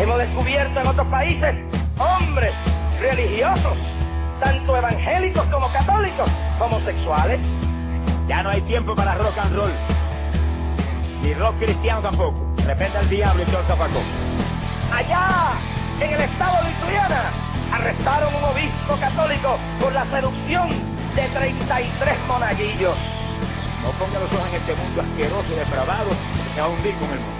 Hemos descubierto en otros países hombres religiosos, tanto evangélicos como católicos, homosexuales. Ya no hay tiempo para rock and roll. Ni rock cristiano tampoco. De repente el diablo y todo zapacón. Allá, en el estado de Lituania, arrestaron un obispo católico por la seducción de 33 monaguillos. No ponga los ojos en este mundo asqueroso y depravado que se va a hundir con el mundo.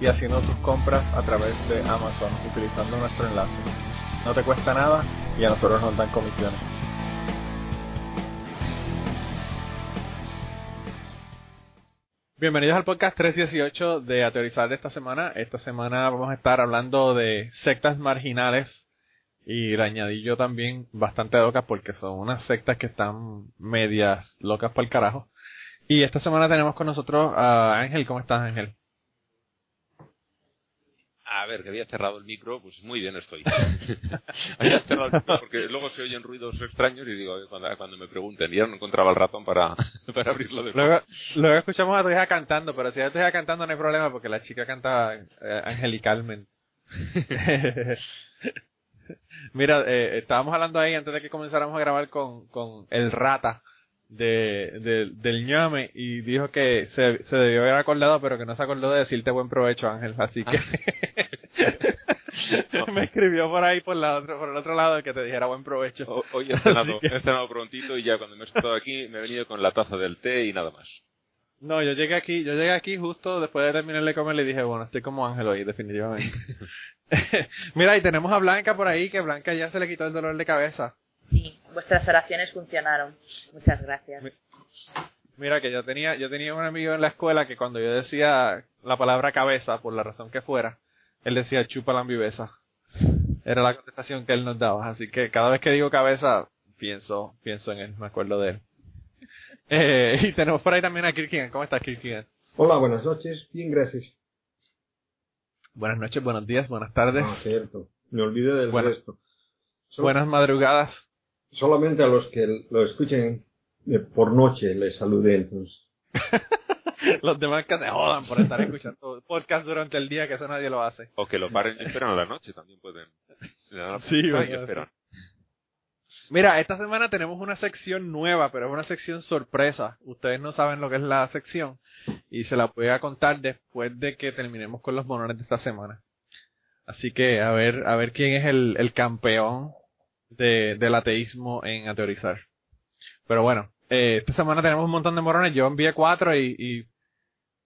y haciendo tus compras a través de Amazon utilizando nuestro enlace. No te cuesta nada y a nosotros nos dan comisiones. Bienvenidos al podcast 318 de Ateorizar de esta semana. Esta semana vamos a estar hablando de sectas marginales y le añadí yo también bastante locas porque son unas sectas que están medias locas para el carajo. Y esta semana tenemos con nosotros a Ángel. ¿Cómo estás, Ángel? A ver, que había cerrado el micro, pues muy bien estoy. había cerrado el micro porque luego se oyen ruidos extraños y digo, cuando, cuando me pregunten, ya no encontraba el ratón para, para abrirlo de Luego, luego escuchamos a tu hija cantando, pero si a tu hija cantando no hay problema porque la chica canta eh, angelicalmente. Mira, eh, estábamos hablando ahí antes de que comenzáramos a grabar con, con el rata de, de, del ñame y dijo que se, se debió haber acordado pero que no se acordó de decirte buen provecho Ángel. Así que me escribió por ahí por, la otro, por el otro lado que te dijera buen provecho. O- Hoy he cenado, he cenado prontito y ya cuando me he sentado aquí me he venido con la taza del té y nada más. no yo llegué aquí yo llegué aquí justo después de terminar de comer le dije bueno estoy como Ángel hoy definitivamente mira y tenemos a Blanca por ahí que Blanca ya se le quitó el dolor de cabeza. Sí, vuestras oraciones funcionaron. Muchas gracias. Mira que yo tenía, yo tenía un amigo en la escuela que cuando yo decía la palabra cabeza, por la razón que fuera, él decía chupa la ambivesa. Era la contestación que él nos daba. Así que cada vez que digo cabeza, pienso, pienso en él, me acuerdo de él. Eh, y tenemos por ahí también a Kirkigan. ¿Cómo estás, Kirkigan? Hola, buenas noches. Bien, gracias. Buenas noches, buenos días, buenas tardes, Ah, cierto. Me olvidé del Bueno. resto. Buenas madrugadas. Solamente a los que lo escuchen eh, por noche les saludé entonces. Los demás que se jodan por estar escuchando podcast durante el día, que eso nadie lo hace. O que lo paren y esperan a la noche también pueden. Sí, esperan. Mira, esta semana tenemos una sección nueva, pero es una sección sorpresa. Ustedes no saben lo que es la sección y se la voy a contar después de que terminemos con los monones de esta semana. Así que a ver, a ver quién es el, el campeón de, del ateísmo en ateorizar. Pero bueno, eh, esta semana tenemos un montón de morones. Yo envié cuatro y,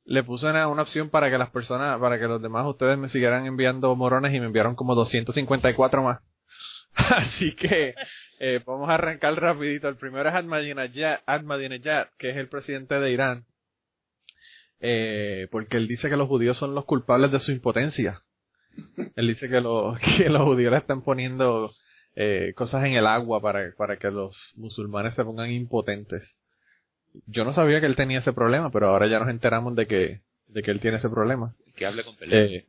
le puse una, una opción para que las personas, para que los demás ustedes me siguieran enviando morones y me enviaron como 254 más. Así que eh, vamos a arrancar rapidito. El primero es Ahmadinejad, Ahmadinejad, que es el presidente de Irán. Eh, porque él dice que los judíos son los culpables de su impotencia. Él dice que, los que los judíos le están poniendo eh, cosas en el agua para, para que los musulmanes se pongan impotentes. Yo no sabía que él tenía ese problema, pero ahora ya nos enteramos de que, de que él tiene ese problema. Que hable con Pelé. Eh,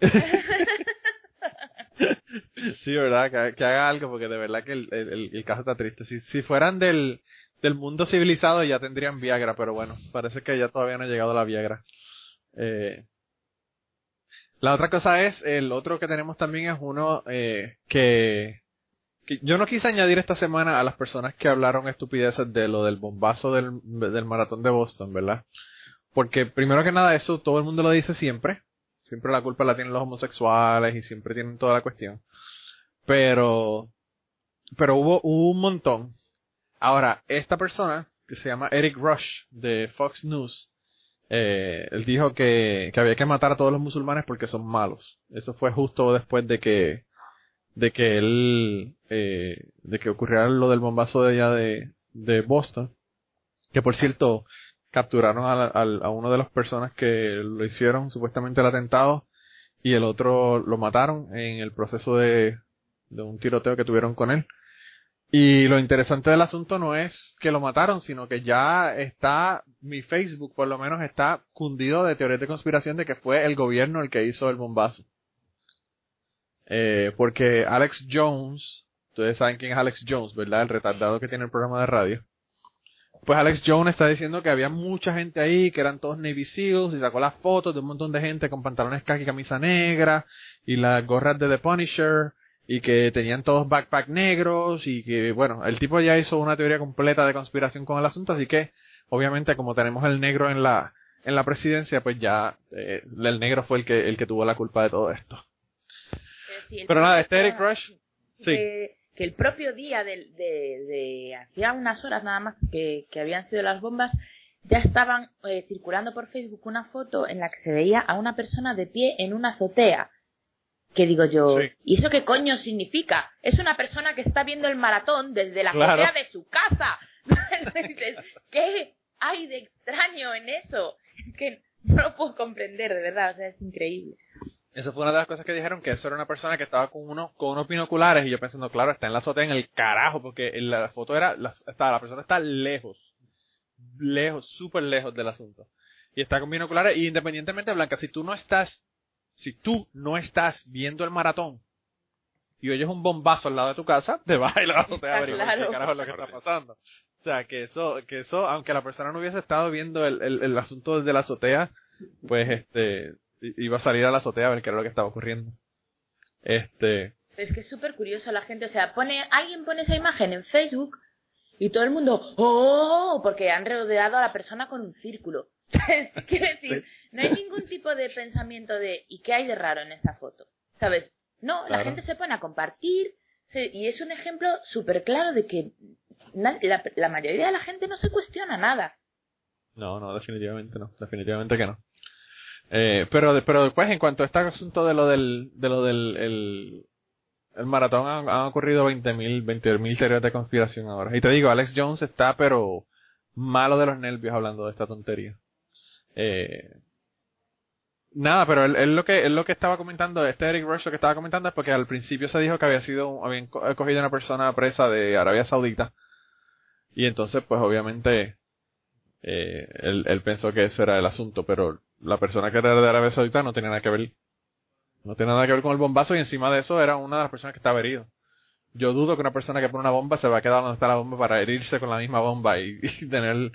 sí, verdad, que, que haga algo, porque de verdad que el, el, el caso está triste. Si, si fueran del, del mundo civilizado ya tendrían Viagra, pero bueno, parece que ya todavía no ha llegado la Viagra. Eh, la otra cosa es, el otro que tenemos también es uno eh, que, yo no quise añadir esta semana a las personas que hablaron estupideces de lo del bombazo del, del maratón de Boston, ¿verdad? Porque primero que nada eso todo el mundo lo dice siempre, siempre la culpa la tienen los homosexuales y siempre tienen toda la cuestión. Pero, pero hubo un montón. Ahora, esta persona, que se llama Eric Rush, de Fox News, eh, él dijo que, que había que matar a todos los musulmanes porque son malos. Eso fue justo después de que, de que él, eh, de que ocurriera lo del bombazo de allá de, de Boston. Que por cierto, capturaron a, a, a una de las personas que lo hicieron, supuestamente el atentado, y el otro lo mataron en el proceso de, de un tiroteo que tuvieron con él. Y lo interesante del asunto no es que lo mataron, sino que ya está, mi Facebook por lo menos está cundido de teorías de conspiración de que fue el gobierno el que hizo el bombazo. Eh, porque Alex Jones, ustedes saben quién es Alex Jones, ¿verdad? El retardado que tiene el programa de radio. Pues Alex Jones está diciendo que había mucha gente ahí, que eran todos Navy SEALs, y sacó las fotos de un montón de gente con pantalones khaki y camisa negra, y las gorras de The Punisher, y que tenían todos backpack negros y que bueno, el tipo ya hizo una teoría completa de conspiración con el asunto, así que obviamente como tenemos el negro en la en la presidencia, pues ya eh, el negro fue el que el que tuvo la culpa de todo esto. Sí, Pero nada, este Eric Rush, sí. que, que el propio día del- de, de, hacía unas horas nada más que, que habían sido las bombas, ya estaban eh, circulando por Facebook una foto en la que se veía a una persona de pie en una azotea. Que digo yo, Sí. ¿y eso qué coño significa? Es una persona que está viendo el maratón desde la Claro. azotea de su casa. ¿Qué hay de extraño en eso? Es que no lo puedo comprender, de verdad, o sea, es increíble. Eso fue una de las cosas que dijeron, que eso era una persona que estaba con unos, con unos binoculares y yo pensando, claro, está en la azotea en el carajo, porque en la foto era, la, está, la persona está lejos, lejos, súper lejos del asunto. Y está con binoculares y independientemente, Blanca, si tú no estás, si tú no estás viendo el maratón y oyes un bombazo al lado de tu casa, te vas a la azotea a averiguar Claro. qué carajo es lo que está pasando. O sea, que eso, que eso, aunque la persona no hubiese estado viendo el, el, el asunto desde la azotea, pues este, iba a salir a la azotea a ver qué era lo que estaba ocurriendo. Este, Es que es súper curioso la gente, o sea, pone, alguien pone esa imagen en Facebook y todo el mundo, ¡oh! Porque han rodeado a la persona con un círculo. Quiero decir, no hay ningún tipo de pensamiento de, ¿y qué hay de raro en esa foto? ¿Sabes? No, la gente se pone a compartir se- y es un ejemplo súper claro de que la, la mayoría de la gente no se cuestiona nada. no, no, definitivamente no, definitivamente que no. Eh, pero, pero después, en cuanto a este asunto de lo del, de lo del, el, el maratón, han, han ocurrido 20.000, 20.000 teorías de conspiración ahora. Y te digo, Alex Jones está, pero malo de los nervios hablando de esta tontería. Eh, nada, pero él, lo que él lo que estaba comentando, este Eric Rush que estaba comentando es porque al principio se dijo que había sido habían co- cogido una persona presa de Arabia Saudita y entonces pues obviamente eh, él, él pensó que ese era el asunto, pero la persona que era de Arabia Saudita no tenía nada que ver, no tenía nada que ver con el bombazo y encima de eso era una de las personas que estaba herido. Yo dudo que una persona que pone una bomba se va a quedar donde está la bomba para herirse con la misma bomba y, y tener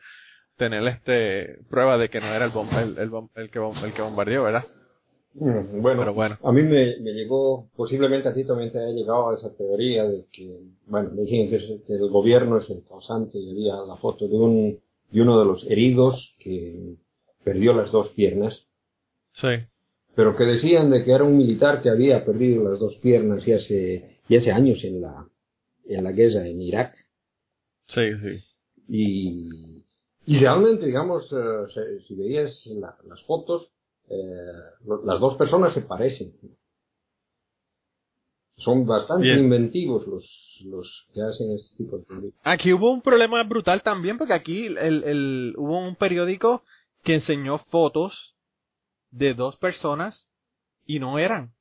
tener este prueba de que no era el bomba, el, el, el que el que bombardeó, ¿verdad? Bueno, Pero bueno. a mí me, me llegó, posiblemente a ti también te haya llegado a esa teoría de que, bueno, me decían que, es- que el gobierno es el causante y había la foto de un de uno de los heridos que perdió las dos piernas, Sí. pero que decían de que era un militar que había perdido las dos piernas y hace, y hace años en la, en la guerra en Irak. Sí, sí. Y, y realmente, digamos, eh, se- si veías la- las fotos, eh, lo- las dos personas se parecen. Son bastante Bien. inventivos los, los que hacen este tipo de películas. Aquí hubo un problema brutal también porque aquí el, el, hubo un periódico que enseñó fotos de dos personas y no eran.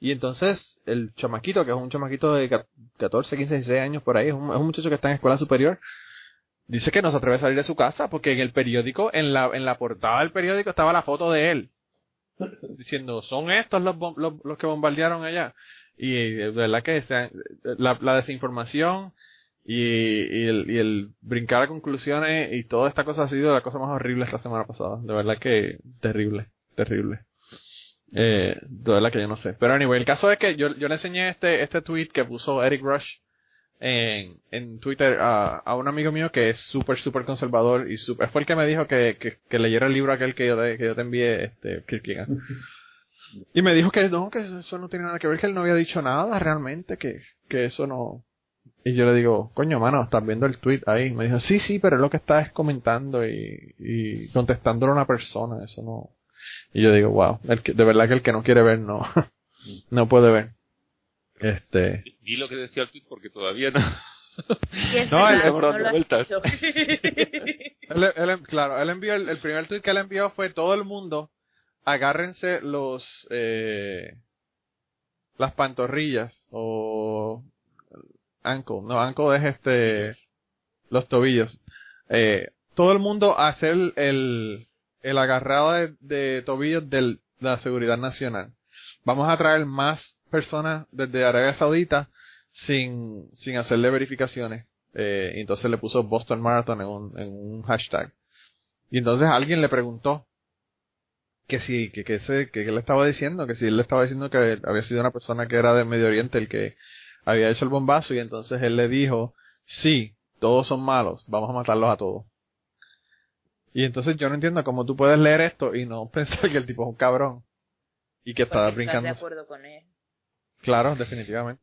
Y entonces el chamaquito, que es un chamaquito de ca- 14, 15, 16 años por ahí, es un, es un muchacho que está en escuela superior, dice que no se atreve a salir de su casa porque en el periódico, en la, en la portada del periódico estaba la foto de él. Diciendo, son estos los, los, los que bombardearon allá. Y eh, de verdad que se la, la desinformación y, y el brincar a conclusiones y toda esta cosa ha sido la cosa más horrible esta semana pasada. De verdad que terrible, terrible. Eh, de verdad que yo no sé. Pero anyway, el caso es que yo, yo le enseñé este, este tweet que puso Eric Rush en, en Twitter a, a un amigo mío que es súper, súper conservador y súper, fue el que me dijo que, que, que leyera el libro aquel que yo te, que yo te envié, este, Kierkegaard. Y me dijo que no, que eso no tiene nada que ver, que él no había dicho nada realmente, que, que eso no... Y yo le digo, coño, mano, estás viendo el tweet ahí. Me dijo, sí, sí, pero es lo que está es comentando y, y contestándole a una persona, eso no... Y yo digo, wow, el que, de verdad que el que no quiere ver no, no puede ver. Este... Vi lo que decía el tweet porque todavía no... No, él- no dando vueltas. dicho. Él, él- claro, él envió el, el primer tweet que él envió fue todo el mundo agárrense los eh, las pantorrillas o ankle, no ankle es este los tobillos. Eh, todo el mundo hacer el el agarrado de, de tobillos del- de la seguridad nacional. Vamos a traer más personas desde Arabia Saudita sin sin hacerle verificaciones. Eh, y entonces le puso Boston Marathon en un, en un hashtag. Y entonces alguien le preguntó que si, que, que, ese, que, que le estaba diciendo, que si él le estaba diciendo que había sido una persona que era de Medio Oriente el que había hecho el bombazo y entonces él le dijo, sí, todos son malos, vamos a matarlos a todos. Y entonces yo no entiendo cómo tú puedes leer esto y no pensar que el tipo es un cabrón y que estás brincando. de acuerdo con él. Claro, definitivamente.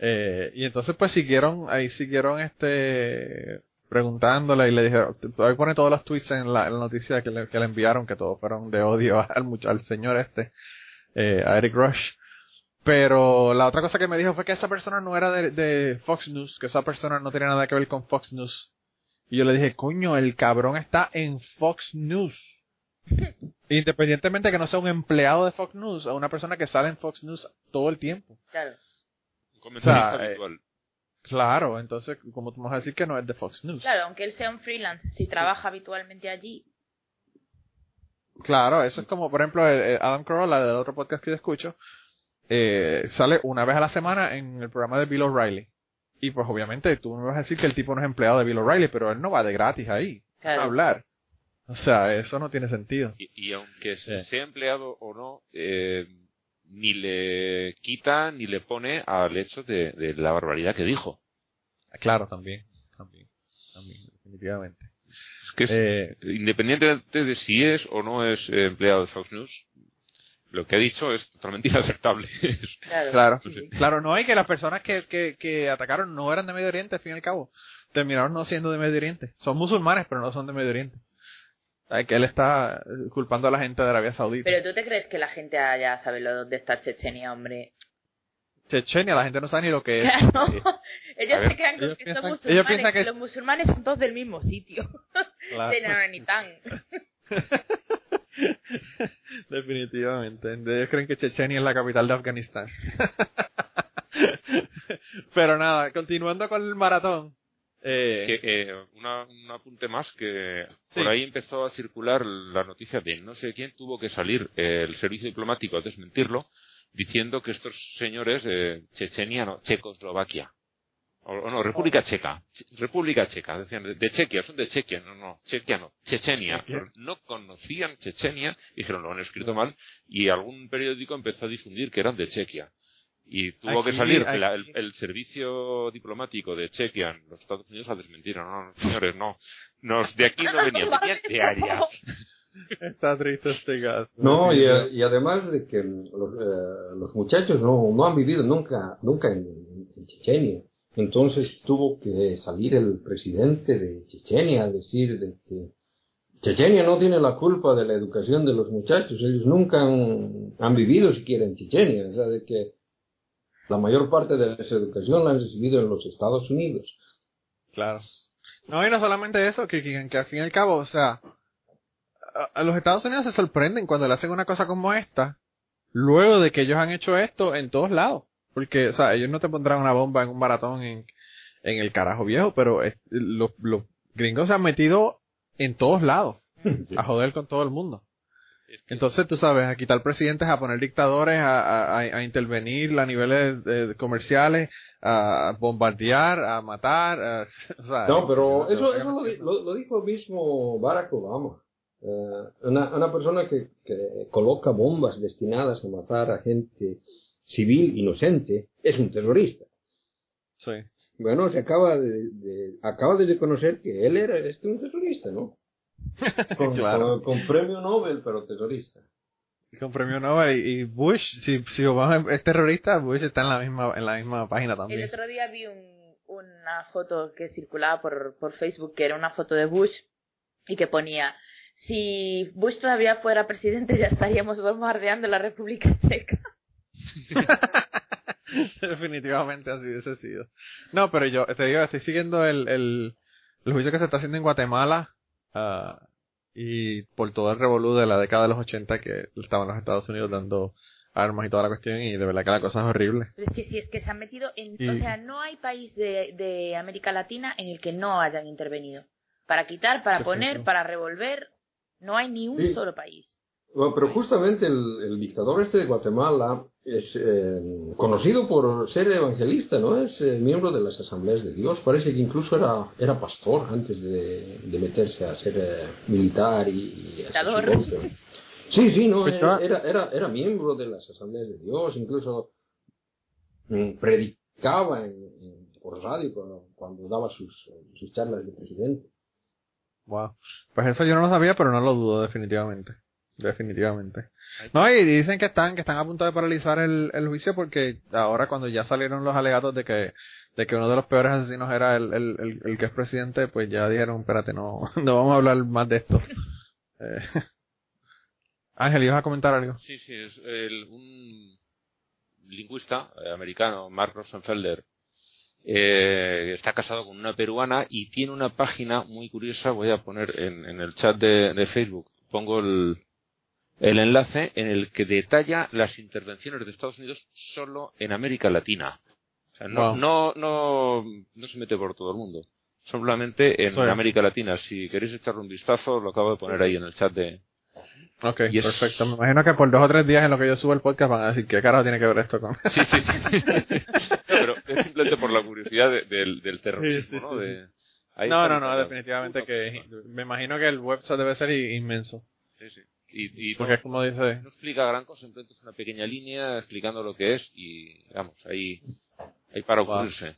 Eh, y entonces pues siguieron, ahí siguieron este preguntándole y le dijeron, ahí pone todos los tweets en la, noticia que le, que le enviaron, que todos fueron de odio al, al señor este, eh, a Eric Rush. Pero la otra cosa que me dijo fue que esa persona no era de, de Fox News, que esa persona no tenía nada que ver con Fox News. Y yo le dije, coño, el cabrón está en Fox News. Independientemente que no sea un empleado de Fox News, o una persona que sale en Fox News todo el tiempo. Claro. Un comentarista O sea, eh, habitual. Claro, entonces, como tú me vas a decir que no es de Fox News? Claro, aunque él sea un freelance, si trabaja habitualmente allí, Claro, eso es como, por ejemplo, el- el Adam Carolla, del otro podcast que yo escucho, eh, sale una vez a la semana en el programa de Bill O'Reilly. Y pues obviamente tú me vas a decir que el tipo no es empleado de Bill O'Reilly, pero él no va de gratis ahí Claro. a hablar. O sea, eso no tiene sentido. Y, y aunque Sí. sea empleado o no, eh, ni le quita ni le pone al hecho de, de la barbaridad que dijo. Claro, también. También, también definitivamente. Es que es- Eh, independientemente de si es o no es eh, empleado de Fox News, lo que ha dicho es totalmente inaceptable. claro. Claro, Sí. claro, no, y que las personas que, que, que atacaron no eran de Medio Oriente, al fin y al cabo. Terminaron no siendo de Medio Oriente. Son musulmanes, pero no son de Medio Oriente. Que él está eh, culpando a la gente de Arabia Saudita. Pero tú te crees que la gente allá sabe lo dónde está Chechenia, hombre. Chechenia, la gente no sabe ni lo que es. Claro. Sí, Ellos ver, se quedan con que son musulmanes, los musulmanes son todos del mismo sitio. claro. De. Definitivamente. Ellos creen que Chechenia es la capital de Afganistán. Pero nada, continuando con el maratón. Eh, que, eh, una- un apunte más que Sí. por ahí empezó a circular la noticia de no sé quién tuvo que salir eh, el servicio diplomático a desmentirlo diciendo que estos señores eh, Chechenia no Checoslovaquia. O, o no República Checa. Che- República Checa decían de, de Chequia son de Chequia no no Chequia no Chechenia. Chequia. no conocían Chechenia dijeron lo han escrito mal y algún periódico empezó a difundir que eran de Chequia y tuvo que salir aquí- la- el, el servicio diplomático de Chequia en los Estados Unidos a desmentir. No, no, señores, no. Nos, de aquí no venían, venían de allá. Está triste este caso. No, y, y además de que los, eh, los muchachos no, no han vivido nunca, nunca en, en Chechenia. Entonces tuvo que salir el presidente de Chechenia a decir de que Chechenia no tiene la culpa de la educación de los muchachos. Ellos nunca han, han vivido siquiera en Chechenia. O sea, de que la mayor parte de esa educación la han recibido en los Estados Unidos. Claro. No, y no solamente eso, que, que, que al fin y al cabo, o sea, a, a los Estados Unidos se sorprenden cuando le hacen una cosa como esta, luego de que ellos han hecho esto en todos lados. Porque, o sea, ellos no te pondrán una bomba en un maratón en, en el carajo viejo, pero es- los, los gringos se han metido en todos lados a joder con todo el mundo. Entonces, tú sabes, a quitar presidentes, a poner dictadores, a, a, a intervenir a niveles eh, comerciales, a bombardear, a matar. a- o sea, No, pero eso, eso lo, lo- lo dijo mismo Barack Obama. Eh, una, una persona que, que coloca bombas destinadas a matar a gente civil inocente es un terrorista. Sí. Bueno, se acaba de, de- acaba de reconocer que él era este un terrorista, ¿no? Con, Claro. con- con premio Nobel, pero terrorista. con premio Nobel y, Bush, si, si Obama es terrorista, Bush está en la misma en la misma página también. El otro día vi un, una foto que circulaba por, por Facebook que era una foto de Bush y que ponía si Bush todavía fuera presidente ya estaríamos bombardeando la República Checa. Definitivamente así hubiese sido. No, pero yo te digo, estoy siguiendo el, el, el juicio que se está haciendo en Guatemala uh, y por todo el revolú de la década de los 80 que estaban los Estados Unidos dando armas y toda la cuestión y de verdad que la cosa es horrible. Pero es que si es que se han metido en... O sea, no hay país de, de América Latina en el que no hayan intervenido. Para quitar, para poner, para revolver, no hay ni un solo país. Bueno, pero justamente el, dictador este de Guatemala es eh, conocido por ser evangelista, ¿no? Es eh, miembro de las asambleas de Dios. Parece que incluso era, era pastor antes de, meterse a ser eh, militar y, dictador. Sí, sí, no, era, era, era miembro de las asambleas de Dios, incluso mm, predicaba en, por radio cuando, daba sus, sus charlas de presidente. Wow. Pues eso yo no lo sabía, pero no lo dudo definitivamente. Definitivamente. No, y dicen que están, que están a punto de paralizar el, el juicio porque ahora cuando ya salieron los alegatos de que, de que uno de los peores asesinos era el, el, el, que es presidente, pues ya dijeron, espérate, no, no vamos a hablar más de esto. Eh, Ángel, ¿ibas a comentar algo? Sí, sí, es el, un lingüista eh, americano, Mark Rosenfelder, eh, está casado con una peruana y tiene una página muy curiosa, voy a poner en, en el chat de, de Facebook, pongo el, el enlace en el que detalla las intervenciones de Estados Unidos solo en América Latina. O sea, no, no, no, no se mete por todo el mundo. Solamente en América Latina. Si queréis echarle un vistazo, lo acabo de poner ahí en el chat de. Ok, perfecto. Me imagino que por dos o tres días en lo que yo subo el podcast van a decir qué carajo tiene que ver esto con. Sí, sí, sí. pero es simplemente por la curiosidad del, del terrorismo, ¿no? no, no, no, definitivamente que. Me imagino que el website debe ser inmenso. Sí, sí. Y, Porque no, como dice. No explica gran cosa, simplemente es una pequeña línea explicando lo que es y, vamos, ahí, ahí para ocurrirse.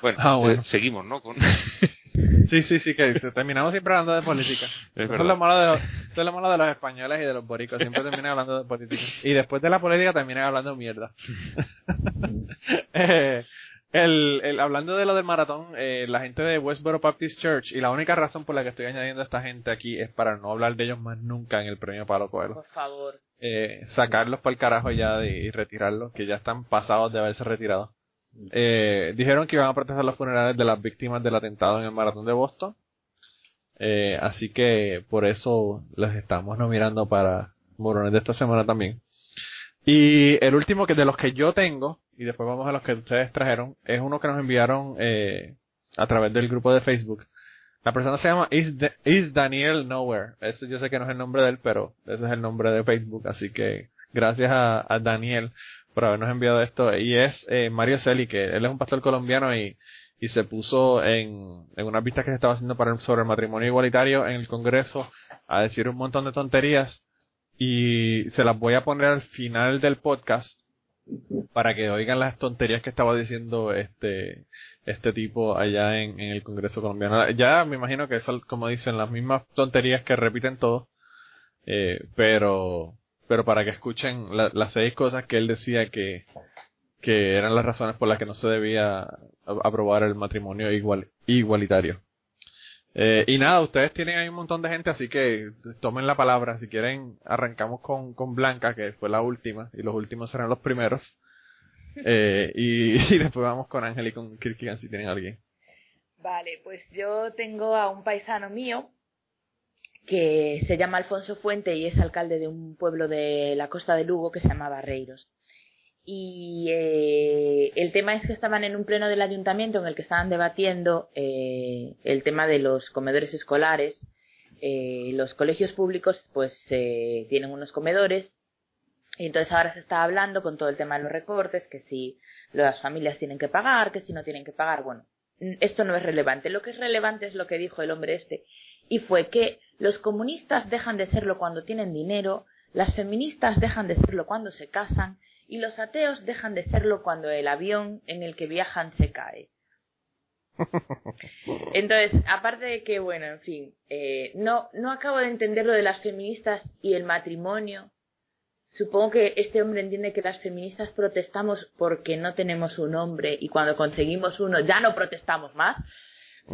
Bueno, ah, eh, seguimos, ¿no? Con... sí, sí, sí, que terminamos siempre hablando de política. Es, es lo malo de los, es lo malo de los españoles y de los boricos, siempre terminan hablando de política. Y después de la política terminan hablando de mierda. eh, el, el, hablando de lo del maratón, eh, la gente de Westboro Baptist Church, y la única razón por la que estoy añadiendo a esta gente aquí es para no hablar de ellos más nunca en el premio Palo Coelho. Por favor. Eh, sacarlos para el carajo ya y retirarlos, que ya están pasados de haberse retirado. Eh, dijeron que iban a protestar los funerales de las víctimas del atentado en el maratón de Boston. Eh, así que por eso los estamos nominando para morones de esta semana también. Y el último que de los que yo tengo y después vamos a los que ustedes trajeron, es uno que nos enviaron eh, a través del grupo de Facebook. La persona se llama Is, Daniel Nowhere. Ese yo sé que no es el nombre de él, pero ese es el nombre de Facebook. Así que gracias a, Daniel por habernos enviado esto. Y es eh, Mario Celi, que él es un pastor colombiano y, y se puso en, en unas vistas que se estaba haciendo para sobre el matrimonio igualitario en el Congreso a decir un montón de tonterías. Y se las voy a poner al final del podcast para que oigan las tonterías que estaba diciendo este este tipo allá en, el Congreso colombiano. Ya me imagino que son, como dicen, las mismas tonterías que repiten todos, eh, pero pero para que escuchen las seis cosas que él decía que que eran las razones por las que no se debía aprobar el matrimonio igual igualitario. Eh, y nada, ustedes tienen ahí un montón de gente, así que tomen la palabra. Si quieren, arrancamos con, con Blanca, que fue la última, y los últimos serán los primeros. Eh, y, después vamos con Ángel y con Kirkigan si tienen alguien. Vale, pues yo tengo a un paisano mío que se llama Alfonso Fuente y es alcalde de un pueblo de la costa de Lugo que se llama Barreiros. Y eh, el tema es que estaban en un pleno del ayuntamiento en el que estaban debatiendo eh, el tema de los comedores escolares. Eh, los colegios públicos pues eh, tienen unos comedores y entonces ahora se está hablando con todo el tema de los recortes, que si las familias tienen que pagar, que si no tienen que pagar. Bueno, esto no es relevante. Lo que es relevante es lo que dijo el hombre este y fue que los comunistas dejan de serlo cuando tienen dinero, las feministas dejan de serlo cuando se casan y los ateos dejan de serlo cuando el avión en el que viajan se cae. Entonces, aparte de que, bueno, en fin, eh, no, no acabo de entender lo de las feministas y el matrimonio, Supongo que este hombre entiende que las feministas protestamos porque no tenemos un hombre y cuando conseguimos uno ya no protestamos más.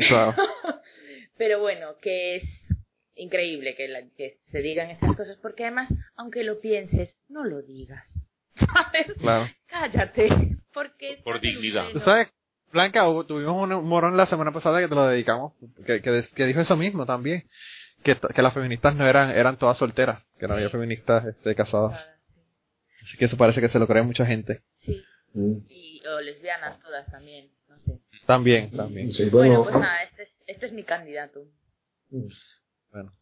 Claro. Pero bueno, que es increíble que, la- que se digan estas cosas porque además, aunque lo pienses, no lo digas. ¿Sabes? Claro. Cállate. Porque Por dignidad. Tú sabes, Blanca, hubo- tuvimos un morón la semana pasada que te lo dedicamos, que, que, que dijo eso mismo también, que, las feministas no eran, eran todas solteras, que no había feministas este, casadas. Así que eso parece que se lo cree mucha gente. Sí, Mm. y, o lesbianas todas también, no sé. También, también. Sí, Bueno, bueno, pues nada, este es, este es mi candidato. Bueno.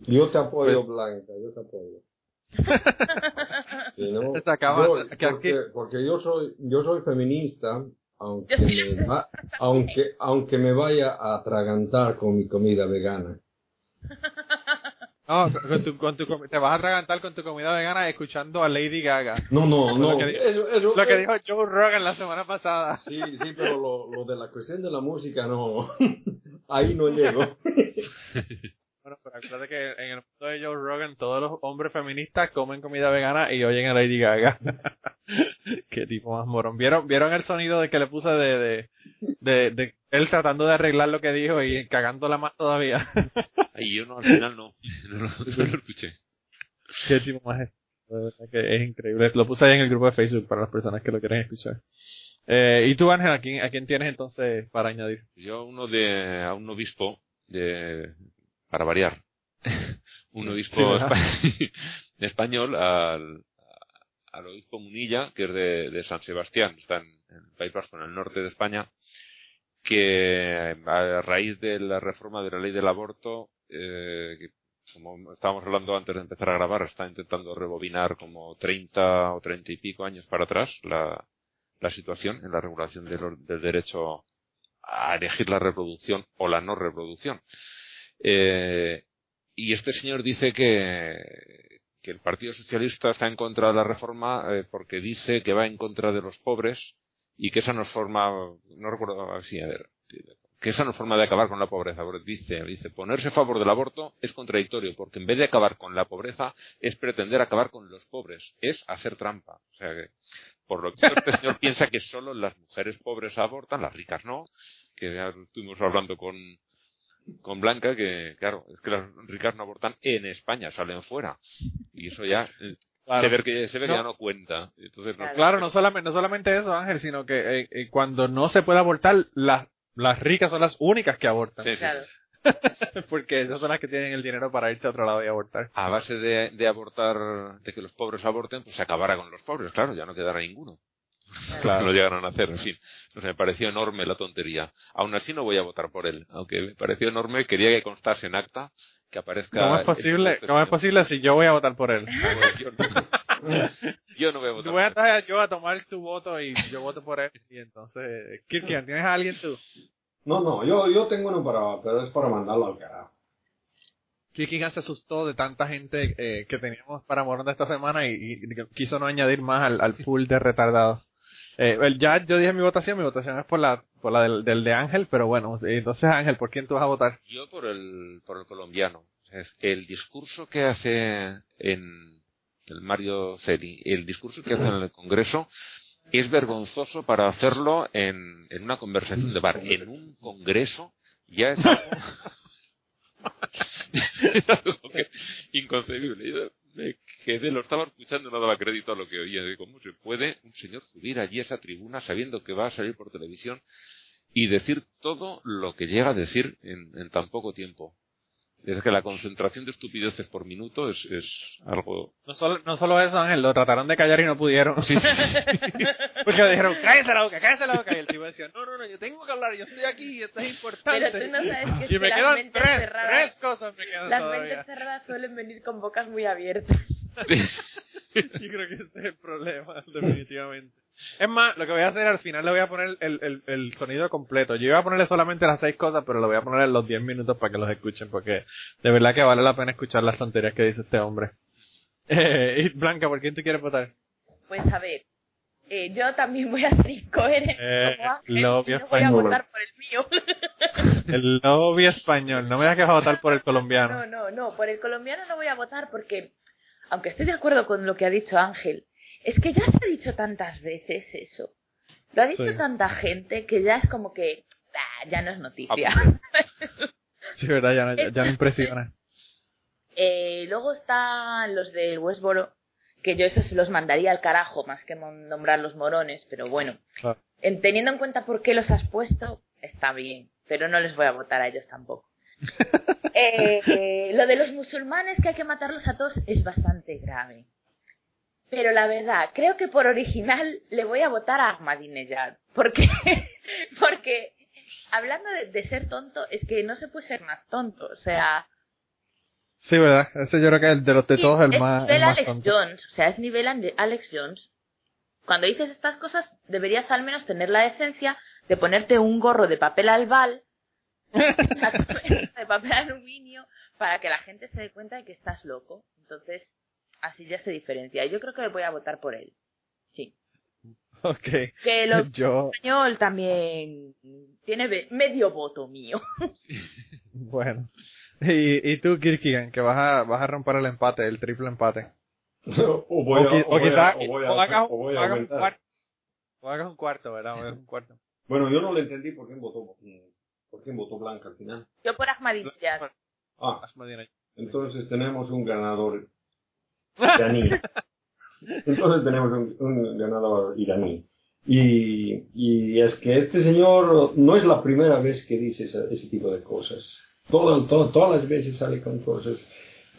yo te apoyo, Pues- Blanca, yo te apoyo. Que no- Se acaba- yo- que porque, aquí- porque yo soy yo soy feminista, aunque me, va- aunque aunque me vaya a atragantar con mi comida vegana. No, con tu, con tu te vas a atragantar con tu comida vegana escuchando a Lady Gaga. No, no, no. lo que eso- eso- Lo que dijo Joe Rogan la semana pasada. Sí, sí, pero lo, lo de la cuestión de la música no. Ahí no llego. Bueno, pero acuérdate que en el mundo de Joe Rogan todos los hombres feministas comen comida vegana y oyen a Lady Gaga. Qué tipo más morón. ¿Vieron, ¿Vieron el sonido de que le puse de, de, de, de él tratando de arreglar lo que dijo y cagándola más todavía? Ahí yo no, al final no. No, lo- no lo escuché. Qué tipo más es. Que es increíble. Lo puse ahí en el grupo de Facebook para las personas que lo quieren escuchar. Eh, ¿Y tú, Ángel, a quién, a quién tienes entonces para añadir? Yo uno de, a un obispo de, para variar. un obispo español al, al obispo Munilla, que es de, de San Sebastián, está en, en el País Vasco, en el norte de España, que a raíz de la reforma de la ley del aborto, eh, que como estábamos hablando antes de empezar a grabar, está intentando rebobinar como 30 o 30 y pico años para atrás la, la situación en la regulación del, del derecho a elegir la reproducción o la no reproducción. Eh, y este señor dice que, que el Partido Socialista está en contra de la reforma eh, porque dice que va en contra de los pobres y que esa no es forma, no recuerdo así, a ver, que esa no es forma de acabar con la pobreza. porque Dice, dice, ponerse a favor del aborto es contradictorio porque en vez de acabar con la pobreza es pretender acabar con los pobres, es hacer trampa. O sea que, por lo que este señor piensa que solo las mujeres pobres abortan, las ricas no, que ya estuvimos hablando con, con Blanca, que claro, es que las ricas no abortan en España, salen fuera. Y eso ya eh, se ve que, se ve que No. ya no cuenta. Entonces, no- Claro, no solamente, no solamente eso, Ángel, sino que eh, eh, cuando no se puede abortar, las, las ricas son las únicas que abortan. Sí, sí. Claro. Porque esas son las que tienen el dinero para irse a otro lado y abortar. a base de, de abortar, de que los pobres aborten, pues se acabará con los pobres, claro, ya no quedará ninguno. Claro. No llegaron a hacer, en fin. Entonces me pareció enorme la tontería. Aún así no voy a votar por él, aunque me pareció enorme, quería que constase en acta, que aparezca... ¿Cómo es este- posible, este cómo es señor. posible si yo voy a votar por él? Yo no, yo no voy a votar Voy a por él. yo a tomar tu voto y yo voto por él. Y entonces, Kirkian, ¿tienes a alguien tú? No, no, yo, yo tengo uno para, pero es para mandarlo al carajo. Kirkian se asustó de tanta gente eh, que teníamos para Morón de esta semana y, y quiso no añadir más al, al pool de retardados. Eh, ya yo dije mi votación, mi votación es por la, por la del, del de Ángel, pero bueno, entonces Ángel, ¿por quién tú vas a votar? Yo por el, por el colombiano. Es el discurso que hace en el Mario Celi, el discurso que hace en el Congreso es vergonzoso para hacerlo en, en una conversación de bar. En un Congreso ya es algo, es algo que- inconcebible. Me quedé, lo estaba escuchando no daba crédito a lo que oía. Digo, ¿cómo se puede un señor subir allí a esa tribuna sabiendo que va a salir por televisión y decir todo lo que llega a decir en, en tan poco tiempo? Es que la concentración de estupideces por minuto es, es algo... No solo, no solo eso, Ángel, lo trataron de callar y no pudieron. Sí, sí. Porque dijeron, cállese la boca, cállese la boca. Y el tipo decía, no, no, no, yo tengo que hablar, yo estoy aquí, esto es importante. Pero tú no sabes que, es y me las quedan mentes tres, cerradas, tres cosas me quedan las todavía. mentes cerradas suelen venir con bocas muy abiertas. Yo creo que ese es el problema, definitivamente. Es más, lo que voy a hacer al final le voy a poner el, el, el sonido completo. Yo iba a ponerle solamente las seis cosas, pero lo voy a poner en los diez minutos para que los escuchen, porque de verdad que vale la pena escuchar las tonterías que dice este hombre. Eh, y Blanca, ¿por quién tú quieres votar? Pues a ver, eh, yo también voy a ser incoherente Eh, como Ángel lo y vio no voy a español. votar por el mío. El lobby español. No me digas que vas a votar por el colombiano. No, no, no, por el colombiano no voy a votar porque, aunque estoy de acuerdo con lo que ha dicho Ángel, es que ya se ha dicho tantas veces eso. Lo ha dicho Sí. tanta gente que ya es como que ah, ya no es noticia. Sí, verdad, ya, no- ya, impresiona. Eh, luego están los del Westboro, que yo esos los mandaría al carajo más que nombrar los morones, pero bueno, Claro. en- teniendo en cuenta por qué los has puesto, está bien, pero no les voy a votar a ellos tampoco. Eh, eh, lo de los musulmanes que hay que matarlos a todos es bastante grave. Pero la verdad, creo que por original le voy a votar a Ahmadinejad. Porque, porque hablando de, de ser tonto, es que no se puede ser más tonto. O sea, Sí, verdad. Ese yo creo que es de los de todos el es más, el nivel más Alex tonto. Jones, o sea, es nivel Alex Jones. Cuando dices estas cosas, deberías al menos tener la decencia de ponerte un gorro de papel albal, de papel aluminio, para que la gente se dé cuenta de que estás loco. Entonces, así ya se diferencia. Yo creo que voy a votar por él. Sí. Ok. Que lo Yo, español también tiene medio voto mío. bueno. Y, y tú, Kirkigan, que vas a, vas a romper el empate, el triple empate. o voy a, o, o o voy a- quizás o voy a- o hagas, o voy a o hagas un cuarto. O hagas un cuarto, ¿verdad? O hagas un cuarto. Bueno, yo no le entendí por quién votó, por quién votó Blanca al final. Yo por Ahmadinejad. Ah, entonces tenemos un ganador iraní. Entonces tenemos un, un ganador iraní. Y, y es que este señor no es la primera vez que dice ese, ese tipo de cosas. Todo, todo- todas las veces sale con cosas.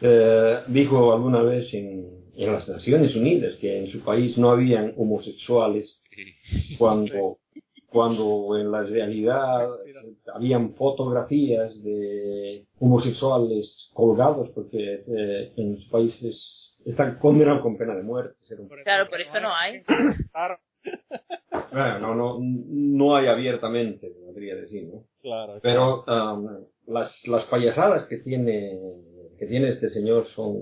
Eh, dijo alguna vez en, en las Naciones Unidas que en su país no habían homosexuales cuando, cuando en la realidad habían fotografías de homosexuales colgados porque eh, en sus países están condenados con pena de muerte. ser un- Claro, por eso no hay. Claro, Bueno, no, no, no hay abiertamente, podría decir, ¿no? claro. Pero um, las, las payasadas que tiene, que tiene este señor son,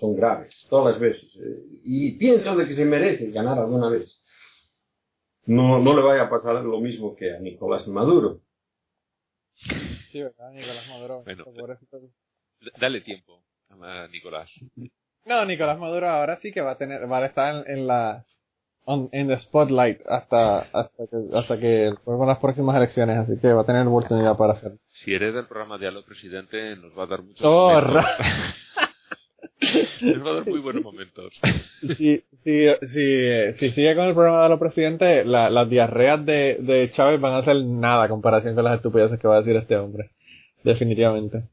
son graves, todas las veces. eh, Y pienso de que se merece ganar alguna vez. No, no le vaya a pasar lo mismo que a Nicolás Maduro. Sí, ¿verdad? Nicolás Maduro. Bueno. Dale tiempo a Nicolás. No, Nicolás Maduro ahora sí que va a tener, va a estar en, en la, on- en the spotlight hasta, hasta que, hasta que vuelvan las próximas elecciones, así que va a tener oportunidad para hacerlo. Si hereda el programa de Aló Presidente, nos va a dar muchos Oh, momentos. Nos va a dar muy buenos momentos. si, si, si, si sigue con el programa de los presidentes, la- las diarreas de, de Chávez van a ser nada comparación con las estupideces que va a decir este hombre. Definitivamente.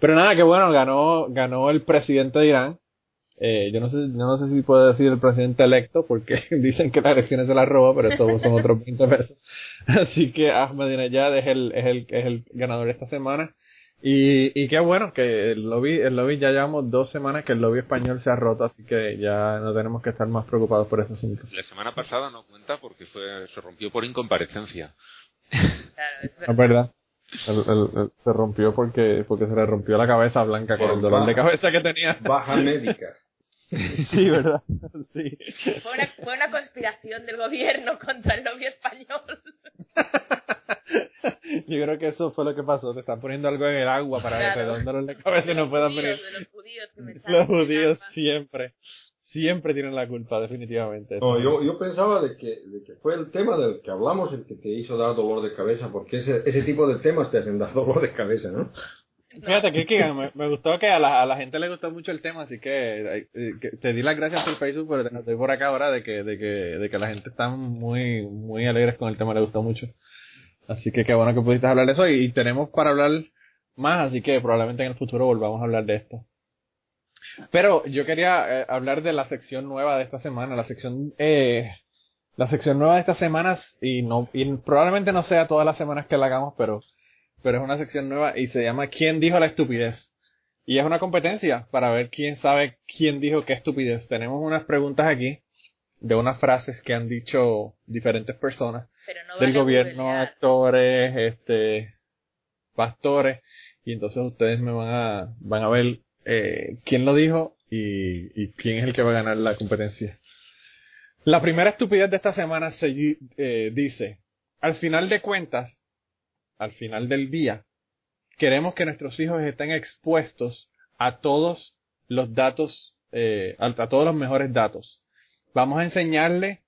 Pero nada, que bueno, ganó, ganó el presidente de Irán. Eh, yo no sé, yo no sé si puedo decir el presidente electo, porque dicen que las elecciones se las roba, pero eso son otros 20 pesos. Así que Ahmadinejad es el, es el, es el ganador esta semana. Y, y qué bueno que el lobby, el lobby ya llevamos dos semanas que el lobby español se ha roto, así que ya no tenemos que estar más preocupados por ese asunto. La semana pasada no cuenta porque fue se rompió por incomparecencia. Claro, es Es verdad. El- el- el- se rompió porque, porque se le rompió la cabeza Blanca con el dolor de cabeza que tenía. Baja médica. Sí, ¿verdad? Sí. Fue una, fue una conspiración del gobierno contra el lobby español. Yo creo que eso fue lo que pasó. Te están poniendo algo en el agua para Claro. un dolor de cabeza y no Los puedan judíos, venir. los judíos que me Los salen judíos armas. siempre, siempre tienen la culpa, definitivamente. No, yo, yo pensaba de que, de que fue el tema del que hablamos el que te hizo dar dolor de cabeza, porque ese, ese tipo de temas te hacen dar dolor de cabeza, ¿no? Fíjate, Kirkigan, me, gustó que a la, a la gente le gustó mucho el tema, así que, eh, te di las gracias por Facebook, pero te noté por acá ahora de que, de que, de que la gente está muy, muy alegres con el tema, le gustó mucho. Así que qué bueno que pudiste hablar de eso y, y tenemos para hablar más, así que probablemente en el futuro volvamos a hablar de esto. Pero yo quería eh, hablar de la sección nueva de esta semana, la sección, eh, la sección nueva de estas semanas y no, y probablemente no sea todas las semanas que la hagamos, pero pero es una sección nueva y se llama ¿Quién dijo la estupidez? Y es una competencia para ver quién sabe quién dijo qué estupidez. Tenemos unas preguntas aquí de unas frases que han dicho diferentes personas no del vale gobierno, actores, este, pastores, y entonces ustedes me van a, van a ver eh, quién lo dijo y, y quién es el que va a ganar la competencia. La primera estupidez de esta semana se eh, dice, al final de cuentas, al final del día, queremos que nuestros hijos estén expuestos a todos los datos eh, a, todos los mejores datos. Vamos a enseñarle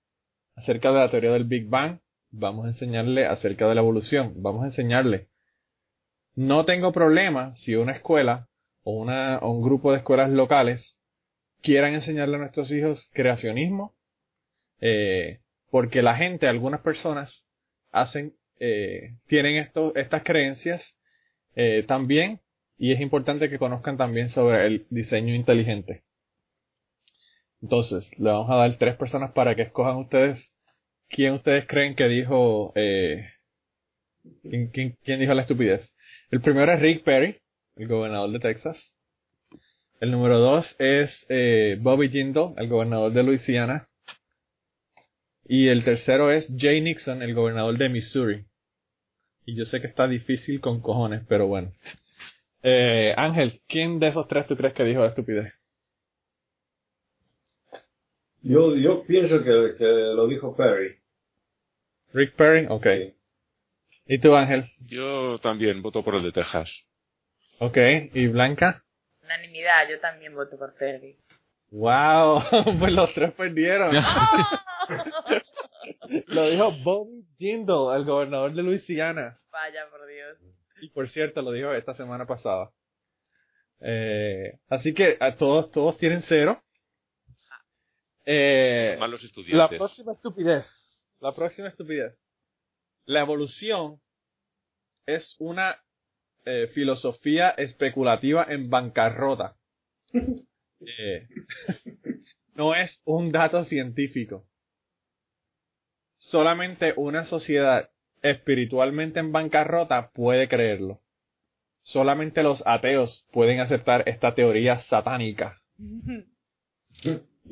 acerca de la teoría del Big Bang, vamos a enseñarle acerca de la evolución, vamos a enseñarle. No tengo problema si una escuela o, una, o un grupo de escuelas locales quieran enseñarle a nuestros hijos creacionismo, eh, porque la gente, algunas personas, hacen, eh, tienen esto, estas creencias eh, también, y es importante que conozcan también sobre el diseño inteligente. Entonces, le vamos a dar tres personas para que escojan ustedes quién ustedes creen que dijo, eh, quién, dijo la estupidez. El primero es Rick Perry, el gobernador de Texas. El número dos es eh, Bobby Jindal, el gobernador de Luisiana. Y el tercero es Jay Nixon, el gobernador de Missouri. Y yo sé que está difícil con cojones, pero bueno. Eh, Ángel, ¿quién de esos tres tú crees que dijo la estupidez? Yo, yo pienso que, que lo dijo Perry. Rick Perry, ok. ¿Y tú, Ángel? Yo también voto por el de Texas. Ok. ¿Y Blanca? Unanimidad, yo también voto por Ferry. Wow, pues los tres perdieron. Lo dijo Bobby Jindal, el gobernador de Luisiana. Vaya, por Dios. Y por cierto, lo dijo esta semana pasada. Eh, así que a todos, todos tienen cero. Eh, Malos la estudiantes. próxima estupidez. La próxima estupidez. La evolución es una eh, filosofía especulativa en bancarrota. Eh, no es un dato científico. Solamente una sociedad espiritualmente en bancarrota puede creerlo. Solamente los ateos pueden aceptar esta teoría satánica.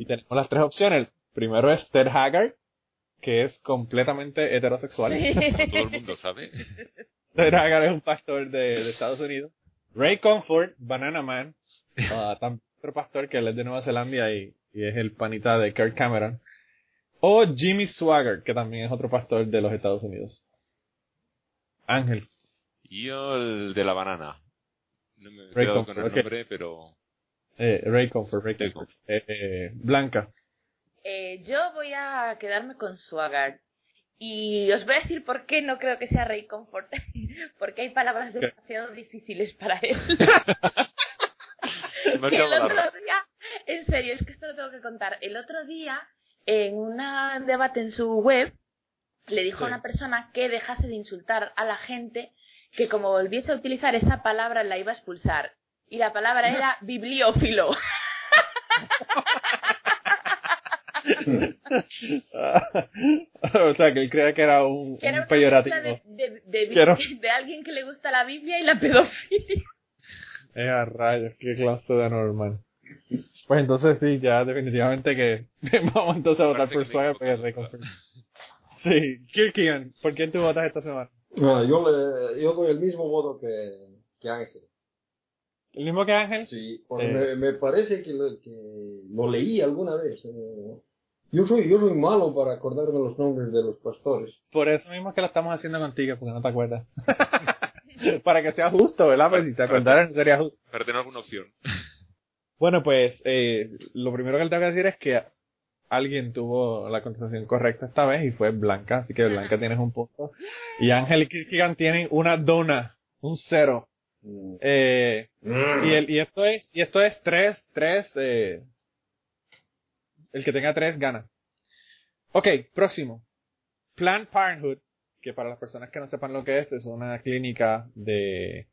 Y tenemos las tres opciones. Primero es Ted Haggard, que es completamente heterosexual. Todo el mundo sabe. Ted Haggard es un pastor de, de Estados Unidos. Ray Comfort, Banana Man, tam- otro pastor que él es de Nueva Zelanda y, y es el panita de Kirk Cameron. O Jimmy Swagger, que también es otro pastor de los Estados Unidos. Ángel. Yo el de la banana. No me he Ray Comfort, con el nombre, pero... Eh, Ray Comfort, Ray Ray Comfort. Eh, eh, Blanca. Eh, yo voy a quedarme con Swagard. Y os voy a decir por qué no creo que sea Rey Comfort. Porque hay palabras ¿Qué? demasiado difíciles para él. El otro día, en serio, es que esto lo tengo que contar. El otro día, en un debate en su web, le dijo Sí. a una persona que dejase de insultar a la gente, que como volviese a utilizar esa palabra la iba a expulsar. Y la palabra era bibliófilo. o sea, que él creía que era un, Que era un peyorativo. de, de, de, Que era- de alguien que le gusta la Biblia y la pedofilia. Eh, a rayos, qué clase de normal. Pues entonces sí, ya definitivamente que vamos entonces a votar por que Swagger me porque es Ray Comfort. Sí, Kirkian, ¿por quién tú votas esta semana? No, yo, le, yo doy el mismo voto que, que Ángel. ¿El mismo que Ángel? Sí, porque Eh. me, me parece que lo, que lo leí alguna vez. eh. Yo soy, yo soy malo para acordarme los nombres de los pastores. Por eso mismo es que lo estamos haciendo contigo, porque no te acuerdas. Para que sea justo, ¿verdad? Pues si te acordaras sería justo. Para tener alguna opción. Bueno, pues eh, lo primero que le tengo que decir es que alguien tuvo la contestación correcta esta vez y fue Blanca, así que Blanca tienes un punto. Y Ángel y Kirkigan tienen una dona, un cero. Eh, y, el, y esto es y esto es tres, tres, eh, el que tenga tres gana. Ok, próximo. Planned Parenthood, que para las personas que no sepan lo que es, es una clínica de,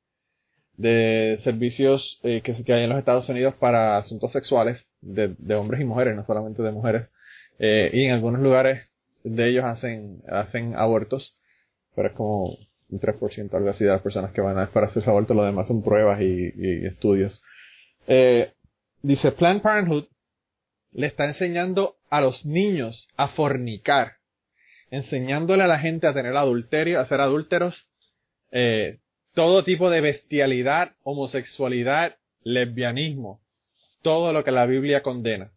de servicios eh, que, hay en los Estados Unidos para asuntos sexuales de, hombres y mujeres, no solamente de mujeres. Eh, y en algunos lugares de ellos hacen, hacen abortos, pero es como un 3% algo así de las personas que van a para hacer aborto, lo demás son pruebas y, y estudios. Eh, dice Planned Parenthood le está enseñando a los niños a fornicar, enseñándole a la gente a tener adulterio, a ser adúlteros, eh, todo tipo de bestialidad, homosexualidad, lesbianismo, todo lo que la Biblia condena.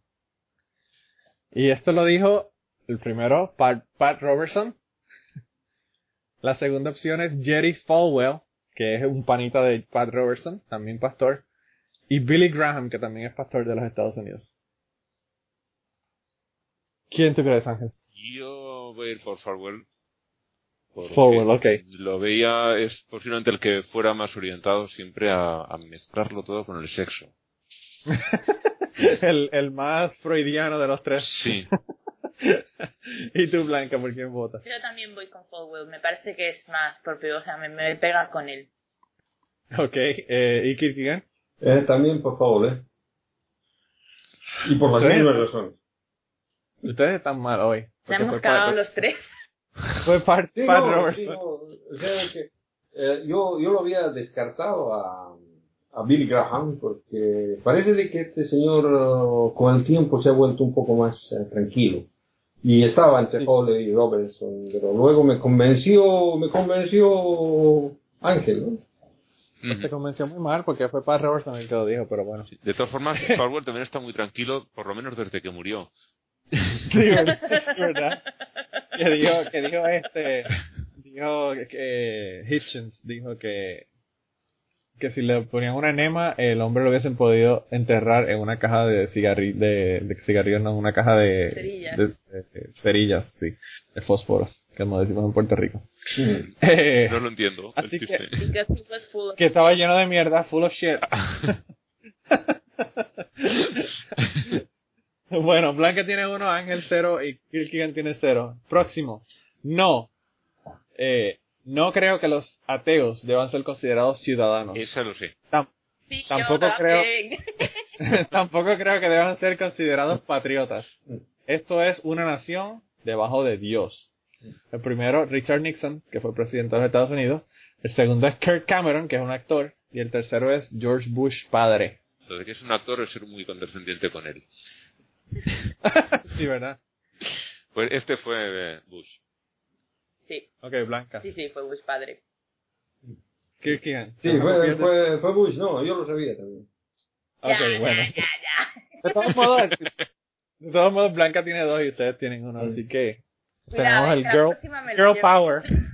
Y esto lo dijo el primero, Pat, Robertson. La segunda opción es Jerry Falwell, que es un panita de Pat Robertson, también pastor. y Billy Graham, que también es pastor de los Estados Unidos. ¿Quién tú crees, Ángel? Yo voy a ir por Farwell. Porque Farwell, ok. Lo veía, es posiblemente el que fuera más orientado siempre a, a mezclarlo todo con el sexo. el, el más freudiano de los tres. Sí. ¿Y tú, Blanca, por quién votas? Yo también voy con Falwell, me parece que es más propio, o sea, me, me pega con él. Ok, eh, ¿y Kierkegaard? Eh, también por favor, ¿eh? Y por las mismas razones. Ustedes están mal hoy. Se porque hemos cagado los tres. Fue Pat, Sí, Pat no, Robertson. sí, no, o sea que, eh, yo, yo lo había descartado a, a Billy Graham porque parece de que este señor eh, con el tiempo se ha vuelto un poco más eh, tranquilo. Y estaba entre Sí. Hole y Robertson, pero luego me convenció, me convenció Ángel, ¿no? Pues te convenció muy mal porque fue Pat Robertson el que lo dijo, pero bueno. De todas formas, Farwell también está muy tranquilo, por lo menos desde que murió. Sí, verdad. es verdad. Que dijo, que dijo este, dijo que Hitchens dijo que que si le ponían una enema, el hombre lo hubiesen podido enterrar en una caja de cigarrillos, de, de cigarrillos, no, una caja de Cerillas. de- de- de cerillas, sí, de fósforos, como decimos en Puerto Rico. Sí. Eh, No lo entiendo. Así que- que estaba lleno de mierda, full of shit. bueno, Blanca tiene uno, Ángel cero y Kirkigan tiene cero. Próximo. No. Eh, no creo que los ateos deban ser considerados ciudadanos. Lo sé. Sí, Tampoco creo- tampoco creo que deban ser considerados patriotas. Esto es una nación debajo de Dios. El primero, Richard Nixon, que fue presidente de los Estados Unidos. El segundo es Kirk Cameron, que es un actor. Y el tercero es George Bush padre. Lo de que es un actor es ser muy condescendiente con él. Sí, ¿verdad? Pues este fue eh, Bush. Sí, Ok, Blanca. sí, sí, fue Bush padre. Kirkigan. Sí, fue, fue, fue Bush, no, yo lo sabía también. Ok, ya, bueno. ya, ya. De todos modos, de todos modos, Blanca tiene dos y ustedes tienen uno, así que tenemos el girl, girl power.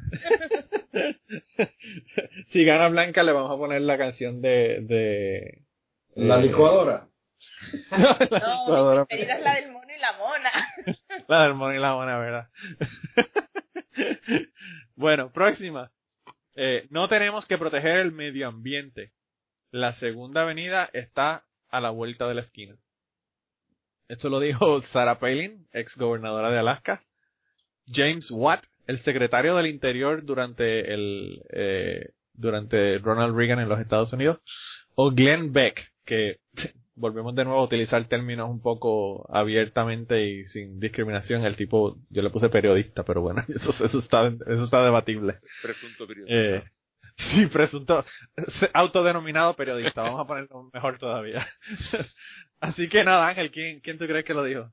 si gana Blanca, le vamos a poner la canción de... de La licuadora. No, licuadora. mi preferida es la del mono y la mona. La del mono y la mona, ¿verdad? bueno, próxima. Eh, no tenemos que proteger el medio ambiente. La segunda avenida está a la vuelta de la esquina. Esto lo dijo Sarah Palin, ex gobernadora de Alaska. James Watt, el secretario del Interior durante el eh, durante Ronald Reagan en los Estados Unidos, o Glenn Beck, que volvemos de nuevo a utilizar términos un poco abiertamente y sin discriminación. El tipo, yo le puse periodista, pero bueno, eso, eso está eso está debatible. Presunto periodista. Eh, sí, presunto, autodenominado periodista, vamos a ponerlo mejor todavía. Así que nada, Ángel, ¿quién, quién tú crees que lo dijo?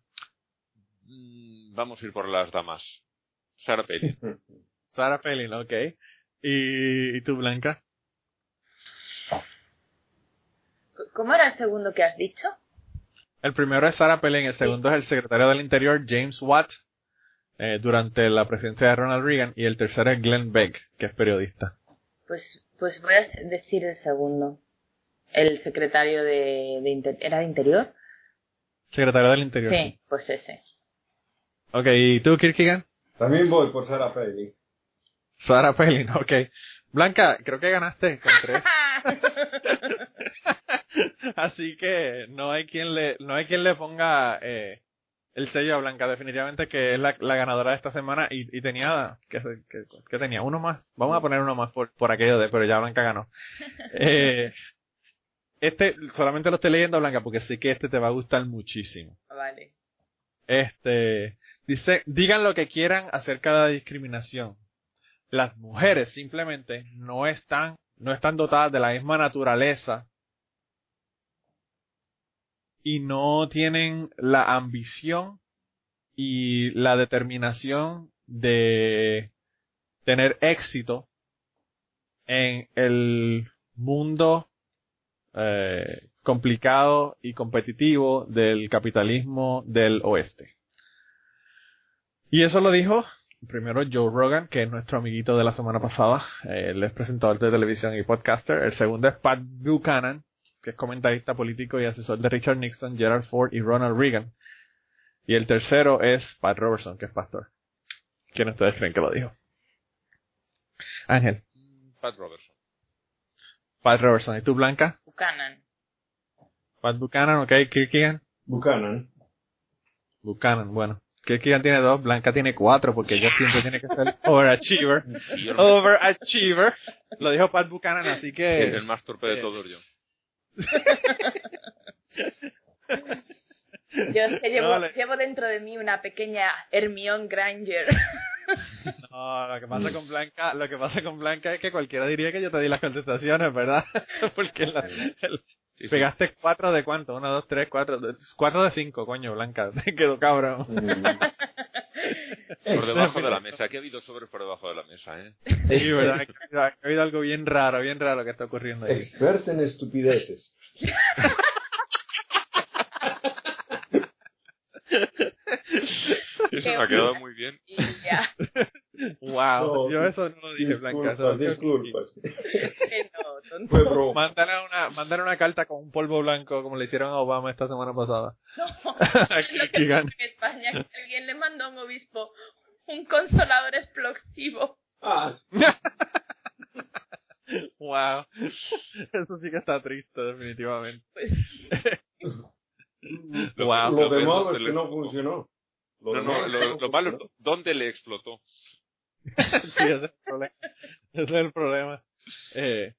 Mm, Vamos a ir por las damas. Sarah Palin. Sarah Palin, ok. ¿Y, y tú, Blanca? ¿Cómo era el segundo que has dicho? El primero es Sarah Palin, el segundo es el secretario del Interior, James Watt, eh, durante la presidencia de Ronald Reagan, y el tercero es Glenn Beck, que es periodista. Pues, pues voy a decir el segundo. El secretario de, de Inter- ¿Era de Interior? Secretario del Interior. Sí, pues ese. Ok, ¿y tú, Kirkigan? También voy por Sarah Palin. Sarah Palin, ok. Blanca, creo que ganaste con tres. Así que no hay quien le, no hay quien le ponga eh, el sello a Blanca, definitivamente que es la, la ganadora de esta semana y, y tenía, que, que, que tenía uno más. Vamos a poner uno más por, por aquello de, pero ya Blanca ganó. Eh, este, solamente lo estoy leyendo Blanca porque sé que este te va a gustar muchísimo. vale. Este, dice, digan lo que quieran acerca de la discriminación. Las mujeres simplemente no están, no están dotadas de la misma naturaleza y no tienen la ambición y la determinación de tener éxito en el mundo eh, complicado y competitivo del capitalismo del oeste. Y eso lo dijo primero Joe Rogan, que es nuestro amiguito de la semana pasada. Él es presentador de televisión y podcaster. El segundo es Pat Buchanan, que es comentarista político y asesor de Richard Nixon, Gerald Ford y Ronald Reagan. Y el tercero es Pat Robertson, que es pastor. ¿Quién ustedes creen que lo dijo? Ángel. Pat Robertson. Pat Robertson. ¿Y tú, Blanca? Buchanan. Pat Buchanan, ok. Kirkigan. Buchanan. Buchanan, bueno. Kirkigan tiene dos, Blanca tiene cuatro, porque ella siempre tiene que ser overachiever. Overachiever. Lo dijo Pat Buchanan, así el, que... el más torpe de eh, todos yo. Yo es que llevo, No, le- llevo dentro de mí una pequeña Hermione Granger. No, lo que pasa con Blanca, lo que pasa con Blanca es que cualquiera diría que yo te di las contestaciones, ¿verdad? Porque la- el- Sí, sí. pegaste cuatro de cuánto, uno, dos, tres, cuatro, cuatro de cinco, coño, Blanca, te quedó cabrón. Por debajo de la mesa. Aquí ha habido sobres por debajo de la mesa, ¿eh? Sí, ¿verdad? Ha habido- ha habido algo bien raro, bien raro que está ocurriendo ahí. Experto en estupideces. Eso me ha quedado muy bien. y ya, Wow, No, yo eso no lo dije, Blanca. Disculpas. Fue. Mándale una, mándale una carta con un polvo blanco como le hicieron a Obama esta semana pasada. No, lo que en España que alguien le mandó a un obispo un consolador explosivo. Ah, Wow. Eso sí que está triste, definitivamente. Pues, Lo- Wow. lo lo- de malo lo- es que no funcionó. Lo No, no, lo, lo malo dónde le explotó. Sí, ese es el problema. Ese es el problema. Eh,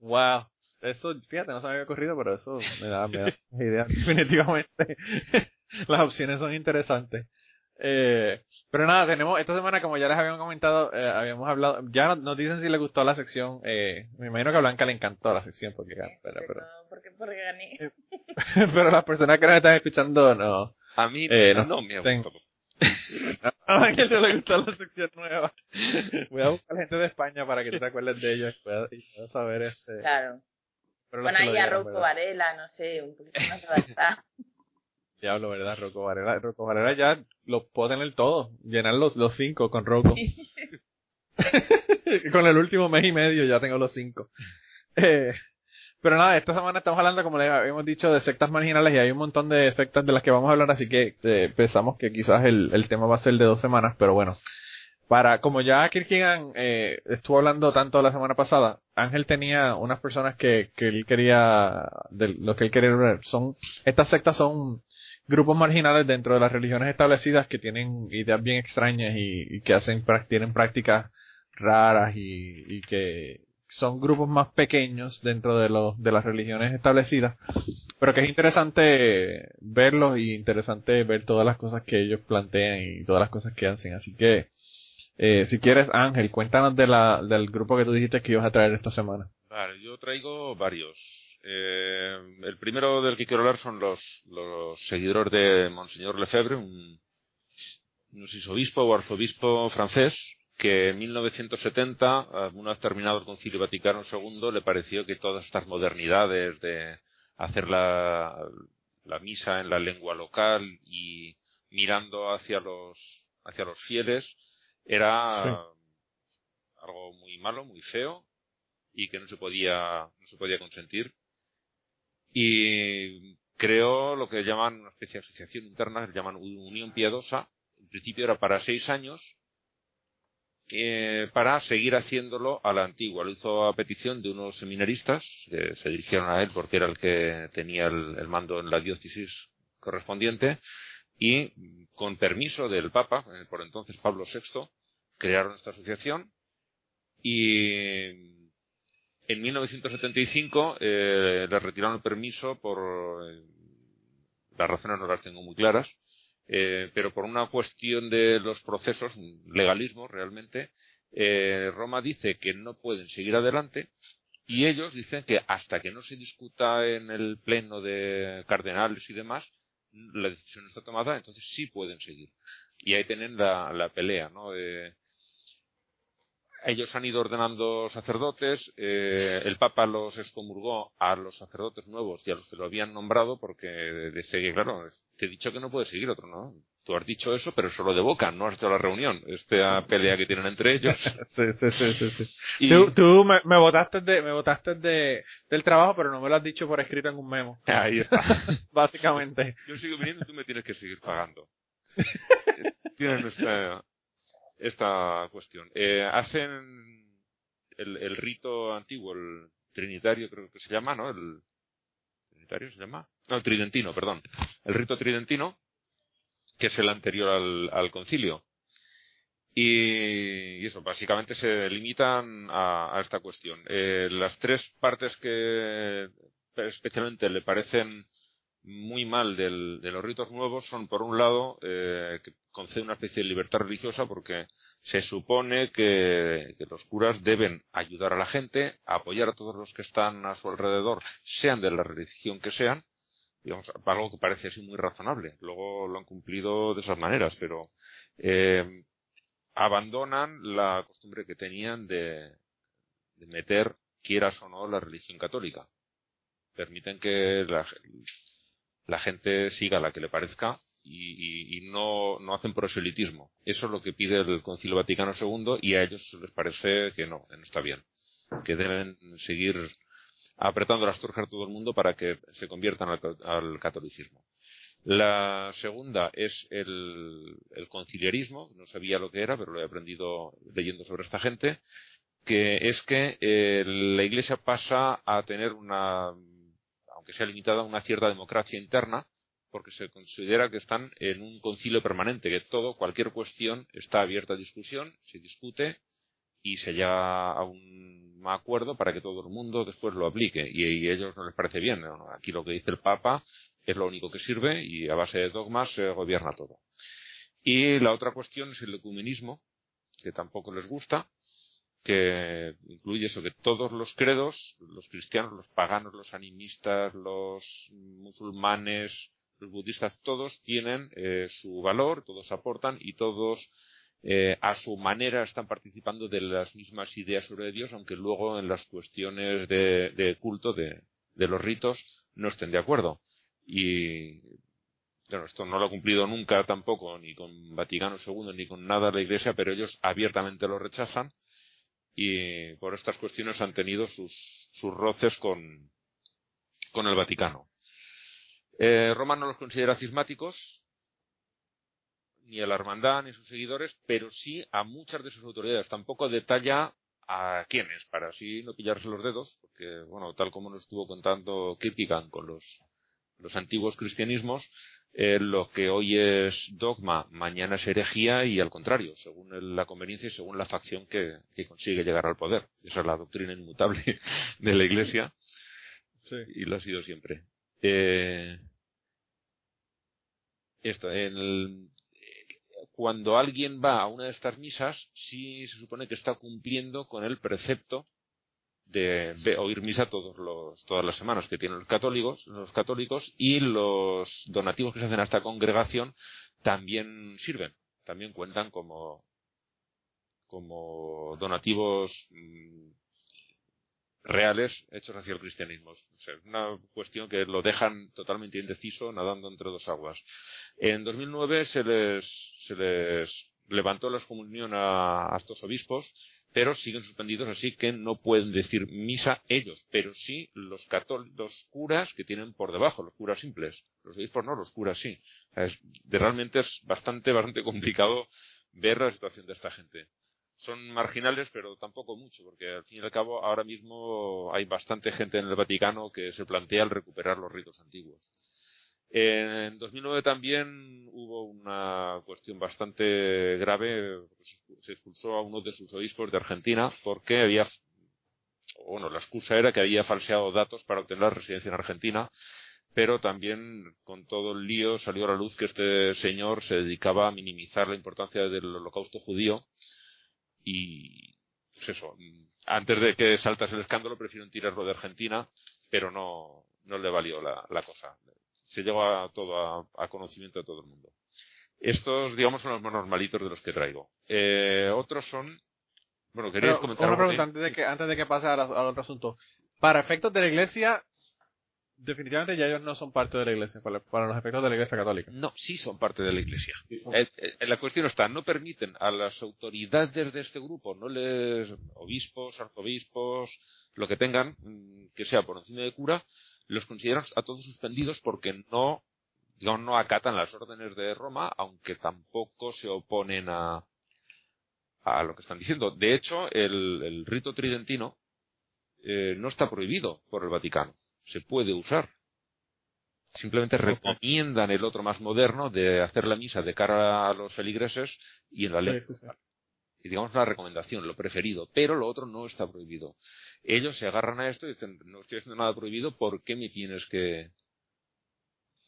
wow. Eso, fíjate, no se me había ocurrido, pero eso me da, me da idea. Definitivamente. Las opciones son interesantes. Eh, pero nada, tenemos, esta semana, como ya les habíamos comentado, eh, habíamos hablado, ya nos, nos dicen si les gustó la sección, eh, me imagino que a Blanca le encantó la sección, porque, pero, pero, no, porque, porque gané. pero las personas que nos están escuchando, no. A mí Eh, no, no, me gustado. A Ángel no le gustó la sección nueva. Voy a buscar gente de España para que te acuerdes de ellos y puedas, saber este. Claro. pero Bueno, ahí a Rocco. Varela, no sé, un poquito más adaptado. Diablo, ¿verdad? Rocco Varela. Rocco Varela ya lo puedo tener todo. Llenar los, los cinco con Rocco. con el último mes y medio ya tengo los cinco. Eh, pero nada, esta semana estamos hablando, como les habíamos dicho, de sectas marginales y hay un montón de sectas de las que vamos a hablar, así que eh, pensamos que quizás el, el tema va a ser de dos semanas, pero bueno. Para, como ya Kierkegaard eh, estuvo hablando tanto la semana pasada, Ángel tenía unas personas que, que él quería, de lo que él quería ver, son, estas sectas son grupos marginales dentro de las religiones establecidas que tienen ideas bien extrañas y, y que hacen, tienen prácticas raras y, y que son grupos más pequeños dentro de los de las religiones establecidas pero que es interesante verlos y interesante ver todas las cosas que ellos plantean y todas las cosas que hacen así que eh, si quieres Ángel cuéntanos de la, del grupo que tú dijiste que ibas a traer esta semana yo traigo varios. Eh, el primero del que quiero hablar son los, los seguidores de Monseñor Lefebvre, un, es obispo o arzobispo francés, que en 1970, eh, una vez terminado el Concilio Vaticano II, le pareció que todas estas modernidades de hacer la, la misa en la lengua local y mirando hacia los, hacia los fieles era Sí. algo muy malo, muy feo y que no se podía, no se podía consentir. Y creó lo que llaman una especie de asociación interna, que llaman Unión Piadosa. En principio era para seis años, eh, para seguir haciéndolo a la antigua. Lo hizo a petición de unos seminaristas que se dirigieron a él porque era el que tenía el, mando en la diócesis correspondiente y con permiso del Papa, eh, por entonces Pablo VI, crearon esta asociación y en 1975 eh, le retiraron el permiso por eh, las razones no las tengo muy claras eh, pero por una cuestión de los procesos legalismo realmente eh, Roma dice que no pueden seguir adelante y ellos dicen que hasta que no se discuta en el pleno de cardenales y demás la decisión está tomada entonces sí pueden seguir. Y ahí tienen la, la pelea no Eh, ellos han ido ordenando sacerdotes, eh, el Papa los excomulgó a los sacerdotes nuevos y a los que lo habían nombrado porque dice que, claro, te he dicho que no puedes seguir otro, ¿no? tú has dicho eso, pero solo de boca, no has hecho la reunión, esta pelea que tienen entre ellos. sí, sí, sí, sí, sí. Y- Tú, tú me, me votaste de, me votaste de, del trabajo, pero no me lo has dicho por escrito en un memo. Ahí está. Básicamente. Yo sigo viniendo y tú me tienes que seguir pagando. Tienen esta, esta cuestión. Eh, hacen el, el rito antiguo, el trinitario creo que se llama, ¿no? El trinitario se llama. No, tridentino, perdón. El rito tridentino, que es el anterior al, concilio. Y, y eso, básicamente se limitan a, a esta cuestión. Eh, las tres partes que especialmente le parecen muy mal del- de los ritos nuevos son, por un lado, eh, que concede una especie de libertad religiosa porque se supone que, que los curas deben ayudar a la gente, apoyar a todos los que están a su alrededor, sean de la religión que sean, digamos, algo que parece así muy razonable. Luego lo han cumplido de esas maneras, pero eh, abandonan la costumbre que tenían de, de meter, quieras o no, la religión católica. Permiten que la, la gente siga la que le parezca y, no, no hacen proselitismo. Eso es lo que pide el Concilio Vaticano II y a ellos les parece que no, que no está bien. Que deben seguir apretando las tuercas a todo el mundo para que se conviertan al, al catolicismo. La segunda es el, el conciliarismo, no sabía lo que era, pero lo he aprendido leyendo sobre esta gente, que es que eh, la Iglesia pasa a tener una, aunque sea limitada, una cierta democracia interna, porque se considera que están en un concilio permanente, que todo, cualquier cuestión está abierta a discusión, se discute y se llega a un acuerdo para que todo el mundo después lo aplique. Y, y a ellos no les parece bien. Aquí lo que dice el Papa es lo único que sirve y a base de dogmas se gobierna todo. Y la otra cuestión es el ecumenismo, que tampoco les gusta, que incluye eso, que todos los credos, los cristianos, los paganos, los animistas, los musulmanes, los budistas, todos tienen eh, su valor, todos aportan y todos eh, a su manera están participando de las mismas ideas sobre Dios, aunque luego en las cuestiones de, culto, de, de los ritos, no estén de acuerdo. Y bueno, esto no lo ha cumplido nunca tampoco, ni con Vaticano II, ni con nada la Iglesia, pero ellos abiertamente lo rechazan y por estas cuestiones han tenido sus, sus roces con, el Vaticano. Eh, Roma no los considera cismáticos, ni a la hermandad ni a sus seguidores, pero sí a muchas de sus autoridades. Tampoco detalla a quiénes, para así no pillarse los dedos, porque, bueno, tal como nos estuvo contando Kierkegaard con los, los antiguos cristianismos, eh, lo que hoy es dogma, mañana es herejía y al contrario, según la conveniencia y según la facción que, que consigue llegar al poder. Esa es la doctrina inmutable de la Iglesia y lo ha sido siempre. Eh, esto, en el- cuando alguien va a una de estas misas, sí se supone que está cumpliendo con el precepto de, oír misa todos los, todas las semanas que tienen los católicos, los católicos y los donativos que se hacen a esta congregación también sirven, también cuentan como, como donativos mm, reales hechos hacia el cristianismo. Es una cuestión que lo dejan totalmente indeciso, nadando entre dos aguas. En 2009 se les, se les levantó la excomunión a, estos obispos, pero siguen suspendidos, así que no pueden decir misa ellos, pero sí los curas que tienen por debajo, los curas simples. Los obispos no, los curas sí. Es, de- realmente es bastante, bastante complicado ver la situación de esta gente son marginales, pero tampoco mucho, porque al fin y al cabo ahora mismo hay bastante gente en el Vaticano que se plantea el recuperar los ritos antiguos. En 2009 también hubo una cuestión bastante grave, se expulsó a uno de sus obispos de Argentina porque había, bueno, la excusa era que había falseado datos para obtener la residencia en Argentina, pero también con todo el lío salió a la luz que este señor se dedicaba a minimizar la importancia del holocausto judío y pues eso, antes de que saltase el escándalo prefirieron tirarlo de Argentina, pero no, no le valió la cosa. Se llegó a todo a, a conocimiento de todo el mundo. Estos, digamos, son los más normalitos de los que traigo. Eh, otros son, bueno, quería comentar una pregunta antes de que, antes de que pase al, al otro asunto. Para efectos de la iglesia, definitivamente ya ellos no son parte de la iglesia, para, para los efectos de la iglesia católica. No, sí son parte de la Iglesia. Eh, eh, la cuestión está, no permiten a las autoridades de este grupo, no les obispos, arzobispos, lo que tengan, mm, que sea por encima de cura, los consideran a todos suspendidos porque no, digamos, no acatan las órdenes de Roma, aunque tampoco se oponen a, a lo que están diciendo. De hecho, el, el rito tridentino eh, no está prohibido por el Vaticano. Se puede usar. Simplemente recomiendan el otro más moderno de hacer la misa de cara a los feligreses y en la ley. Sí, sí, sí. Y digamos la recomendación, lo preferido. Pero lo otro no está prohibido. Ellos se agarran a esto y dicen, no estoy haciendo nada prohibido, ¿por qué me tienes que,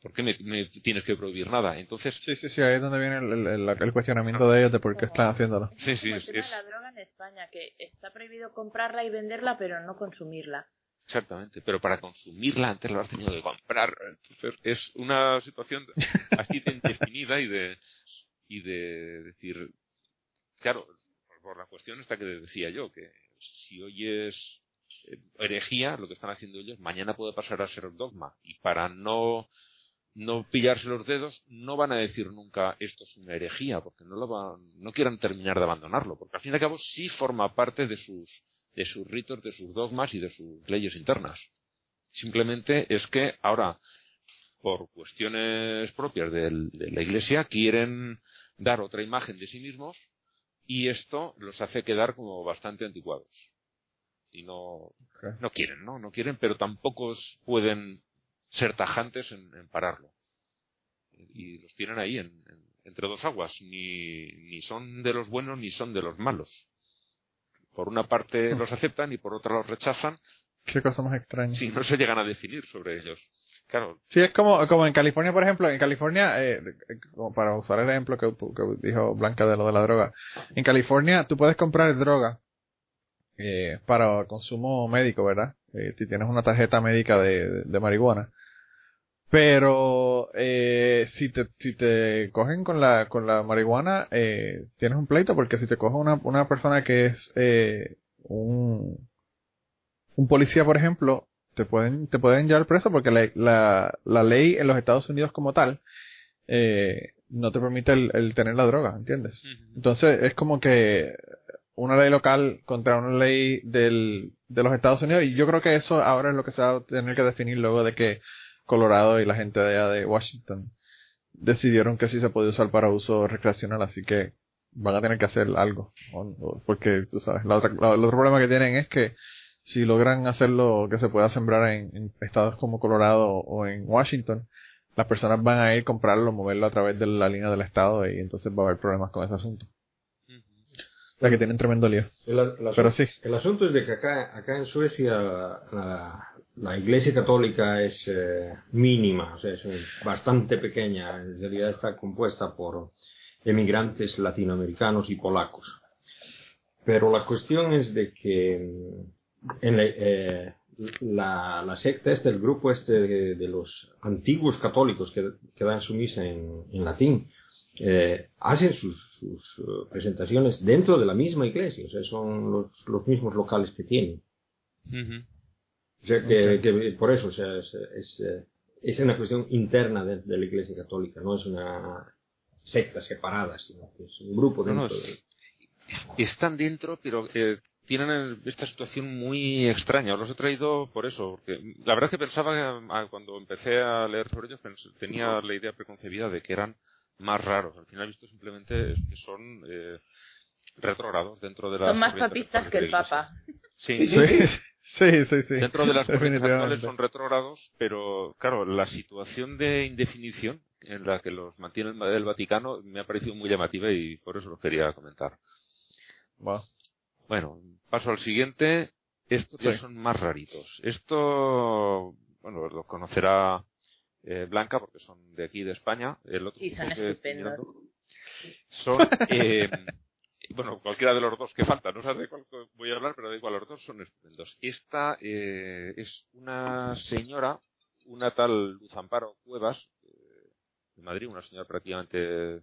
¿por qué me, me tienes que prohibir nada? Entonces, Sí, sí, sí, ahí es donde viene el, el- el- el cuestionamiento de ellos de por qué están haciéndolo. sí, sí, Como es, es- la droga en España, que está prohibido comprarla y venderla, pero no consumirla. exactamente. Pero para consumirla antes lo has tenido que comprar. Entonces, es una situación así de indefinida y de, y de decir, claro, por la cuestión esta que decía yo, que si hoy es eh, herejía, lo que están haciendo ellos, mañana puede pasar a ser dogma. Y para no, no pillarse los dedos, no van a decir nunca esto es una herejía, porque no lo van, no quieran terminar de abandonarlo, porque al fin y al cabo sí forma parte de sus, de sus ritos, de sus dogmas y de sus leyes internas. Simplemente es que ahora, por cuestiones propias de la Iglesia, quieren dar otra imagen de sí mismos y esto los hace quedar como bastante anticuados. Y no, no quieren, ¿no? No quieren, pero tampoco pueden ser tajantes en, en pararlo. Y los tienen ahí en, en- entre dos aguas. Ni, ni son de los buenos ni son de los malos. Por una parte los aceptan y por otra los rechazan Qué cosa más extraña. si no se llegan a definir sobre ellos. Claro, Sí, es como, como en California, por ejemplo, en California, eh, para usar el ejemplo que, dijo Blanca de lo de la droga, en California tú puedes comprar droga eh, para consumo médico, ¿verdad? Eh, si tienes una tarjeta médica de, de, marihuana. Pero si te si te cogen con la con la marihuana tienes un pleito porque si te coge una una persona que es un un policía por ejemplo te pueden te pueden llevar preso porque la, la, la ley en los Estados Unidos como tal eh, no te permite el, el tener la droga ¿entiendes? Entonces es como que una ley local contra una ley del, de los Estados Unidos y yo creo que eso ahora es lo que se va a tener que definir luego de que Colorado y la gente de allá de Washington decidieron que sí se puede usar para uso recreacional, así que van a tener que hacer algo. Porque, tú sabes, la otra, la- el otro problema que tienen es que si logran hacerlo que se pueda sembrar en, en estados como Colorado o en Washington, las personas van a ir a comprarlo, moverlo a través de la línea del estado y entonces va a haber problemas con ese asunto. O sea que tienen tremendo lío. El, el Pero asunto- sí. el asunto es de que acá, acá en Suecia la, la Iglesia Católica es eh, mínima, o sea, es bastante pequeña. En realidad está compuesta por emigrantes latinoamericanos y polacos. Pero la cuestión es de que en la, eh, la, la secta este, el grupo este de, de los antiguos católicos que, que dan su misa en, en latín, eh, hacen sus, sus eh, presentaciones dentro de la misma iglesia, o sea, son los, los mismos locales que tienen. O sea, que, que por eso, o sea, es, es, es una cuestión interna de, de la iglesia católica, no es una secta separada, sino que es un grupo No, no, dentro es- de... están dentro, pero eh, tienen esta situación muy extraña. Os los he traído por eso, porque la verdad es que pensaba, que, cuando empecé a leer sobre ellos, tenía la idea preconcebida de que eran más raros. Al final he visto simplemente que son eh, retrógrados dentro de las Son más papistas que el Papa. Sí, Sí, sí, sí. sí. Dentro de las corrientes son retrógrados, pero claro, la situación de indefinición en la que los mantiene el el Vaticano me ha parecido muy llamativa y por eso los quería comentar. Wow. Bueno, paso al siguiente. Estos ya Sí. son más raritos. Esto, bueno, lo conocerá eh, Blanca porque son de aquí de España. El otro Y son estupendos. Son, eh, bueno, cualquiera de los dos que falta. No sé de cuál voy a hablar, pero da igual, los dos son estupendos. Esta eh, es una señora, una tal Luz Amparo Cuevas, eh, de Madrid, una señora prácticamente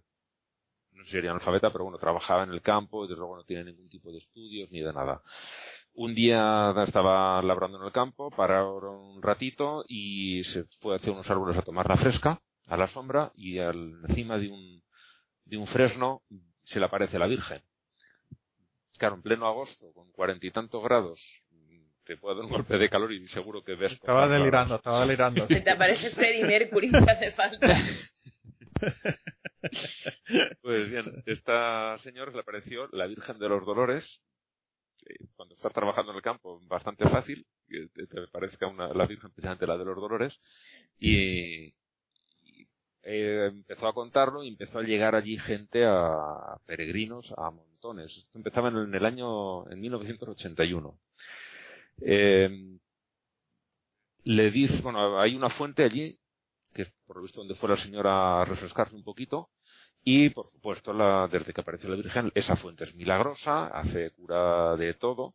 no sé si sería analfabeta, pero bueno, trabajaba en el campo y desde luego no tiene ningún tipo de estudios ni de nada. Un día estaba labrando en el campo, paró un ratito y se fue hacia unos árboles a tomar la fresca, a la sombra, y al, encima de un, de un fresno se le aparece la Virgen. Claro, en pleno agosto, con cuarenta y tantos grados, te puede dar un golpe de calor y seguro que ves. Estaba delirando, estaba delirando. Te aparece Freddie Mercury, te hace falta. Pues bien, esta señora le apareció la Virgen de los Dolores. Cuando estás trabajando en el campo, bastante fácil que te, parezca una, la Virgen precisamente la de los Dolores. Y, eh, empezó a contarlo y empezó a llegar allí gente a peregrinos a montones. Esto empezaba en el, en el año en 1981. Eh, le dice, bueno, hay una fuente allí que es por lo visto donde fue la señora a refrescarse un poquito. Y, por supuesto, desde que apareció la Virgen, esa fuente es milagrosa, hace cura de todo.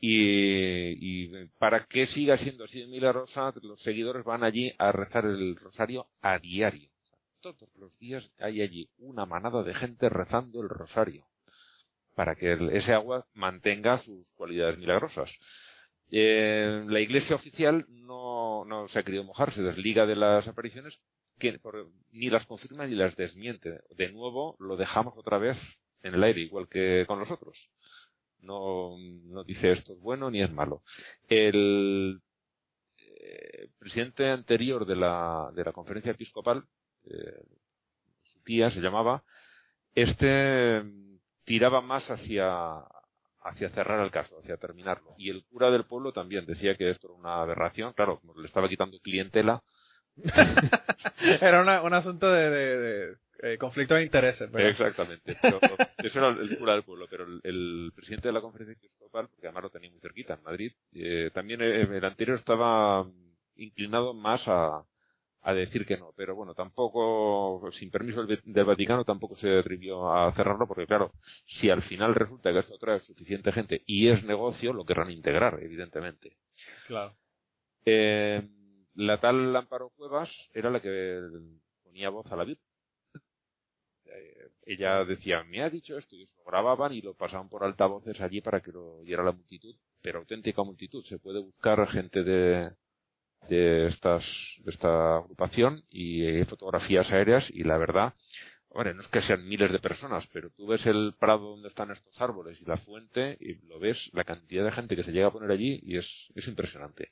Y, para que siga siendo así de milagrosa, los seguidores van allí a rezar el rosario a diario. Todos los días hay allí una manada de gente rezando el rosario para que ese agua mantenga sus cualidades milagrosas. Eh, la iglesia oficial no, no se ha querido mojar, se desliga de las apariciones, que ni las confirma ni las desmiente. De nuevo lo dejamos otra vez en el aire, igual que con los otros. No, no dice esto es bueno ni es malo. El eh, presidente anterior de la, de la conferencia episcopal, eh, su tía se llamaba, este mm, tiraba más hacia, hacia cerrar el caso, hacia terminarlo. Y el cura del pueblo también decía que esto era una aberración, claro, como le estaba quitando clientela, Era una, un asunto de, de, de, eh, conflicto de intereses, ¿verdad? Exactamente. Pero eso era el cura del pueblo, pero el, el presidente de la conferencia episcopal, porque además lo tenía muy cerquita en Madrid, eh, también eh, el anterior estaba inclinado más a, a decir que no. Pero bueno, tampoco, sin permiso del, Vaticano, tampoco se atrevió a cerrarlo, porque claro, si al final resulta que esto trae suficiente gente y es negocio, lo querrán integrar, evidentemente. Claro. Eh, la tal Amparo Cuevas era la que ponía voz a la Virgen. Eh, ella decía, me ha dicho esto, y eso lo grababan y lo pasaban por altavoces allí para que lo oyera la multitud, pero auténtica multitud. Se puede buscar gente de, de estas, de esta agrupación y eh, fotografías aéreas y la verdad, hombre, no es que sean miles de personas, pero tú ves el prado donde están estos árboles y la fuente y lo ves, la cantidad de gente que se llega a poner allí y es, es impresionante.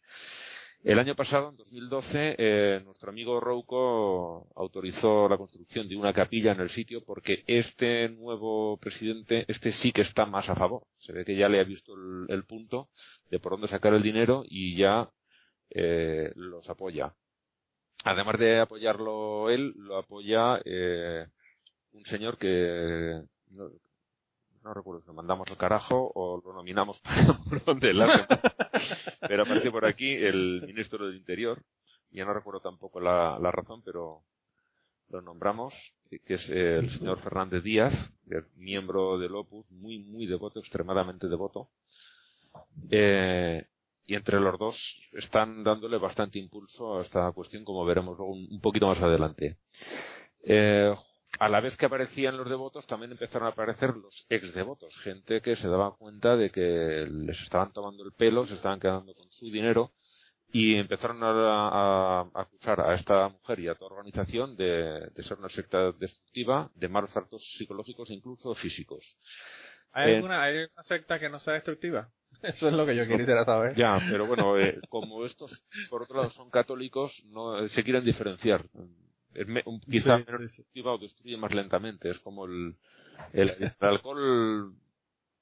El año pasado, en 2012, eh, nuestro amigo Rouco autorizó la construcción de una capilla en el sitio porque este nuevo presidente, este sí que está más a favor. Se ve que ya le ha visto el, el punto de por dónde sacar el dinero y ya eh, los apoya. Además de apoyarlo él, lo apoya eh, un señor que no, no recuerdo si lo mandamos al carajo o lo nominamos para donde la pero aparece por aquí el ministro del Interior, ya no recuerdo tampoco la, la razón, pero lo nombramos, que es el señor Fernández Díaz, miembro del Opus, muy, muy devoto, extremadamente devoto. Eh, y entre los dos están dándole bastante impulso a esta cuestión, como veremos luego un, un poquito más adelante. Eh, a la vez que aparecían los devotos, también empezaron a aparecer los ex devotos, gente que se daba cuenta de que les estaban tomando el pelo, se estaban quedando con su dinero y empezaron a, a- a acusar a esta mujer y a toda organización de, de ser una secta destructiva, de malos actos psicológicos e incluso físicos. ¿Hay Eh, alguna, ¿Hay una secta que no sea destructiva? Eso es lo que yo quisiera saber. Ya, pero bueno, eh, como estos, por otro lado, son católicos, no eh, se quieren diferenciar. Es me- un- quizá Sí, menos sí, o destruye más lentamente. Es como el, el, el alcohol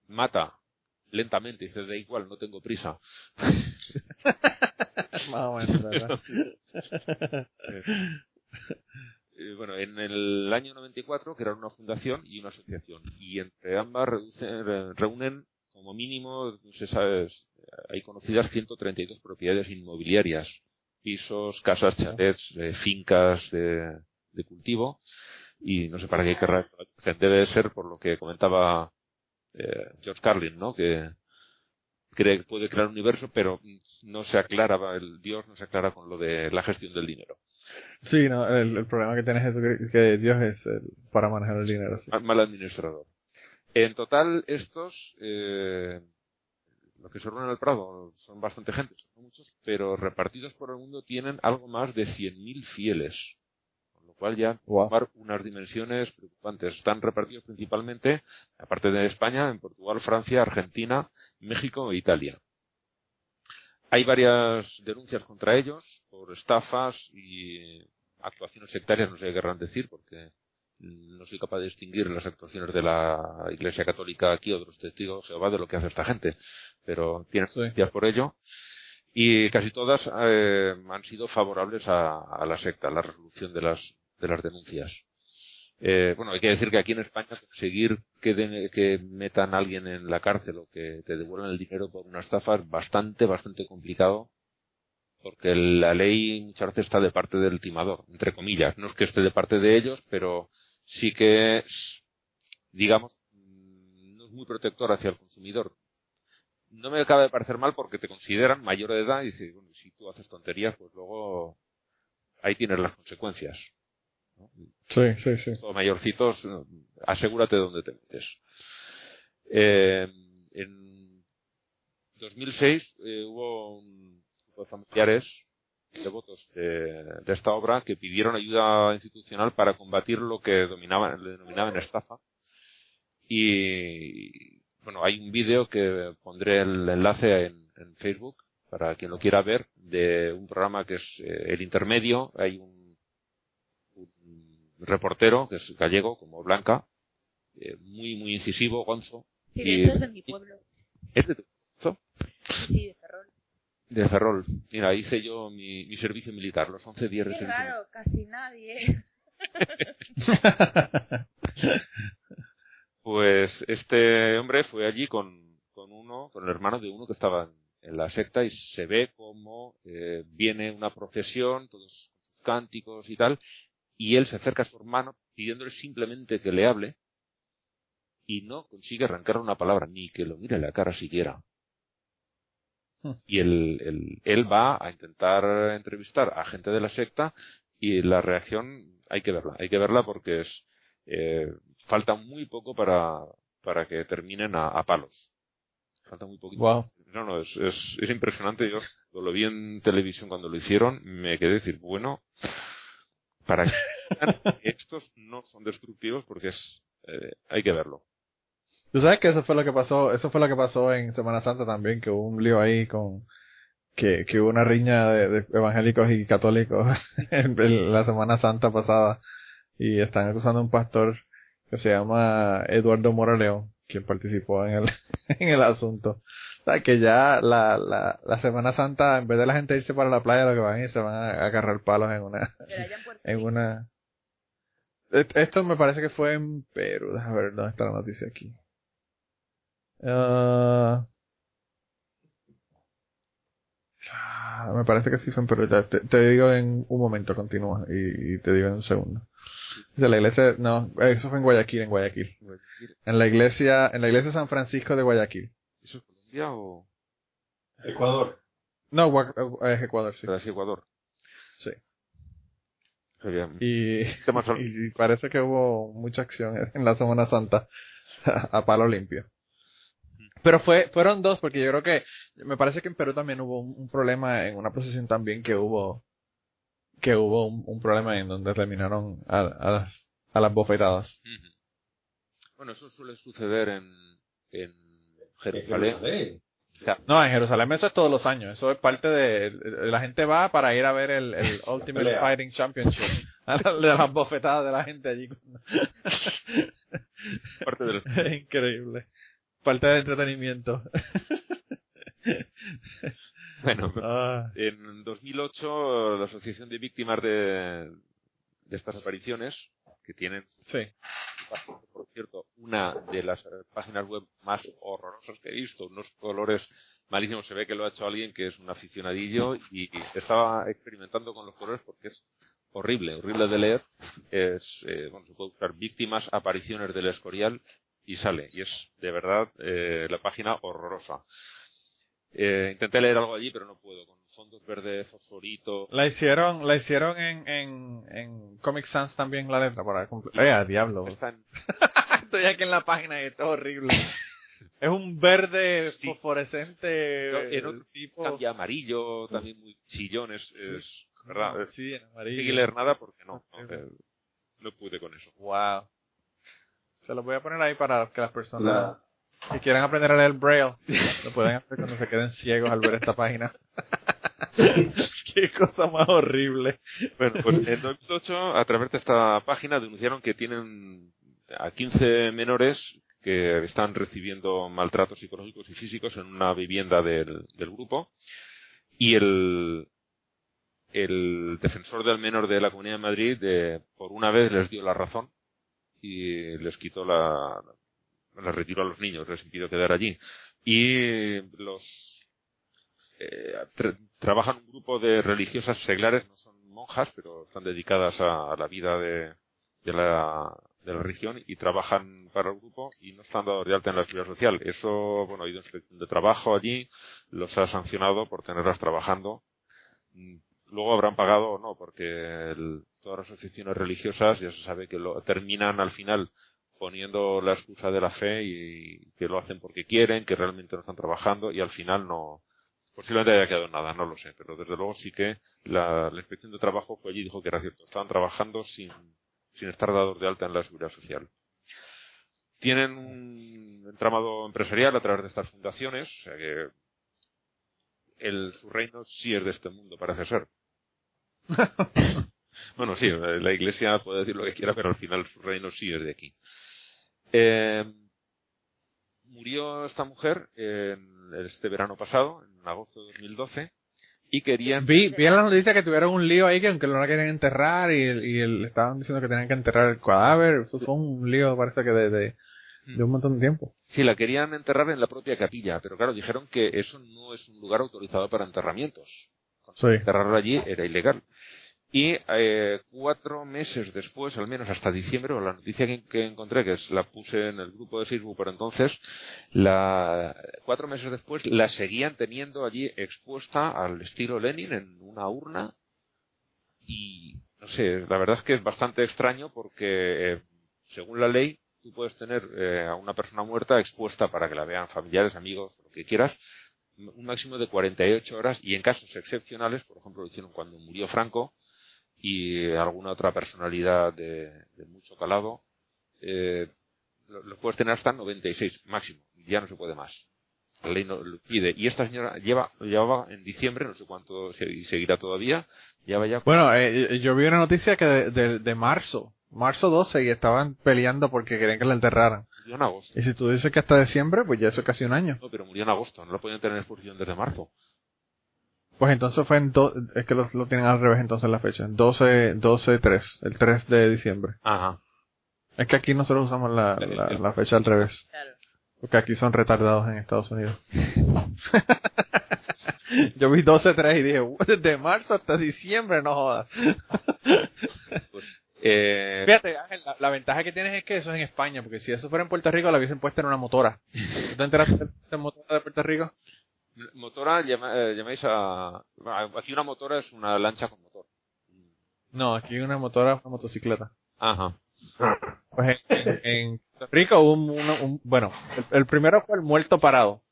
mata lentamente. Dice, da igual, no tengo prisa. Más o menos, ¿verdad? Eh, bueno, en el año 94 crearon una fundación y una asociación. Y entre ambas reducen- re- reúnen como mínimo, no sé, sabes, hay conocidas 132 propiedades inmobiliarias. Pisos, casas, chalets, eh, fincas de, de cultivo. Y no sé para qué querrá. Debe ser por lo que comentaba eh, George Carlin, ¿no? Que cree que puede crear un universo, pero no se aclara, el Dios no se aclara con lo de la gestión del dinero. Sí, no, el, el problema que tienes es que Dios es el, para manejar el dinero. Sí. Mal administrador. En total, estos, eh, los que se reúnen en el Prado, son bastante gente, son muchos, pero repartidos por el mundo tienen algo más de 100.000 fieles. Con lo cual ya Wow. tomar unas dimensiones preocupantes. Están repartidos principalmente, aparte de España, en Portugal, Francia, Argentina, México e Italia. Hay varias denuncias contra ellos por estafas y actuaciones sectarias, no sé qué querrán decir, porque no soy capaz de distinguir las actuaciones de la Iglesia Católica aquí o de los testigos de Jehová de lo que hace esta gente, pero tienen Sí. denuncias por ello y casi todas eh, han sido favorables a, a la secta, a la resolución de las de las denuncias. Eh, bueno, hay que decir que aquí en España conseguir que, den- que metan a alguien en la cárcel o que te devuelvan el dinero por una estafa es bastante, bastante complicado porque la ley muchas veces está de parte del timador, entre comillas. No es que esté de parte de ellos, pero sí que, es, digamos, mm, no es muy protector hacia el consumidor. No me acaba de parecer mal porque te consideran mayor de edad y dices, bueno, si tú haces tonterías, pues luego ahí tienes las consecuencias. ¿no? Sí, sí, sí. Mayorcitos, eh, asegúrate de dónde te metes. Eh, en 2006 eh, hubo un grupo de familiares devotos de, de esta obra que pidieron ayuda institucional para combatir lo que dominaban, le denominaban estafa. Y bueno, hay un vídeo que pondré el enlace en, en Facebook para quien lo quiera ver de un programa que es eh, El Intermedio. Hay un, un reportero que es gallego, como Blanca, eh, muy, muy incisivo, gonzo. Sí, Y- de hecho es de mi pueblo. ¿Es de tu Sí, sí, de Ferrol. Mira, hice yo mi, mi servicio militar, los 11 días de Qué servicio raro, casi nadie. Pues este hombre fue allí con, con uno, con el hermano de uno que estaba en, la secta y se ve como eh, viene una procesión, todos con sus cánticos y tal, y él se acerca a su hermano pidiéndole simplemente que le hable y no consigue arrancar una palabra, ni que lo mire en la cara siquiera. Y él, él, él va a intentar entrevistar a gente de la secta y la reacción hay que verla, hay que verla porque es eh, falta muy poco para, para que terminen a, a palos. Falta muy poquito. Wow. No, no, es, es, es impresionante. Yo lo vi en televisión cuando lo hicieron, me quedé decir, bueno, para que estos no son destructivos porque es, eh, hay que verlo. Tú sabes que eso fue lo que pasó, eso fue lo que pasó en Semana Santa también, que hubo un lío ahí con que, que hubo una riña de, de evangélicos y católicos en, en la Semana Santa pasada y están acusando a un pastor que se llama Eduardo Moraleón, quien participó en el, en el asunto. O sea, que ya la, la, la Semana Santa, en vez de la gente irse para la playa, lo que van a ir se van a agarrar palos en una, en una... Et- Esto me parece que fue en Perú. Déjame ver dónde está la noticia aquí. Ah, me parece que sí fue en Perú. Ya Te, te digo en un momento, continúa. Y, y te digo en un segundo. Dice la iglesia, no, eso fue en Guayaquil, en Guayaquil. En la iglesia, en la iglesia San Francisco de Guayaquil. ¿Eso es Colombia o Ecuador. No, eh, es Ecuador, sí. es Ecuador? Sí. Sería- y parece que hubo mucha acción en la Semana Santa a palo limpio. Pero fue, fueron dos, porque yo creo que, me parece que en Perú también hubo un, un problema en una procesión también que hubo, que hubo un, un problema en donde terminaron a, a las, a las bofetadas. Bueno, eso suele suceder en, en Jerusalén. Jerusalén. O sea, No, en Jerusalén eso es todos los años, eso es parte de, la gente va para ir a ver el, el Ultimate Pelea. Fighting Championship, de las bofetadas de la gente allí. parte del Increíble. Parte de entretenimiento. Bueno, Ah, en 2008 la Asociación de Víctimas de, de estas apariciones, que tienen, sí. por cierto, una de las páginas web más horrorosas que he visto, unos colores malísimos, se ve que lo ha hecho alguien que es un aficionadillo y estaba experimentando con los colores porque es horrible, horrible de leer. Es, eh, bueno, se puede buscar víctimas, apariciones del escorial y sale. Y es de verdad eh, la página horrorosa. Eh, intenté leer algo allí, pero no puedo. Con fondos verdes, fosforito. La hicieron, la hicieron en, en, en Comic Sans también la letra para cumplir. Eh, a diablo. Están- Estoy aquí en la página y esto es horrible. es un verde Sí. fosforescente No, en otro tipo. cambia amarillo, también muy chillón, es, es verdad. Sí, en No amarillo. conseguí leer nada porque no, no, Sí. eh, no pude con eso. Wow. Se los voy a poner ahí para que las personas que quieran aprender a leer Braille lo pueden hacer cuando se queden ciegos al ver esta página. Qué cosa más horrible. Bueno, pues en 2008, a través de esta página, denunciaron que tienen a 15 menores que están recibiendo maltratos psicológicos y físicos en una vivienda del, del grupo. Y el, el defensor del menor de la Comunidad de Madrid, eh, por una vez les dio la razón y les quitó la, les retiró a los niños, les impidió quedar allí. Y los, eh, tra- trabajan un grupo de religiosas seglares, no son monjas, pero están dedicadas a, la vida de, de la, de la religión y trabajan para el grupo y no están dados de alta en la seguridad social. Eso, bueno, ha ido inspección de trabajo allí, los ha sancionado por tenerlas trabajando. Luego habrán pagado o no, porque todas las asociaciones religiosas ya se sabe que lo terminan al final poniendo la excusa de la fe y que lo hacen porque quieren, que realmente no están trabajando y al final no, posiblemente haya quedado nada, no lo sé, pero desde luego sí que la, la inspección de trabajo fue allí y dijo que era cierto, estaban trabajando sin, sin estar dados de alta en la seguridad social. Tienen un entramado empresarial a través de estas fundaciones, o sea que el, su reino sí es de este mundo, parece ser. bueno, sí, la iglesia puede decir lo que quiera, pero al final su reino sí es de aquí. Eh, murió esta mujer en este verano pasado, en agosto de 2012, y querían... Vi, vi en la noticia que tuvieron un lío ahí que aunque no la querían enterrar y, y estaban diciendo que tenían que enterrar el cadáver. Eso fue un lío, parece que de, de, de un montón de tiempo. Sí, la querían enterrar en la propia capilla, pero claro, dijeron que eso no es un lugar autorizado para enterramientos. Enterrarlo allí era ilegal. Y eh, cuatro meses después, al menos hasta diciembre, la noticia que, que encontré, que es, la puse en el grupo de Facebook por entonces, la, cuatro meses después la seguían teniendo allí expuesta al estilo Lenin en una urna. Y no sé, la verdad es que es bastante extraño porque, eh, según la ley, tú puedes tener eh, a una persona muerta expuesta para que la vean familiares, amigos, lo que quieras, un máximo de 48 horas y en casos excepcionales, por ejemplo, lo hicieron cuando murió Franco y alguna otra personalidad de, mucho calado, eh, lo, puedes tener hasta 96 máximo, ya no se puede más. La ley no lo pide. Y esta señora lleva, llevaba en diciembre, no sé cuánto y seguirá todavía, Bueno, eh, yo vi una noticia que de, de marzo, marzo 12, y estaban peleando porque querían que la enterraran. murió en agosto. Y si tú dices que hasta diciembre, pues ya eso es casi un año. No, pero murió en agosto, no lo podían tener en exposición desde marzo. Pues entonces fue en, do- es que lo, lo tienen al revés entonces la fecha, 12, 12, 3, el 3 de diciembre. Ajá. Es que aquí nosotros usamos la, la, el- la fecha al revés. Claro. Porque aquí son retardados en Estados Unidos. Yo vi 12-3 y dije, "What, desde marzo hasta diciembre, no jodas. Pues, eh, Fíjate, Ángel, la, la ventaja que tienes es que eso es en España, porque si eso fuera en Puerto Rico, la hubiesen puesto en una motora. ¿Tú te enteraste de la motora de Puerto Rico? motora, llama- eh, llamáis a... Aquí una motora es una lancha con motor. No, aquí una motora es una motocicleta. Ajá. Pues en, Puerto Rico hubo un, uno- un- bueno, el, el primero fue el muerto parado.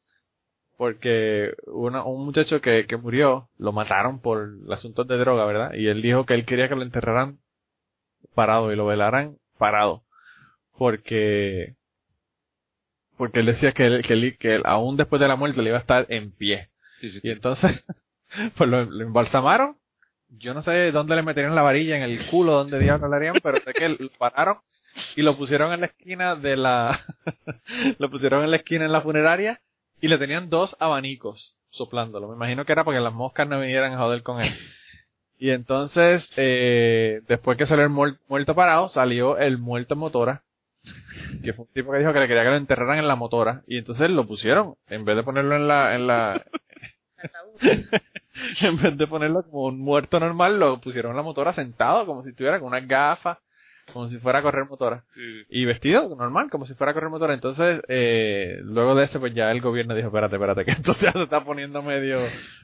Porque una- un muchacho que, que murió, lo mataron por el asunto de droga, ¿verdad? Y él dijo que él quería que lo enterraran parado y lo velaran parado. Porque, porque él decía que él, que él, que él, aún después de la muerte le iba a estar en pie. Sí, sí. Y entonces, pues lo, lo embalsamaron. Yo no sé dónde le meterían la varilla, en el culo, dónde diablos le harían, pero sé que lo pararon y lo pusieron en la esquina de la, lo pusieron en la esquina en la funeraria y le tenían dos abanicos soplándolo. Me imagino que era para que las moscas no vinieran a joder con él. Y entonces, eh, después que salió el muer- muerto parado, salió el muerto en motora. Que fue un tipo que dijo que le quería que lo enterraran en la motora. Y entonces lo pusieron, en vez de ponerlo en la, en la, en vez de ponerlo como un muerto normal, lo pusieron en la motora sentado, como si estuviera con unas gafas. Como si fuera a correr motora. Sí. Y vestido normal, como si fuera a correr motora. Entonces, eh, luego de eso, pues ya el gobierno dijo, espérate, espérate, que esto ya se está poniendo medio,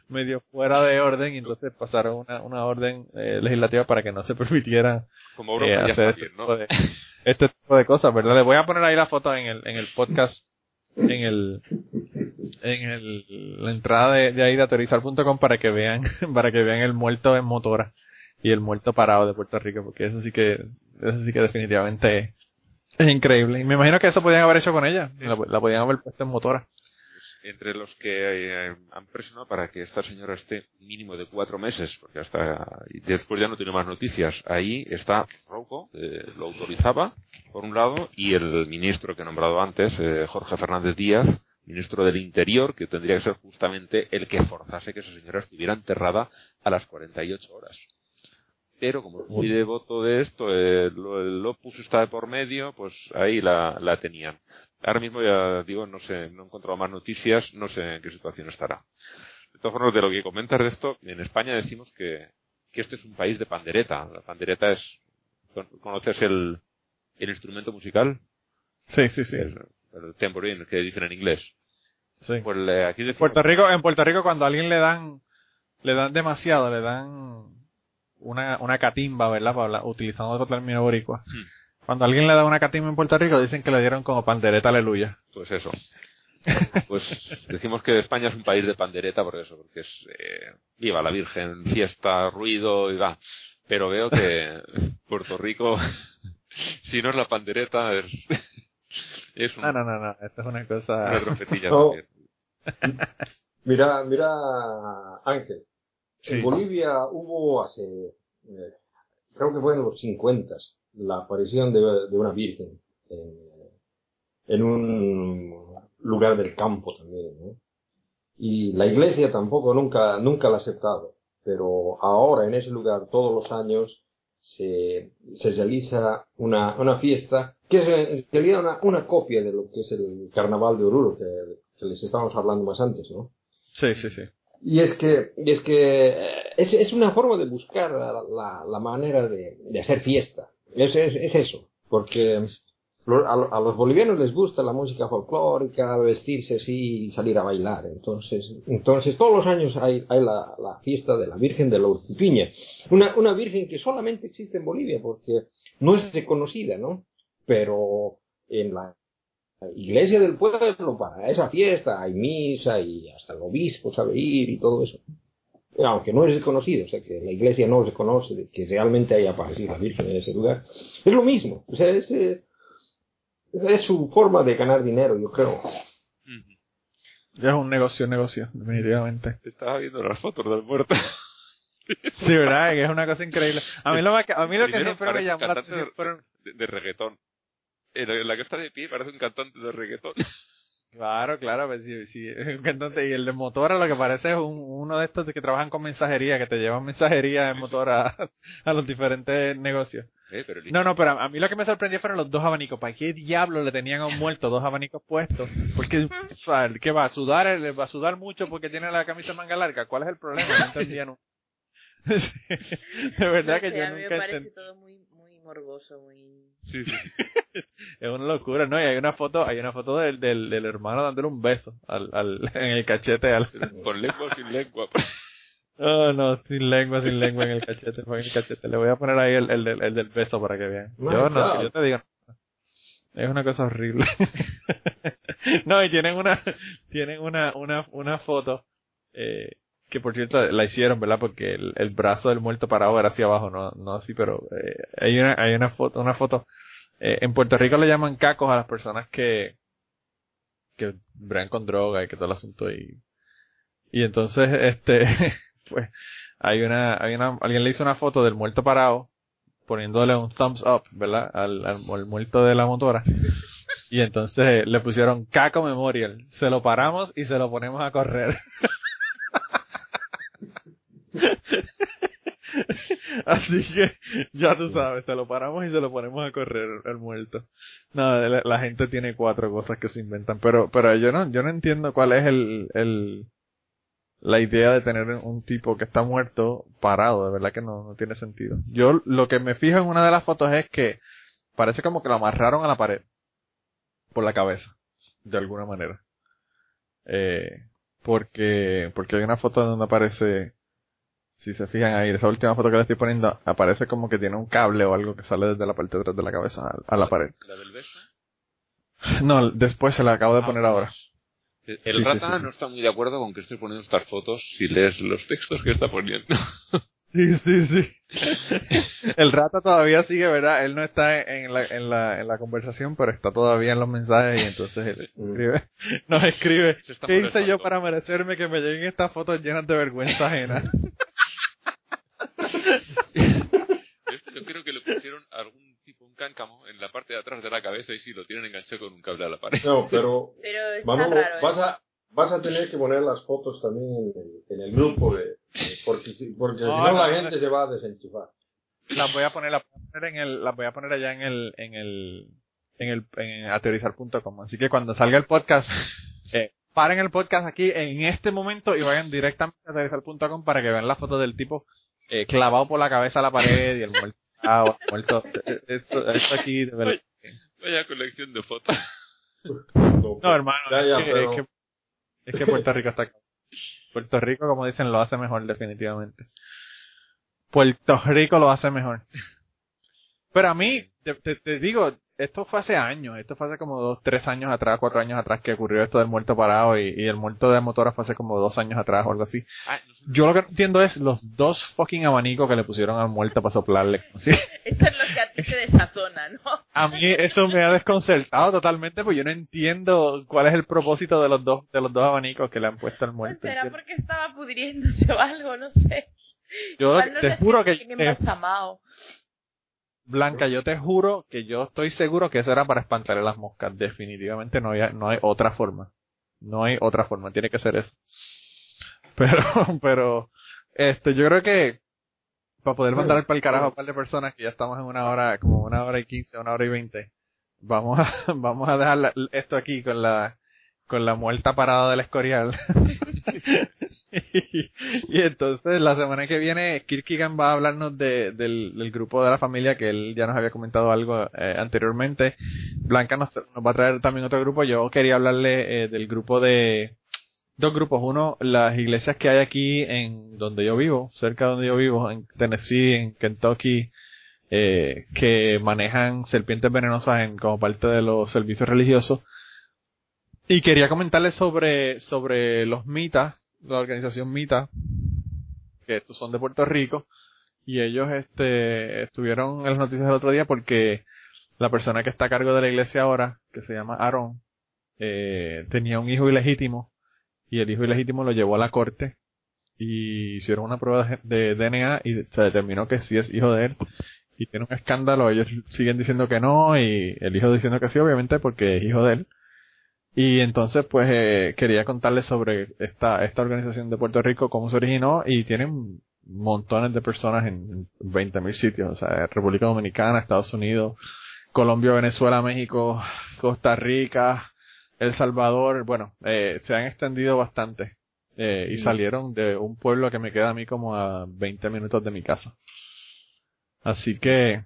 medio fuera de orden. Y entonces pasaron una, una orden eh, legislativa para que no se permitiera Como eh, hacer este bien, ¿no? tipo, de, este tipo de cosas, ¿verdad? Les voy a poner ahí la foto en el, en el podcast, en el, en el, la entrada de, de ahí de autorizar.com para que vean, para que vean el muerto en motora y el muerto parado de Puerto Rico, porque eso sí que, eso sí que definitivamente es increíble. Y me imagino que eso podían haber hecho con ella, la, la podían haber puesto en motora. Entre los que eh, han presionado para que esta señora esté mínimo de cuatro meses, porque hasta y después ya no tiene más noticias. Ahí está Rouco, eh, lo autorizaba, por un lado, y el ministro que he nombrado antes, eh, Jorge Fernández Díaz, ministro del Interior, que tendría que ser justamente el que forzase que esa señora estuviera enterrada a las 48 horas. Pero como muy devoto de esto, eh, lo- el Opus está de por medio, pues ahí la, la tenían. Ahora mismo ya digo, no sé, no he encontrado más noticias, no sé en qué situación estará. De todas formas, de lo que comentas de esto, en España decimos que, que este es un país de pandereta. La pandereta es, ¿con- ¿conoces el, el instrumento musical? Sí, sí, sí. El, el tambourine, que dicen en inglés. sí. Pues eh, aquí decimos, Puerto Rico, en Puerto Rico cuando a alguien le dan, le dan demasiado, le dan una, una catimba, ¿verdad? Para hablar- utilizando otro término boricua. Hmm. Cuando alguien le da una catimba en Puerto Rico dicen que le dieron como pandereta aleluya. pues eso. Pues decimos que España es un país de pandereta por eso, porque es eh, viva la Virgen, fiesta, ruido y va. Pero veo que Puerto Rico, si no es la pandereta, es, es un- No, no, no, no, esto es una cosa... una trompetilla No. también. Mira, mira, Ángel. Sí. En Bolivia hubo hace, eh, creo que fue en los 50, la aparición de, de una virgen en, en un lugar del campo también, ¿no? Y la iglesia tampoco nunca, nunca la ha aceptado. Pero ahora en ese lugar, todos los años, se, se realiza una, una fiesta que es en realidad una, una copia de lo que es el carnaval de Oruro, que, que les estábamos hablando más antes, ¿no? Sí, sí, sí. Y es que, y es que eh, es, es una forma de buscar la, la, la manera de, de hacer fiesta. Es, es, es eso. Porque a, los bolivianos les gusta la música folclórica, vestirse así y salir a bailar. Entonces, entonces todos los años hay, hay la, la fiesta de la Virgen de la Urcupiña. Una, una virgen que solamente existe en Bolivia porque no es reconocida, ¿no? Pero en la iglesia del pueblo para esa fiesta hay misa y hasta el obispo sabe ir y todo eso. Aunque no es reconocido, o sea que la iglesia no reconoce de que realmente haya aparecido la Virgen en ese lugar. Es lo mismo, o sea, es, eh, es su forma de ganar dinero, yo creo. Ya es un negocio, negocio, definitivamente. Estaba viendo las fotos del muerto. Sí, ¿verdad? Que es una cosa increíble. A mí lo, a mí lo que siempre me llamó la atención fueron... de, de reggaetón. La, que está de pie parece un cantante de reggaetón. Claro, claro, pues sí, sí. Entonces, y el de motora lo que parece es un- uno de estos que trabajan con mensajería, que te llevan mensajería en motora a, a los diferentes negocios. Eh, pero No, no, pero a a mí lo que me sorprendió fueron los dos abanicos. ¿Para qué diablo le tenían a un muerto dos abanicos puestos? Porque, o sea, ¿qué va a sudar? ¿Le va a sudar mucho porque tiene la camisa manga larga? ¿Cuál es el problema? No entendía nunca. De verdad No que sé, yo a mí me nunca parece entendí. todo muy, muy morboso, muy... Sí, sí. Es una locura, ¿no? Y hay una foto, hay una foto del, del, del hermano dándole un beso al, al, en el cachete al, Con lengua o sin lengua. Oh, no, sin lengua, sin lengua en el cachete, en el cachete. Le voy a poner ahí el, el, del- el del beso para que vean. Yo no, yo te digo. Es una cosa horrible. no, y tienen una, tienen una, una, una foto, eh, que por cierto la hicieron, ¿verdad? Porque el, brazo del muerto parado era hacia abajo, no, no así, pero, eh, hay una, hay una foto, una foto, eh, en Puerto Rico le llaman cacos a las personas que, que bregan con droga y que todo el asunto y, y entonces, este, pues, hay una, hay una, alguien le hizo una foto del muerto parado, poniéndole un thumbs up, ¿verdad? Al, al, al muerto de la motora. Y entonces le pusieron Caco Memorial. Se lo paramos y se lo ponemos a correr. Así que ya tú sabes, se lo paramos y se lo ponemos a correr el muerto. No, la, la gente tiene cuatro cosas que se inventan, pero pero yo no yo no entiendo cuál es el el la idea de tener un tipo que está muerto parado, de verdad que no, no tiene sentido. Yo lo que me fijo en una de las fotos es que parece como que lo amarraron a la pared por la cabeza, de alguna manera. Eh, porque, porque hay una foto donde aparece, si se fijan ahí, esa última foto que le estoy poniendo, aparece como que tiene un cable o algo que sale desde la parte de atrás de la cabeza a, a la pared. ¿La del beso? No, después se la acabo de Ah, poner ahora. El sí, rata sí, sí. no está muy de acuerdo con que estés poniendo estas fotos si lees los textos que está poniendo. Sí, sí, sí. El rata todavía sigue, ¿verdad? Él no está en la, en la, en la conversación, pero está todavía en los mensajes y entonces él escribe, nos escribe, ¿qué hice yo para merecerme que me lleguen estas fotos llenas de vergüenza ajena? Yo creo que le pusieron algún tipo, un cáncamo en la parte de atrás de la cabeza y sí, lo tienen enganchado con un cable a la pared. No, pero Pero vamos, raro, ¿eh? vas, a, vas a tener que poner las fotos también en el, en el grupo, de, de- porque, si- porque si No, no no, la no. gente se va a desenchufar. Las voy a poner, las voy a poner en el, las voy a poner allá en el, en el, en el, en ateorizar.com. Así que cuando salga el podcast, eh, paren el podcast aquí en este momento y vayan directamente a ateorizar.com para que vean la foto del tipo eh, clavado por la cabeza a la pared y el muerto. ah, muerto. Esto, esto aquí, de verdad. Vaya colección de fotos. No, No, hermano, Ya, ya, es, que, pero- es, que, es que Puerto Rico está... Puerto Rico, como dicen, lo hace mejor definitivamente. Puerto Rico lo hace mejor. Pero a mí, te, te- te digo, esto fue hace años, esto fue hace como dos, tres años atrás, cuatro años atrás que ocurrió esto del muerto parado y, y el muerto de motora fue hace como dos años atrás o algo así. Ah, no sé. Yo lo que no entiendo es los dos fucking abanicos que le pusieron al muerto para soplarle. ¿sí? Esto es lo que a ti te desazona, ¿no? A mí eso me ha desconcertado totalmente, pues yo no entiendo cuál es el propósito de los dos, de los dos abanicos que le han puesto al muerto. Será porque estaba pudriéndose o algo, no sé. Yo no te juro que eh, embalsamados. Blanca, yo te juro que yo estoy seguro que eso era para espantarle las moscas. Definitivamente no hay, no hay otra forma. No hay otra forma, tiene que ser eso. Pero, pero, este, yo creo que para poder mandar para el carajo a un par de personas que ya estamos en una hora, como una hora y quince, una hora y veinte, vamos a, vamos a dejar esto aquí con la, con la muerta parada del escorial. y, entonces la semana que viene Kirkigan va a hablarnos de, del, grupo de la familia que él ya nos había comentado algo eh, anteriormente. Blanca nos, nos va a traer también otro grupo. Yo quería hablarle eh, del grupo de dos grupos. Uno, las iglesias que hay aquí en donde yo vivo, cerca de donde yo vivo, en Tennessee, en Kentucky, eh, que manejan serpientes venenosas en, como parte de los servicios religiosos. Y quería comentarles sobre, sobre los mitas, la organización Mita, que estos son de Puerto Rico, y ellos este, estuvieron en las noticias el otro día porque la persona que está a cargo de la iglesia ahora, que se llama Aarón, eh, tenía un hijo ilegítimo, y el hijo ilegítimo lo llevó a la corte, y hicieron una prueba de, de DNA y se determinó que sí es hijo de él, y tiene un escándalo, ellos siguen diciendo que no, y el hijo diciendo que sí, obviamente, porque es hijo de él. Y entonces, pues, eh, quería contarles sobre esta, esta organización de Puerto Rico, cómo se originó, y tienen montones de personas en 20.000 sitios, o sea, República Dominicana, Estados Unidos, Colombia, Venezuela, México, Costa Rica, El Salvador, bueno, eh, se han extendido bastante, eh, y salieron de un pueblo que me queda a mí como a 20 minutos de mi casa. Así que,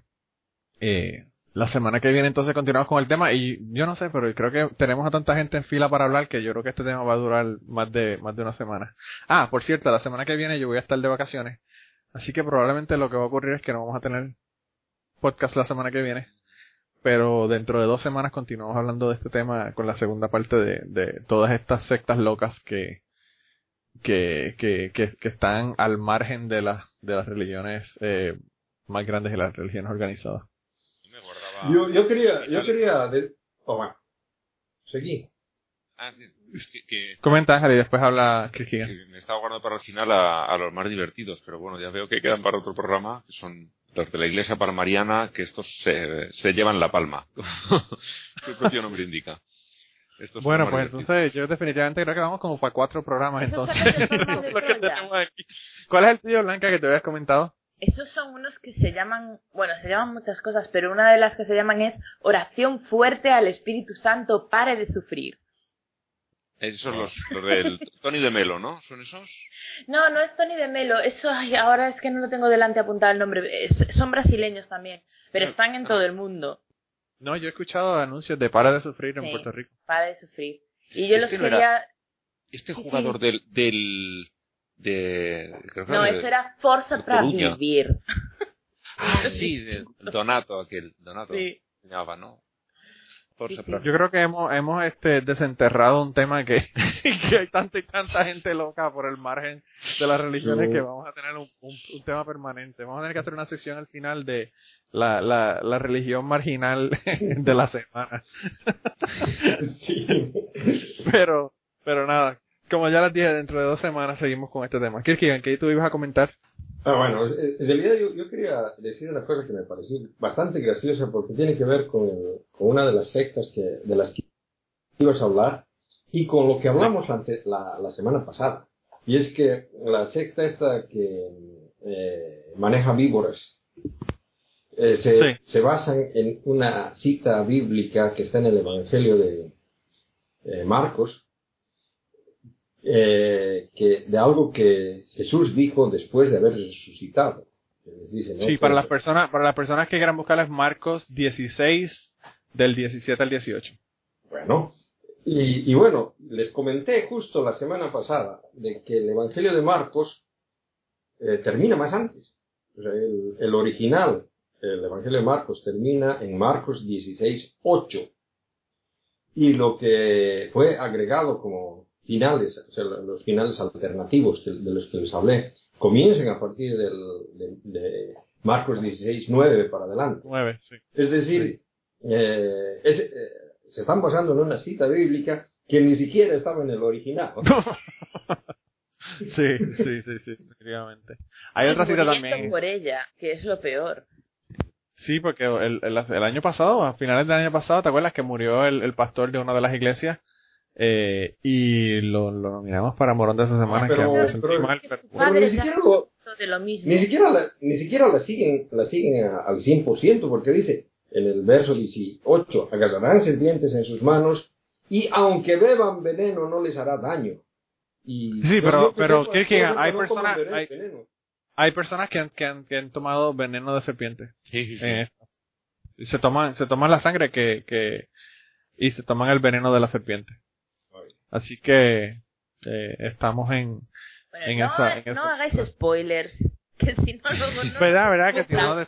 eh, la semana que viene entonces continuamos con el tema y yo no sé, pero creo que tenemos a tanta gente en fila para hablar que yo creo que este tema va a durar más de más de una semana. Ah, por cierto, la semana que viene yo voy a estar de vacaciones, así que probablemente lo que va a ocurrir es que no vamos a tener podcast la semana que viene, pero dentro de dos semanas continuamos hablando de este tema con la segunda parte de, de todas estas sectas locas que que, que, que, que están al margen de las de las religiones eh, más grandes de las religiones organizadas. Yo Yo, yo quería, yo quería, de- oh, bueno, seguí. Ah, sí. Que, que- Comenta Ángel y después habla Kirkigan. que me estaba guardando para el final a, a los más divertidos, pero bueno, ya veo que quedan para otro programa, que son los de la Iglesia Palmariana, que estos se, se llevan la palma. Su propio nombre indica. Estos Bueno, pues entonces yo definitivamente creo que vamos como para cuatro programas entonces. ¿Cuál es el tuyo, Blanca, que te habías comentado? Esos son unos que se llaman, bueno, se llaman muchas cosas, pero una de las que se llaman es oración fuerte al Espíritu Santo, pare de sufrir. Esos son los, los del Tony de Melo, ¿no? ¿Son esos? No, no es Tony de Melo. Eso, ay, ahora es que no lo tengo delante apuntado el nombre. Es- son brasileños también, pero están en todo el mundo. No, yo he escuchado anuncios de para de sufrir en Sí. Puerto Rico. Para de sufrir. Y yo Este los no era- quería... Este Sí, jugador sí. del, del, de, creo que No, era de- eso era Forza para Coruña. vivir. Ah, sí, de Donato, aquel, Donato. Sí. llamaba, ¿no? Forza Sí, sí. Yo creo que hemos, hemos este, desenterrado un tema que, que hay tanta y tanta gente loca por el margen de las religiones Sí. que vamos a tener un, un, un tema permanente. Vamos a tener que hacer una sesión al final de la, la, la religión marginal de la semana. Sí. Pero, pero nada, como ya les dije, dentro de dos semanas seguimos con este tema. Kirkigan, ¿qué tú ibas a comentar? Ah, bueno, en realidad yo, yo quería decir una cosa que me pareció bastante graciosa porque tiene que ver con, con una de las sectas que, de las que ibas a hablar y con lo que hablamos la, ante- la, la semana pasada. Y es que la secta esta que eh, maneja víboras eh, se, Sí. se basan en una cita bíblica que está en el Evangelio de eh, Marcos, eh, que, de algo que Jesús dijo después de haber resucitado. Sí, para las personas, para las personas que quieran buscar Marcos 16 del 17 al 18. Bueno, y, y bueno, les comenté justo la semana pasada de que el Evangelio de Marcos eh, termina más antes. O sea, el, el original, el Evangelio de Marcos termina en Marcos 16, 8. Y lo que fue agregado como finales, o sea, los finales alternativos que- de los que les hablé, comienzan a partir del, de, de Marcos 16, 9 para adelante. 9, sí. Es decir, eh, es- eh, se están basando en una cita bíblica que ni siquiera estaba en el original. Sí, sí, sí, sí, definitivamente. Hay Y otra cita también. por ella, que es lo peor. Sí, porque el, el, el año pasado, a finales del año pasado, ¿te acuerdas que murió el, el pastor de una de las iglesias? Eh, y lo, lo nominamos para Morón de esa semana, pero- que me sentí pero- mal, Que pero- Pero ni siquiera, lo- de lo mismo. ni siquiera, la, ni siquiera la siguen, la siguen a- al 100% porque dice en el verso 18, agasarán serpientes en sus manos y aunque beban veneno no les hará daño. Y Sí, pero- que pero, sepa, Kierkegaard, no hay personas- hay- personas que han, que han, que han tomado veneno de serpiente. Sí. Y se toman, se toman la sangre que, que, y se toman el veneno de la serpiente. Así que, eh, estamos en, Bueno, en no, esa- en no esa- hagáis spoilers, que si no luego no... verdad, verdad que si no, no,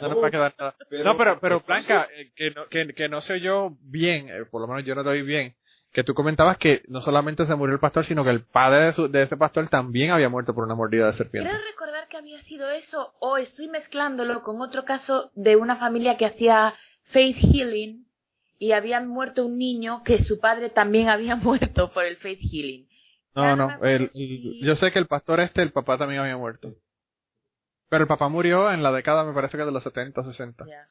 no nos va a quedar nada. Pero- No, pero, pero Blanca, eh, que no, que, que no sé yo bien, eh, por lo menos yo no lo oí bien, que tú comentabas que no solamente se murió el pastor, sino que el padre de, su- de ese pastor también había muerto por una mordida de serpiente. Quiero recordar que había sido eso, o estoy mezclándolo con otro caso de una familia que hacía faith healing y habían muerto un niño que su padre también había muerto por el faith healing. No, no el- si- yo sé que el pastor este, el papá también había muerto. Pero el papá murió en la década, me parece que de los 70, 60. Ya.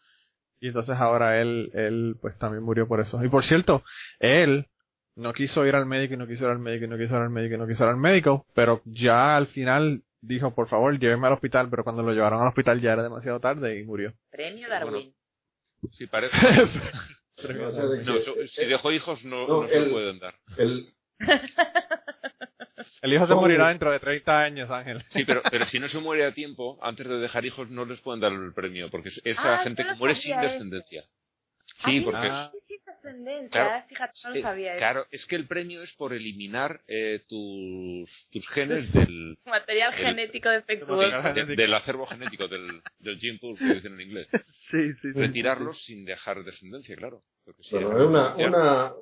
Y entonces ahora él, él pues también murió por eso. Y por cierto, él no quiso ir al médico y no quiso ir al médico y no quiso ir al médico y no quiso ir al médico, pero ya al final dijo, por favor, lléveme al hospital, pero cuando lo llevaron al hospital ya era demasiado tarde y murió. Premio Bueno, Darwin. Sí, parece. No, o sea, de No, que- so- si dejó hijos no, No, no se el- lo pueden dar. el, El hijo se morirá dentro de 30 años, Ángel. Sí, pero, pero si no se muere a tiempo, antes de dejar hijos no les pueden dar el premio, porque es- esa Ah, gente que muere sin eso. descendencia. Sí, sí, porque Ah. sí, sí, descendencia, Claro. eh, fíjate, no lo eh, sabía. eso. claro, es que el premio es por eliminar eh, tus, tus genes del, Material el- genético defectuoso. De- del acervo genético, del, del gene pool que dicen en inglés. Sí, sí, sí. Retirarlos sin dejar descendencia, claro. Porque si es una, una,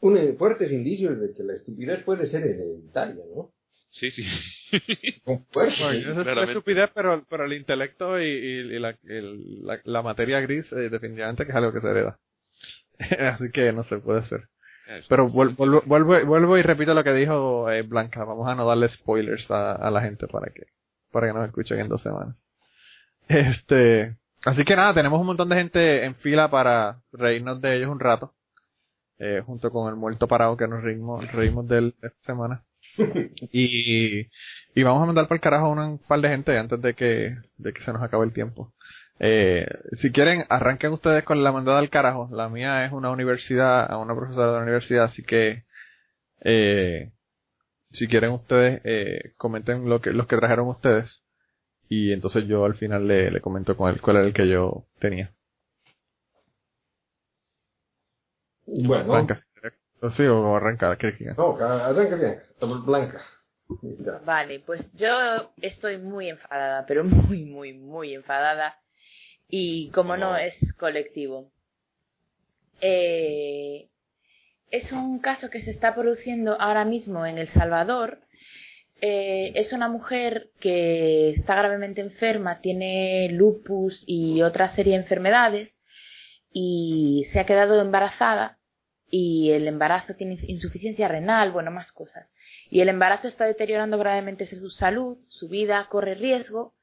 un fuertes indicios de que la estupidez puede ser hereditaria, ¿no? Sí, sí. Con Bueno, eso es una estupidez, pero, pero el intelecto y, y- y la, el- la, la materia gris, eh, definitivamente que es algo que se hereda. Así que no se puede hacer. Pero vuel- vuelvo, vuelvo, vuelvo y repito lo que dijo eh, Blanca. Vamos a no darle spoilers a, a la gente para que, para que nos escuchen en dos semanas. Este, así que nada, tenemos un montón de gente en fila para reírnos de ellos un rato. Eh, junto con el muerto parado que nos reímos, reímos de él esta semana. Y, y vamos a mandar para el carajo a un par de gente antes de que, de que se nos acabe el tiempo. Eh, si quieren, arranquen ustedes con la mandada al carajo. La mía es una universidad, a una profesora de la universidad, así que Eh, si quieren ustedes, eh, comenten lo que, los que trajeron ustedes. Y entonces yo al final le, le comento con él cuál era el que yo tenía. Bueno, o sí, o arranca, no, arranca bien, Blanca. Ya. Vale, pues yo estoy muy enfadada, pero muy, muy, muy enfadada. Y como no, es colectivo. Eh, es un caso que se está produciendo ahora mismo en El Salvador. Eh, es una mujer que está gravemente enferma, tiene lupus y otra serie de enfermedades y se ha quedado embarazada y el embarazo tiene insuficiencia renal, bueno, más cosas. Y el embarazo está deteriorando gravemente su salud, su vida corre riesgo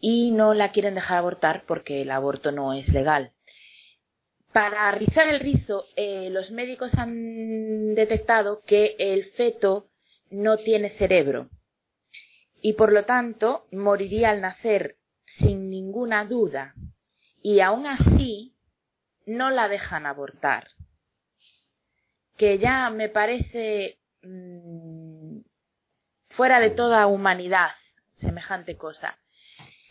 y no la quieren dejar abortar porque el aborto no es legal. Para rizar el rizo, eh, los médicos han detectado que el feto no tiene cerebro y por lo tanto moriría al nacer sin ninguna duda y aún así no la dejan abortar. Que ya me parece mm, fuera de toda humanidad semejante cosa.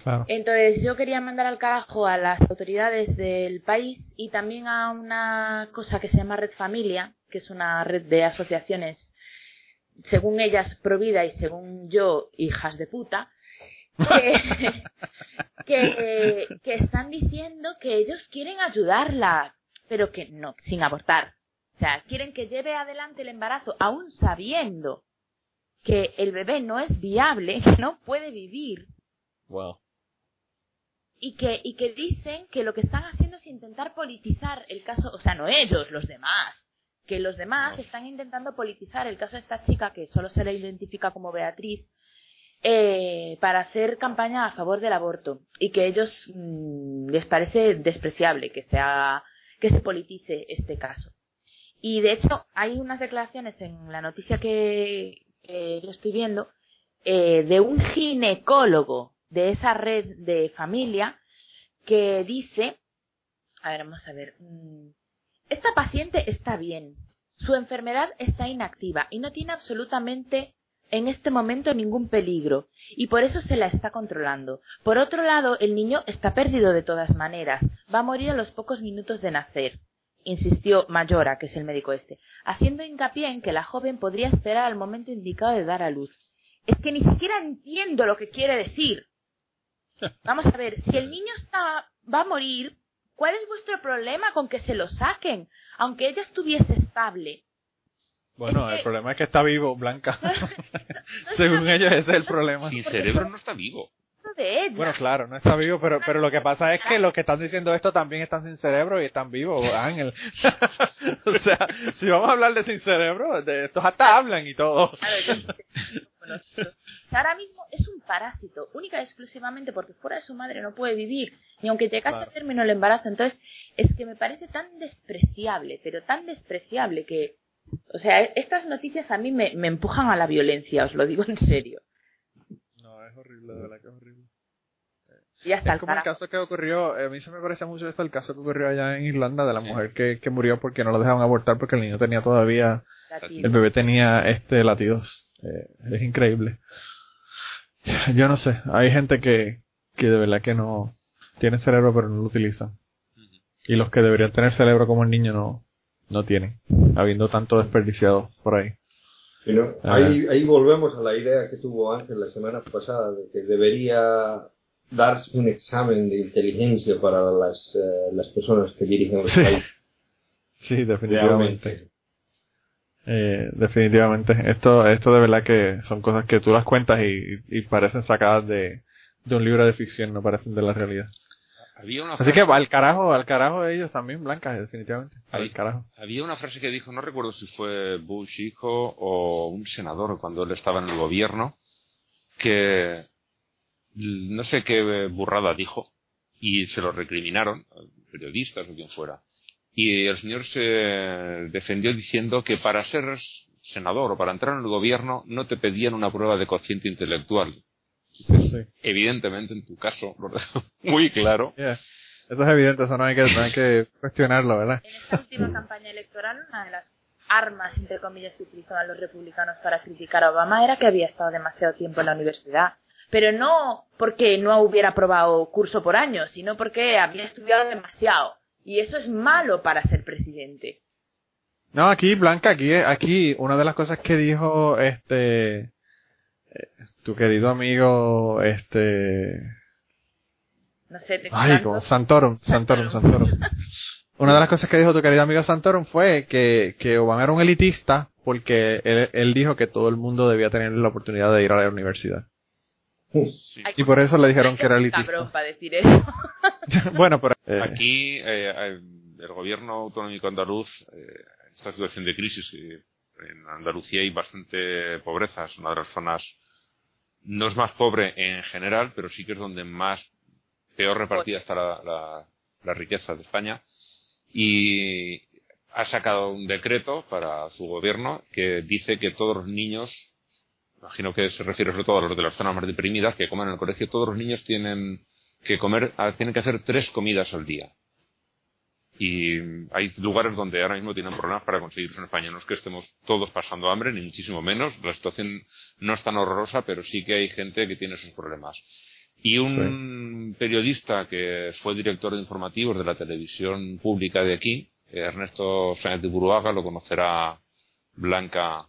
Claro. Entonces yo quería mandar al carajo a las autoridades del país y también a una cosa que se llama Red Familia, que es una red de asociaciones, según ellas, provida y según yo, hijas de puta, que, que, que están diciendo que ellos quieren ayudarla, pero que no, sin abortar. O sea, quieren que lleve adelante el embarazo, aún sabiendo que el bebé no es viable, que no puede vivir Wow. y que, y que dicen que lo que están haciendo es intentar politizar el caso, o sea, no ellos, los demás, que los demás están intentando politizar el caso de esta chica que solo se le identifica como Beatriz eh, para hacer campaña a favor del aborto y que ellos mm, les parece despreciable que se haga, que se politice este caso. Y de hecho hay unas declaraciones en la noticia que, yo estoy viendo eh, de un ginecólogo de esa red de familia que dice, a ver, vamos a ver, mm, esta paciente está bien, su enfermedad está inactiva y no tiene absolutamente en este momento ningún peligro. Y por eso se la está controlando. Por otro lado, el niño está perdido de todas maneras, va a morir a los pocos minutos de nacer, insistió Mayora, que es el médico este, haciendo hincapié en que la joven podría esperar al momento indicado de dar a luz. Es que ni siquiera entiendo lo que quiere decir. Vamos a ver, si el niño está, va a morir, ¿cuál es vuestro problema con que se lo saquen? Aunque ella estuviese estable. Bueno, Es el problema es que está vivo, Blanca. Según ellos, ese es el problema. Sin cerebro no está vivo. De ella. Bueno, claro, no está vivo, pero, pero lo que pasa es que los que están diciendo esto también están sin cerebro y están vivos, Ángel. o sea, si vamos a hablar de sin cerebro, de estos hasta hablan y todo. Claro, Ahora mismo es un parásito, única y exclusivamente porque fuera de su madre no puede vivir, ni aunque llegase Claro. a término el embarazo. Entonces, es que me parece tan despreciable, pero tan despreciable que, o sea, estas noticias a mí me, me empujan a la violencia, os lo digo en serio. Es horrible, de verdad que es horrible. Y hasta Es el como el caso que ocurrió, eh, a mí se me parece mucho esto, el caso que ocurrió allá en Irlanda de la mujer que, que murió porque no lo dejaban abortar porque el niño tenía todavía, el bebé tenía este latidos. Eh, es increíble. Yo no sé, hay gente que, que de verdad que no tiene cerebro pero no lo utiliza. Y los que deberían tener cerebro como el niño no, no tienen, habiendo tanto desperdiciado por ahí. Pero A ahí, ahí volvemos a la idea que tuvo Ángel la semana pasada de que debería darse un examen de inteligencia para las, eh, las personas que dirigen los Sí, países. Sí, definitivamente. Eh, definitivamente. Esto, esto de verdad que son cosas que tú las cuentas y, y parecen sacadas de, de un libro de ficción, no parecen de la realidad. Había una Así frase, que al carajo, al carajo de ellos también, blancas, definitivamente. Al carajo. había una frase que dijo, no recuerdo si fue Bush hijo o un senador cuando él estaba en el gobierno, que no sé qué burrada dijo y se lo recriminaron, periodistas o quien fuera. Y el señor se defendió diciendo que para ser senador o para entrar en el gobierno no te pedían una prueba de cociente intelectual. Sí. Evidentemente, en tu caso, lo dejo muy claro. Yeah. Eso es evidente, eso no hay que, no hay que cuestionarlo, ¿verdad? En esta última campaña electoral, una de las armas, entre comillas, que utilizaban los republicanos para criticar a Obama era que había estado demasiado tiempo en la universidad. Pero no porque no hubiera aprobado curso por año, sino porque había estudiado demasiado. Y eso es malo para ser presidente. No, aquí, Blanca, aquí, aquí, una de las cosas que dijo este, tu querido amigo, este, No sé, te ay, como Santorum, Santorum, Santorum. Una de las cosas que dijo tu querido amigo Santorum fue que, que Obama era un elitista porque él, él dijo que todo el mundo debía tener la oportunidad de ir a la universidad. Sí. Y por eso le dijeron que era Cabrón elitista. para decir eso. bueno, pero... eh, Aquí eh, eh, el gobierno autonómico andaluz, eh, en esta situación de crisis, que en Andalucía hay bastante pobreza, es una de las zonas, no es más pobre en general, pero sí que es donde más, peor repartida está la, la- la riqueza de España. Y ha sacado un decreto para su gobierno que dice que todos los niños, imagino que se refiere sobre todo a los de las zonas más deprimidas, que comen en el colegio, todos los niños tienen que comer, ah, tienen que hacer tres comidas al día. Y hay lugares donde ahora mismo tienen problemas para conseguirlo en España. No es que estemos todos pasando hambre, ni muchísimo menos. La situación no es tan horrorosa, pero sí que hay gente que tiene esos problemas. Y un periodista que fue director de informativos de la televisión pública de aquí, Ernesto Sáenz de Buruaga, lo conocerá Blanca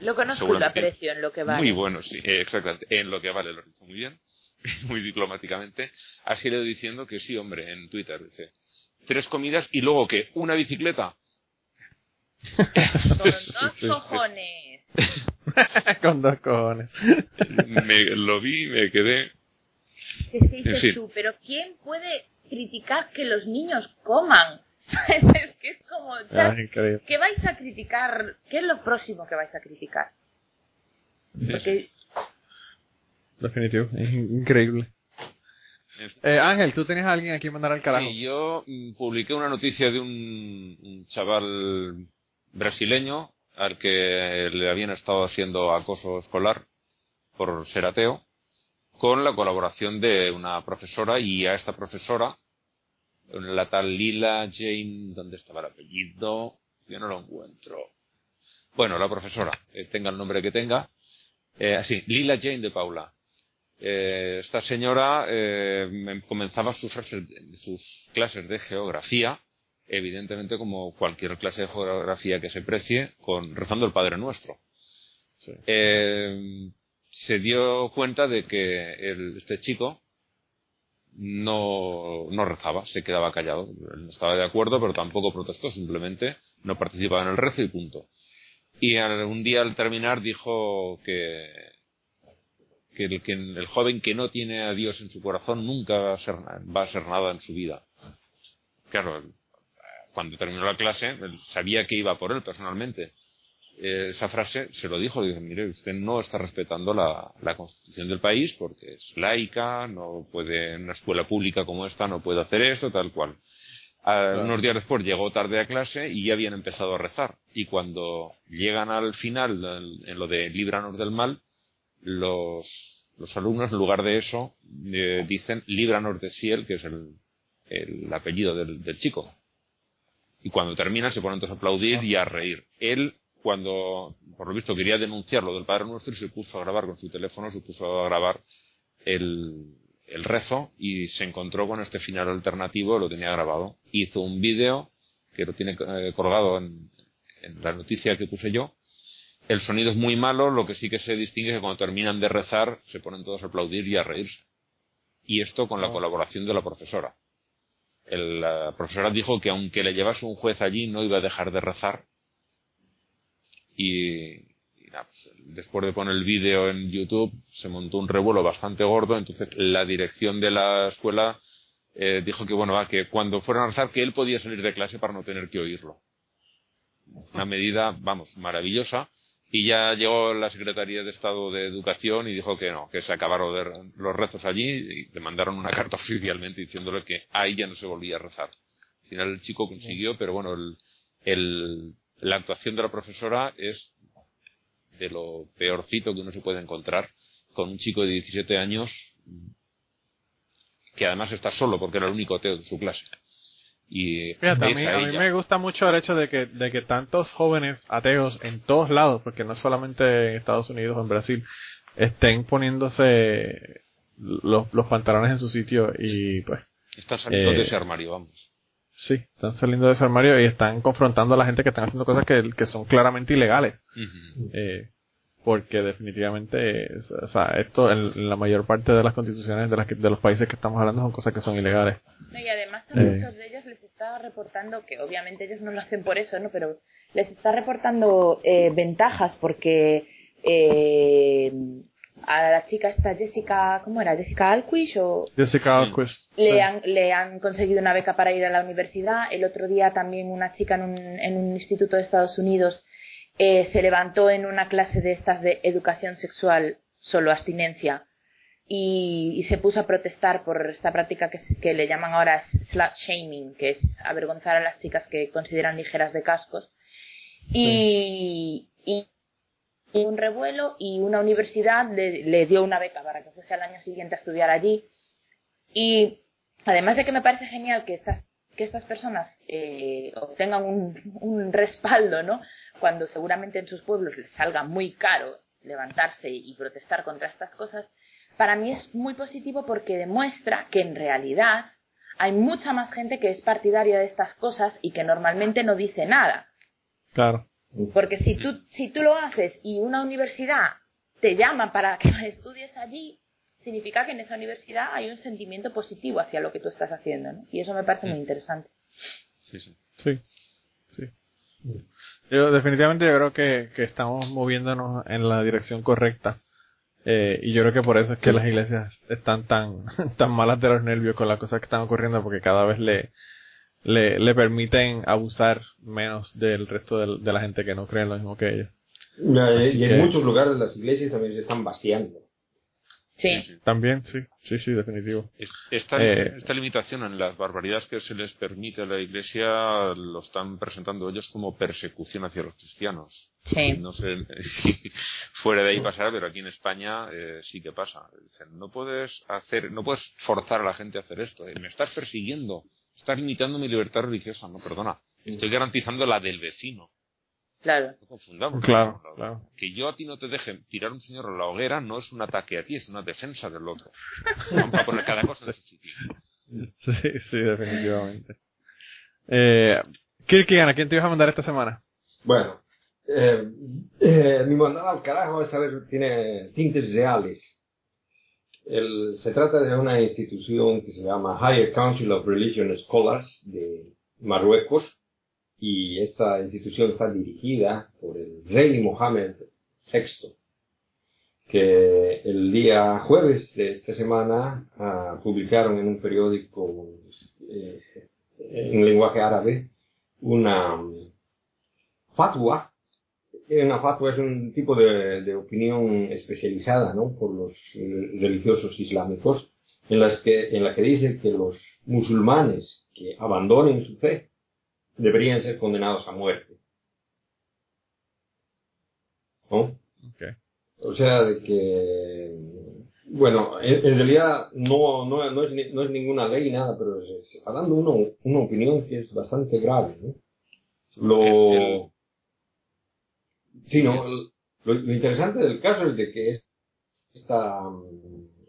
Lo conozco y lo aprecio en lo que vale. muy bueno, sí, exactamente. En lo que vale, lo has dicho muy bien, muy diplomáticamente. Así le he ido diciendo que sí, hombre, en Twitter. Dice, tres comidas y luego que una bicicleta. Con dos cojones. con dos cojones. Me, lo vi y me quedé. Que dices En fin. tú, pero ¿quién puede criticar que los niños coman? es que es como. ¿qué vais a criticar? ¿Qué es lo próximo que vais a criticar? Porque Definitivo, es increíble. Eh, Ángel, tú tenías a alguien aquí mandar al carajo. Sí, yo mm, publiqué una noticia de un, un chaval brasileño al que le habían estado haciendo acoso escolar por ser ateo, con la colaboración de una profesora y a esta profesora, la tal Lila Jane, ¿dónde estaba el apellido? Yo no lo encuentro. Bueno, la profesora, eh, tenga el nombre que tenga, eh, sí, Lila Jane de Paula. Eh, esta señora eh, me- comenzaba sus, clases de geografía, evidentemente como cualquier clase de geografía que se precie, con rezando el Padre Nuestro. Eh, se dio cuenta de que el- este chico no, no rezaba, se quedaba callado. No estaba de acuerdo, pero tampoco protestó, simplemente no participaba en el rezo y punto. Y al- un día al terminar dijo que, que el, que el joven que no tiene a Dios en su corazón nunca va a ser, va a ser nada en su vida. Claro, cuando terminó la clase, él sabía que iba por él personalmente. Eh, esa frase se lo dijo, dijo, mire, usted no está respetando la, la constitución del país porque es laica, no puede, en una escuela pública como esta no puede hacer eso, tal cual. Ah, Unos días después llegó tarde a clase y ya habían empezado a rezar. Y cuando llegan al final, en en lo de líbranos del mal, los, los alumnos, en lugar de eso, eh, dicen líbranos de Ciel, que es el, el apellido del, del chico. Y cuando terminan se ponen todos a aplaudir y a reír. Él, cuando, por lo visto, quería denunciar lo del Padre Nuestro y se puso a grabar con su teléfono, se puso a grabar el, el rezo y se encontró con este final alternativo, lo tenía grabado. Hizo un vídeo que lo tiene eh, colgado en, en la noticia que puse yo. El sonido es muy malo, lo que sí que se distingue es que cuando terminan de rezar se ponen todos a aplaudir y a reírse. Y esto con la colaboración de la profesora. El- la profesora dijo que aunque le llevase un juez allí no iba a dejar de rezar. Y, y nada, pues, después de poner el vídeo en YouTube se montó un revuelo bastante gordo. Entonces la dirección de la escuela eh, dijo que bueno, va, que cuando fueron a rezar que él podía salir de clase para no tener que oírlo. Una medida, vamos, maravillosa. Y ya llegó la Secretaría de Estado de Educación y dijo que no, que se acabaron de- los rezos allí y le mandaron una carta oficialmente diciéndole que ahí ya no se volvía a rezar. Al final el chico consiguió, pero bueno, el, el- la actuación de la profesora es de lo peorcito que uno se puede encontrar con un chico de 17 años que además está solo porque era el único ateo de su clase. Y Fíjate, a mí, a me gusta mucho el hecho de que, de que tantos jóvenes ateos en todos lados, porque no solamente en Estados Unidos o en Brasil, estén poniéndose los, los pantalones en su sitio y pues Están saliendo Eh, de ese armario, vamos. sí, están saliendo de ese armario y están confrontando a la gente que están haciendo cosas que, que son claramente ilegales. Eh, porque definitivamente, o sea, esto en, la mayor parte de las constituciones de, las que- de los países que estamos hablando son cosas que son ilegales. No, y además a Eh. muchos de ellos les está reportando, que obviamente ellos no lo hacen por eso, ¿no? Pero les está reportando eh, ventajas porque eh, a la chica esta Jessica, ¿cómo era? Jessica Alquish o Jessica Sí. Alquist. le sí. han, le han conseguido una beca para ir a la universidad. El otro día también una chica en un, en un instituto de Estados Unidos eh, se levantó en una clase de estas de educación sexual, solo abstinencia, y, y se puso a protestar por esta práctica que, le llaman ahora slut shaming, que es avergonzar a las chicas que consideran ligeras de cascos. Y, y, y un revuelo y una universidad le, le dio una beca para que fuese al año siguiente a estudiar allí. Y además de que me parece genial que estas, que estas personas eh, obtengan un, un respaldo, ¿no? Cuando seguramente en sus pueblos les salga muy caro levantarse y protestar contra estas cosas, para mí es muy positivo porque demuestra que en realidad hay mucha más gente que es partidaria de estas cosas y que normalmente no dice nada. Claro. Porque si tú, si tú lo haces y una universidad te llama para que estudies allí, significa que en esa universidad hay un sentimiento positivo hacia lo que tú estás haciendo, ¿no? Y eso me parece muy interesante. Sí, sí. Sí, sí. Yo definitivamente yo creo que, que estamos moviéndonos en la dirección correcta. Eh, y yo creo que por eso es que las iglesias están tan, tan malas de los nervios con las cosas que están ocurriendo, porque cada vez le, le, le permiten abusar menos del resto de, la gente que no cree en lo mismo que ellos. Y en que- muchos lugares las iglesias también se están vaciando. Sí. También, sí, sí, sí, definitivo. Es- Esta, Eh, esta limitación en las barbaridades que se les permite a la Iglesia lo están presentando ellos como persecución hacia los cristianos. Sí. No sé si fuera de ahí pasará, pero aquí en España eh, sí que pasa. Dicen, no puedes hacer, no puedes forzar a la gente a hacer esto. Eh, Me estás persiguiendo, estás limitando mi libertad religiosa. No, perdona. Estoy garantizando la del vecino. Claro. No confundamos. Claro, eso. claro. Que yo a ti no te deje tirar un señor a la hoguera no es un ataque a ti, es una defensa del otro. Vamos a poner cada cosa en su sitio. Sí, sí, definitivamente. Eh, Kirkigan, ¿a quién te ibas a mandar esta semana? Bueno, eh, eh, mi mandada al carajo es saber, tiene tintes reales. El- se trata de una institución que se llama Higher Council of Religion Scholars de Marruecos y esta institución está dirigida por el rey Mohammed VI, que el día jueves de esta semana ah, publicaron en un periódico eh, en lenguaje árabe una mm, fatwa. Una fatwa es un tipo de, de opinión especializada ¿no? por los eh, religiosos islámicos en, las que, en la que dice que los musulmanes que abandonen su fe deberían ser condenados a muerte. ¿No? Okay. O sea, de que, bueno, en, en realidad no, no, no, es, ni- no es ninguna ley nada, pero se, está dando uno- una opinión que es bastante grave, ¿no? Lo, sí, no, lo, lo interesante del caso es de que es- esta,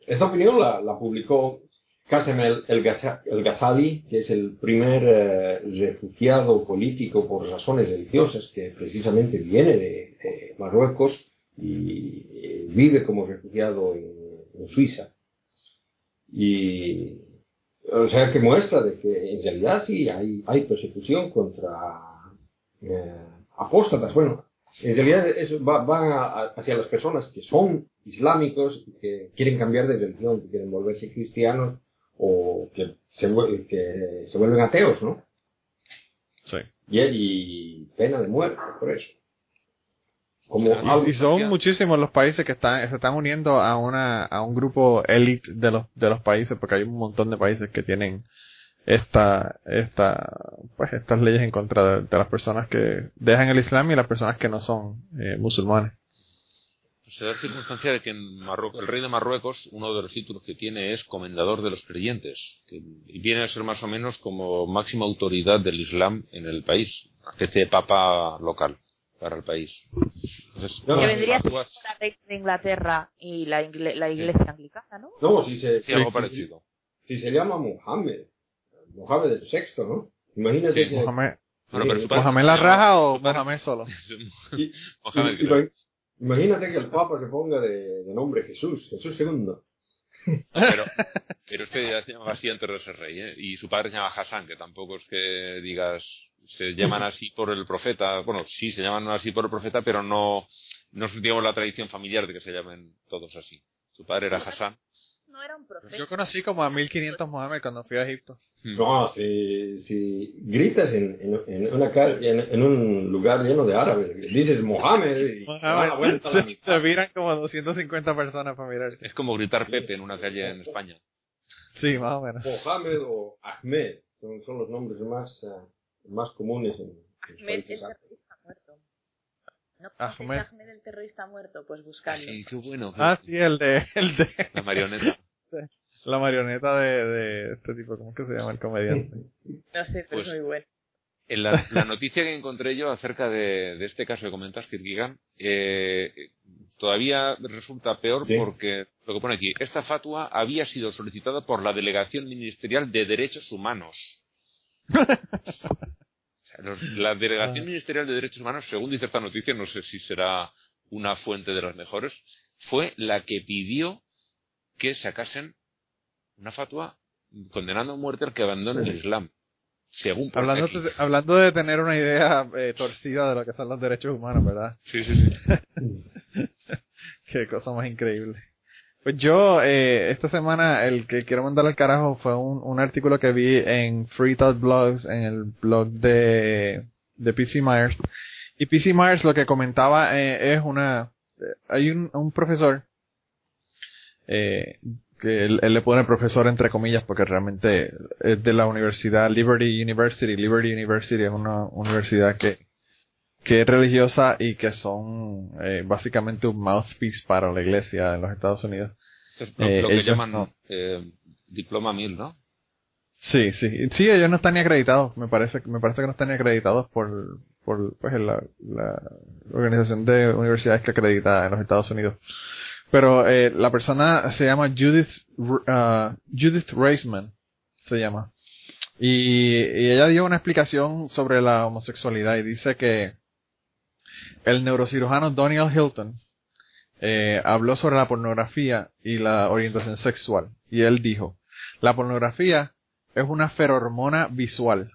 esta opinión la, la publicó Qasem el, el, Gaza- el Ghazali, que es el primer eh, refugiado político por razones religiosas que precisamente viene de, Marruecos y eh, vive como refugiado en, Suiza. Y, o sea, que muestra de que en realidad sí hay, persecución contra eh, apóstatas. Bueno, en realidad eso va, va a- hacia las personas que son islámicos, que quieren cambiar de religión, que quieren volverse cristianos o que se, que se vuelven ateos, ¿no? Sí. Y, y pena de muerte por eso. Como Y- son muchísimos los países que están, se están uniendo a una, a un grupo elite de los, de los países, porque hay un montón de países que tienen esta, esta, pues estas leyes en contra de, de las personas que dejan el Islam y las personas que no son eh, musulmanes. Se da la circunstancia de que en Marruecos, el rey de Marruecos, uno de los títulos que tiene es comendador de los creyentes, que viene a ser más o menos como máxima autoridad del Islam en el país, una especie de papa local para el país. Entonces, No, que vendría a ser la de Inglaterra y la, ingle- la iglesia anglicana, ¿no? No, si se, sí, algo si- parecido. si se llama Mohammed, Mohammed el sexto, ¿no? Imagínate Sí, que... Mohamed, Bueno, pero su padre- ¿Mohamed la raja o Mohamed solo? y- Mohamed, imagínate que el Papa se ponga de, nombre Jesús, Jesús segundo. Pero, es que ya se llamaba así antes de ser rey, ¿eh? Y su padre se llama Hassan, que tampoco es que digas, se llaman así por el profeta. Bueno, sí, se llaman así por el profeta, pero no, no es, la tradición familiar de que se llamen todos así. Su padre era Hassan. No era un profeta. Yo conocí como a 1500 Mohamed cuando fui a Egipto. No, si, si gritas en, en, en una calle, en, en un lugar lleno de árabes, dices Mohammed y se da la vuelta a la se, se miran como 250 personas para mirar. Es como gritar Pepe en una calle en España. Sí, más o menos. Mohammed o Ahmed son, son los nombres más, ah, más comunes en, Ahmed el terrorista muerto. ¿No conoces Ahmed. Ahmed el terrorista muerto? Pues buscadlo. Sí, qué bueno. qué- Ah, sí, el de, el de La marioneta. La marioneta de, de este tipo, ¿cómo es que se llama el comediante? No sé, pero Pues- es muy bueno. En la, la noticia que encontré yo acerca de, de este caso que comentas, Kirkigan, eh, todavía resulta peor Sí. porque lo que pone aquí, esta fatua había sido solicitada por la Delegación Ministerial de Derechos Humanos. O sea, los- la Delegación Ah. Ministerial de Derechos Humanos, según dice esta noticia, no sé si será una fuente de las mejores, fue la que pidió que sacasen una fatua condenando a muerte al que abandone el Islam. Según Hablando, de, hablando de tener una idea eh, torcida de lo que son los derechos humanos, ¿verdad? Sí, sí, sí. Qué cosa más increíble. Pues yo, eh, esta semana, el que quiero mandar al carajo fue un, un artículo que vi en Free Thought Blogs, en el blog de, de PC Myers. Y PC Myers lo que comentaba eh, es una... eh, hay un, un profesor, eh, que él, él le pone profesor entre comillas porque realmente es de la universidad Liberty University. Liberty University es una universidad que, que es religiosa y que son eh, básicamente un mouthpiece para la iglesia en los Estados Unidos. Esto es lo, Eh, lo que ellos llaman no. eh, diploma mil, ¿no? Sí, sí, sí, ellos no están ni acreditados, me parece, me parece que no están ni acreditados por, por pues, la, la organización de universidades que acredita en los Estados Unidos. Pero eh, la persona se llama Judith, ah, Judith Reisman, se llama. Y, y ella dio una explicación sobre la homosexualidad y dice que el neurocirujano Daniel Hilton eh, habló sobre la pornografía y la orientación sexual. Y él dijo, la pornografía es una ferormona visual.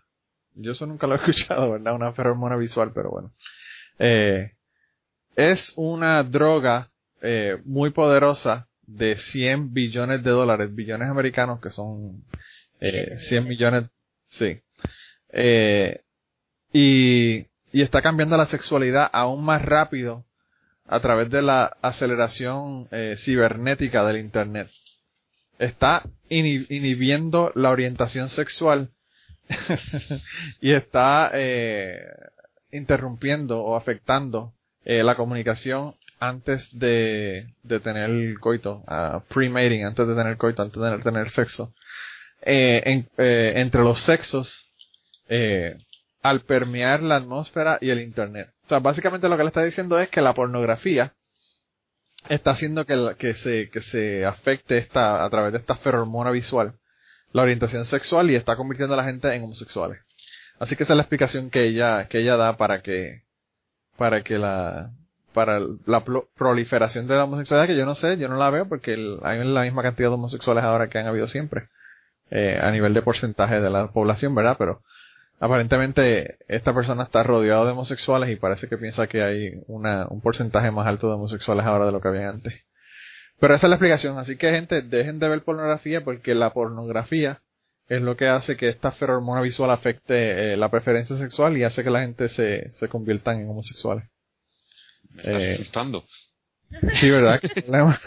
Yo eso nunca lo he escuchado, ¿verdad? Una ferormona visual, pero bueno. Eh, es una droga eh, muy poderosa de 100 billones de dólares, billones americanos que son eh, 100 millones, sí. Eh, y, y está cambiando la sexualidad aún más rápido a través de la aceleración eh, cibernética del Internet. Está inhi- inhibiendo la orientación sexual y está eh, interrumpiendo o afectando eh, la comunicación antes de, de tener el coito, pre-mating, antes de tener coito, antes de tener, sexo, eh, eh, entre los sexos, eh, al permear la atmósfera y el internet. O sea, básicamente lo que le está diciendo es que la pornografía está haciendo que, que se, que se afecte esta, a través de esta feromona visual, la orientación sexual y está convirtiendo a la gente en homosexuales. Así que esa es la explicación que ella, que ella da para que, para que la, para la proliferación de la homosexualidad, que yo no sé, yo no la veo porque hay la misma cantidad de homosexuales ahora que han habido siempre, eh, a nivel de porcentaje de la población, ¿verdad? Pero aparentemente esta persona está rodeado de homosexuales y parece que piensa que hay una, un porcentaje más alto de homosexuales ahora de lo que había antes. Pero esa es la explicación, así que gente, dejen de ver pornografía porque la pornografía es lo que hace que esta feromona visual afecte eh, la preferencia sexual y hace que la gente se, se conviertan en homosexuales. Me estás Eh, asustando. Sí, ¿verdad? ¿Qué problema?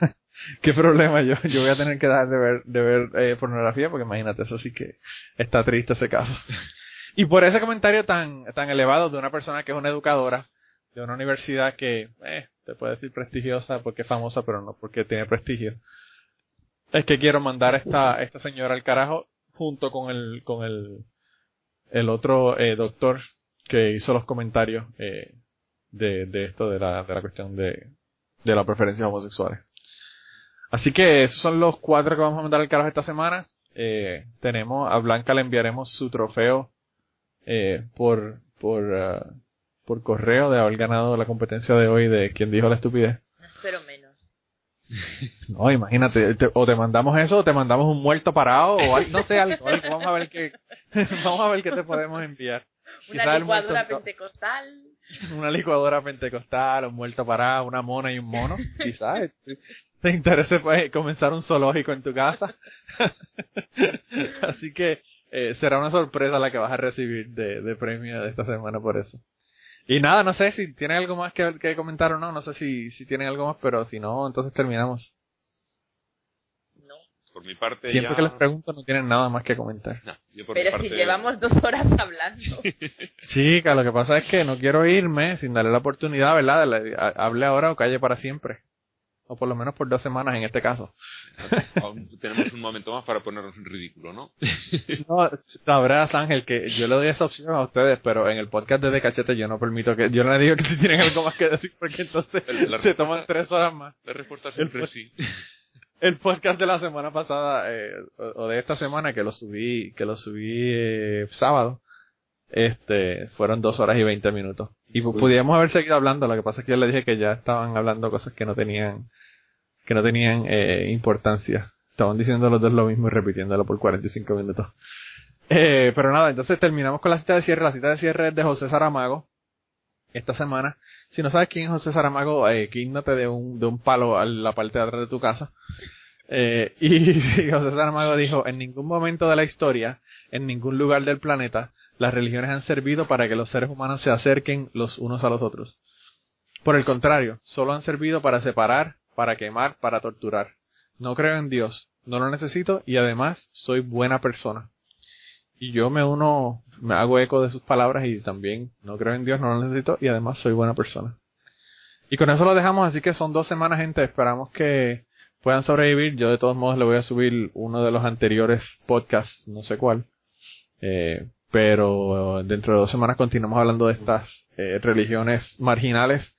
¿Qué problema? Yo, yo voy a tener que dejar de ver, de ver eh, pornografía porque imagínate, eso sí que está triste ese caso. Y por ese comentario tan, tan elevado de una persona que es una educadora, de una universidad que, eh, te puede decir prestigiosa porque es famosa, pero no porque tiene prestigio. Es que quiero mandar a esta, esta señora al carajo junto con el, con el, el otro eh, doctor que hizo los comentarios eh, de, de esto de la, de la cuestión de, de las preferencias homosexuales. Así que esos son los cuatro que vamos a mandar al carajo esta semana. Eh, tenemos a Blanca le enviaremos su trofeo eh, por por uh, por correo de haber ganado la competencia de hoy de quien dijo la estupidez. Espero menos. No, imagínate, te- o te mandamos eso o te mandamos un muerto parado o no sé algo, algo. vamos a ver qué vamos a ver qué te podemos enviar. Una licuadora pentecostal. una licuadora pentecostal, un muerto parado, una mona y un mono, quizás te- te interese pues, comenzar un zoológico en tu casa. Así que eh, será una sorpresa la que vas a recibir de, de premio de esta semana por eso. Y nada, no sé si tienen algo más que, que comentar o no, no sé si, si tienen algo más, pero si no, entonces terminamos. Por mi parte Siempre ya... que les pregunto no tienen nada más que comentar. No, yo por mi Pero parte... si llevamos dos horas hablando. Chica, lo que pasa es que no quiero irme sin darle la oportunidad, ¿verdad? De hable ahora o calle para siempre. O por lo menos por dos semanas en este caso. Tenemos un momento más para ponernos en ridículo, ¿no? No, sabrás, Ángel, que yo le doy esa opción a ustedes, pero en el podcast de De Cachete yo no permito que... Yo no le digo que si tienen algo más que decir, porque entonces La- la- se toman tres horas más. La respuesta siempre El- es sí. El podcast de la semana pasada, eh, o o de esta semana, que lo subí, que lo subí eh, sábado, este, fueron dos horas y veinte minutos. Y pu- Uy. pudiéramos haber seguido hablando, lo que pasa es que yo le dije que ya estaban hablando cosas que no tenían, que no tenían eh, importancia. Estaban diciendo los dos lo mismo y repitiéndolo por 45 minutos. Eh, pero nada, entonces terminamos con la cita de cierre. La cita de cierre es de José Saramago. Esta semana. Si no sabes quién es José Saramago, eh, quíndate de un, de un palo a la parte de atrás de tu casa. Eh, y José Saramago dijo, en ningún momento de la historia, en ningún lugar del planeta, las religiones han servido para que los seres humanos se acerquen los unos a los otros. Por el contrario, solo han servido para separar, para quemar, para torturar. No creo en Dios, no lo necesito y además soy buena persona. Y yo me uno, me hago eco de sus palabras y también no creo en Dios, no lo necesito y además soy buena persona. Y con eso lo dejamos, así que son dos semanas, gente. Esperamos que puedan sobrevivir. Yo de todos modos le voy a subir uno de los anteriores podcasts, no sé cuál. Eh, pero dentro de dos semanas continuamos hablando de estas eh, religiones marginales.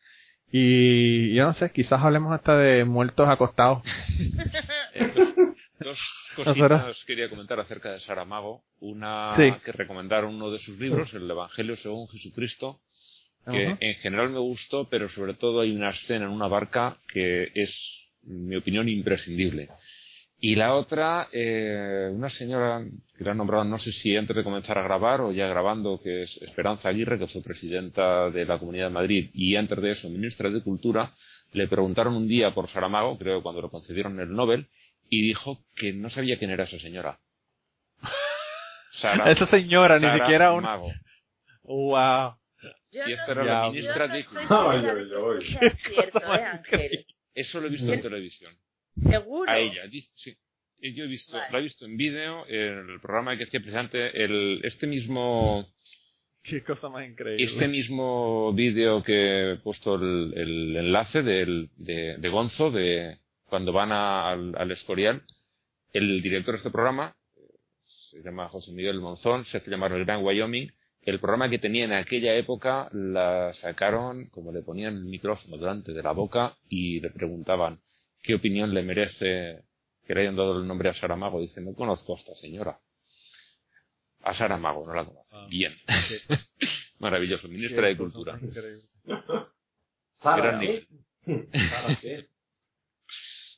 Y yo no sé, quizás hablemos hasta de muertos acostados. Dos cositas quería comentar acerca de Saramago. Una Sí. que recomendaron uno de sus libros, el Evangelio según Jesucristo, que en general me gustó, pero sobre todo hay una escena en una barca que es, en mi opinión, imprescindible. Y la otra, eh, una señora que la han nombrado, no sé si antes de comenzar a grabar o ya grabando, que es Esperanza Aguirre, que fue presidenta de la Comunidad de Madrid y antes de eso ministra de Cultura, le preguntaron un día por Saramago, creo cuando le concedieron el Nobel, y dijo que no sabía quién era esa señora. Sara- Esa señora, ni Sara siquiera un... Mago. Wow. Yo Y no, esta era la ministra de eso ¿eh, Ángel? Eso lo he visto en televisión. Seguro. A ella, sí. Yo he visto, Vale. la he visto en vídeo, en el programa que hacía precisamente el, este mismo, Qué cosa más increíble. este mismo vídeo que he puesto el, el enlace del, de, de Gonzo, de cuando van a- al, al Escorial, el director de este programa, se llama José Miguel Monzón, se hace llamar el Gran Wyoming, el programa que tenía en aquella época la sacaron, como le ponían el micrófono delante de la boca y le preguntaban qué opinión le merece que le hayan dado el nombre a Saramago. Dice, no conozco a esta señora. A Saramago, no la conozco. Ah. Bien. Maravilloso, ministra de Cultura. Sara, Gran ¿eh? Sara, ¿qué?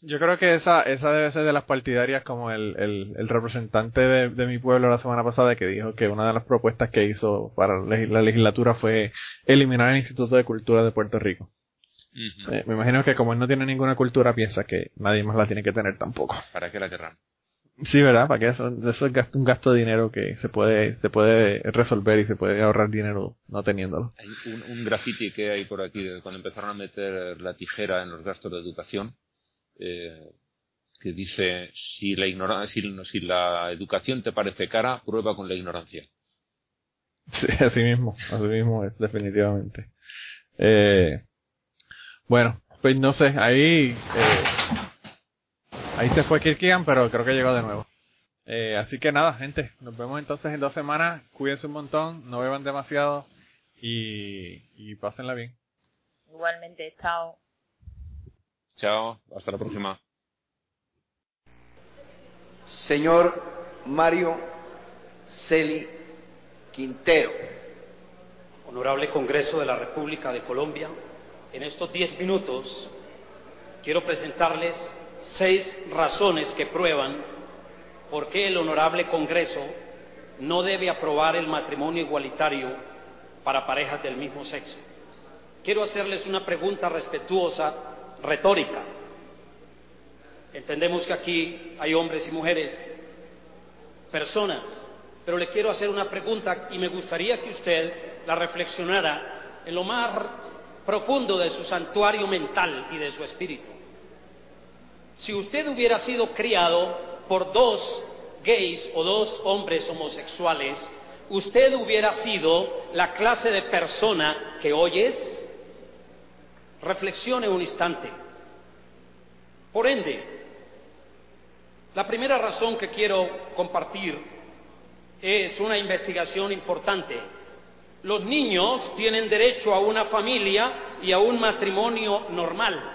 Yo creo que esa, esa debe ser de las partidarias como el, el, el representante de, de mi pueblo la semana pasada que dijo que una de las propuestas que hizo para la legis- la legislatura fue eliminar el Instituto de Cultura de Puerto Rico. Eh, me imagino que como él no tiene ninguna cultura piensa que nadie más la tiene que tener tampoco. ¿Para qué la querrán? Sí, ¿verdad? Para que eso, eso es gasto- un gasto de dinero que se puede, se puede resolver y se puede ahorrar dinero no teniéndolo. Hay un, un graffiti que hay por aquí de cuando empezaron a meter la tijera en los gastos de educación eh, que dice si la ignora- si, si la educación te parece cara, prueba con la ignorancia. Sí, así mismo, así mismo es, definitivamente. Eh, Bueno, pues no sé, ahí eh, ahí se fue Kirkigan, pero creo que llegó de nuevo. Eh, así que nada, gente, nos vemos entonces en dos semanas. Cuídense un montón, no beban demasiado y, y pásenla bien. Igualmente, chao. Chao, hasta la próxima. Señor Mario Celi Quintero. Honorable Congreso de la República de Colombia, en estos diez minutos quiero presentarles seis razones que prueban por qué el Honorable Congreso no debe aprobar el matrimonio igualitario para parejas del mismo sexo. Quiero hacerles una pregunta respetuosa, retórica. Entendemos que aquí hay hombres y mujeres, personas, pero le quiero hacer una pregunta y me gustaría que usted la reflexionara en lo más profundo de su santuario mental y de su espíritu. Si usted hubiera sido criado por dos gays o dos hombres homosexuales, usted hubiera sido la clase de persona que hoy es. Reflexione un instante. Por ende, la primera razón que quiero compartir es una investigación importante. Los niños tienen derecho a una familia y a un matrimonio normal.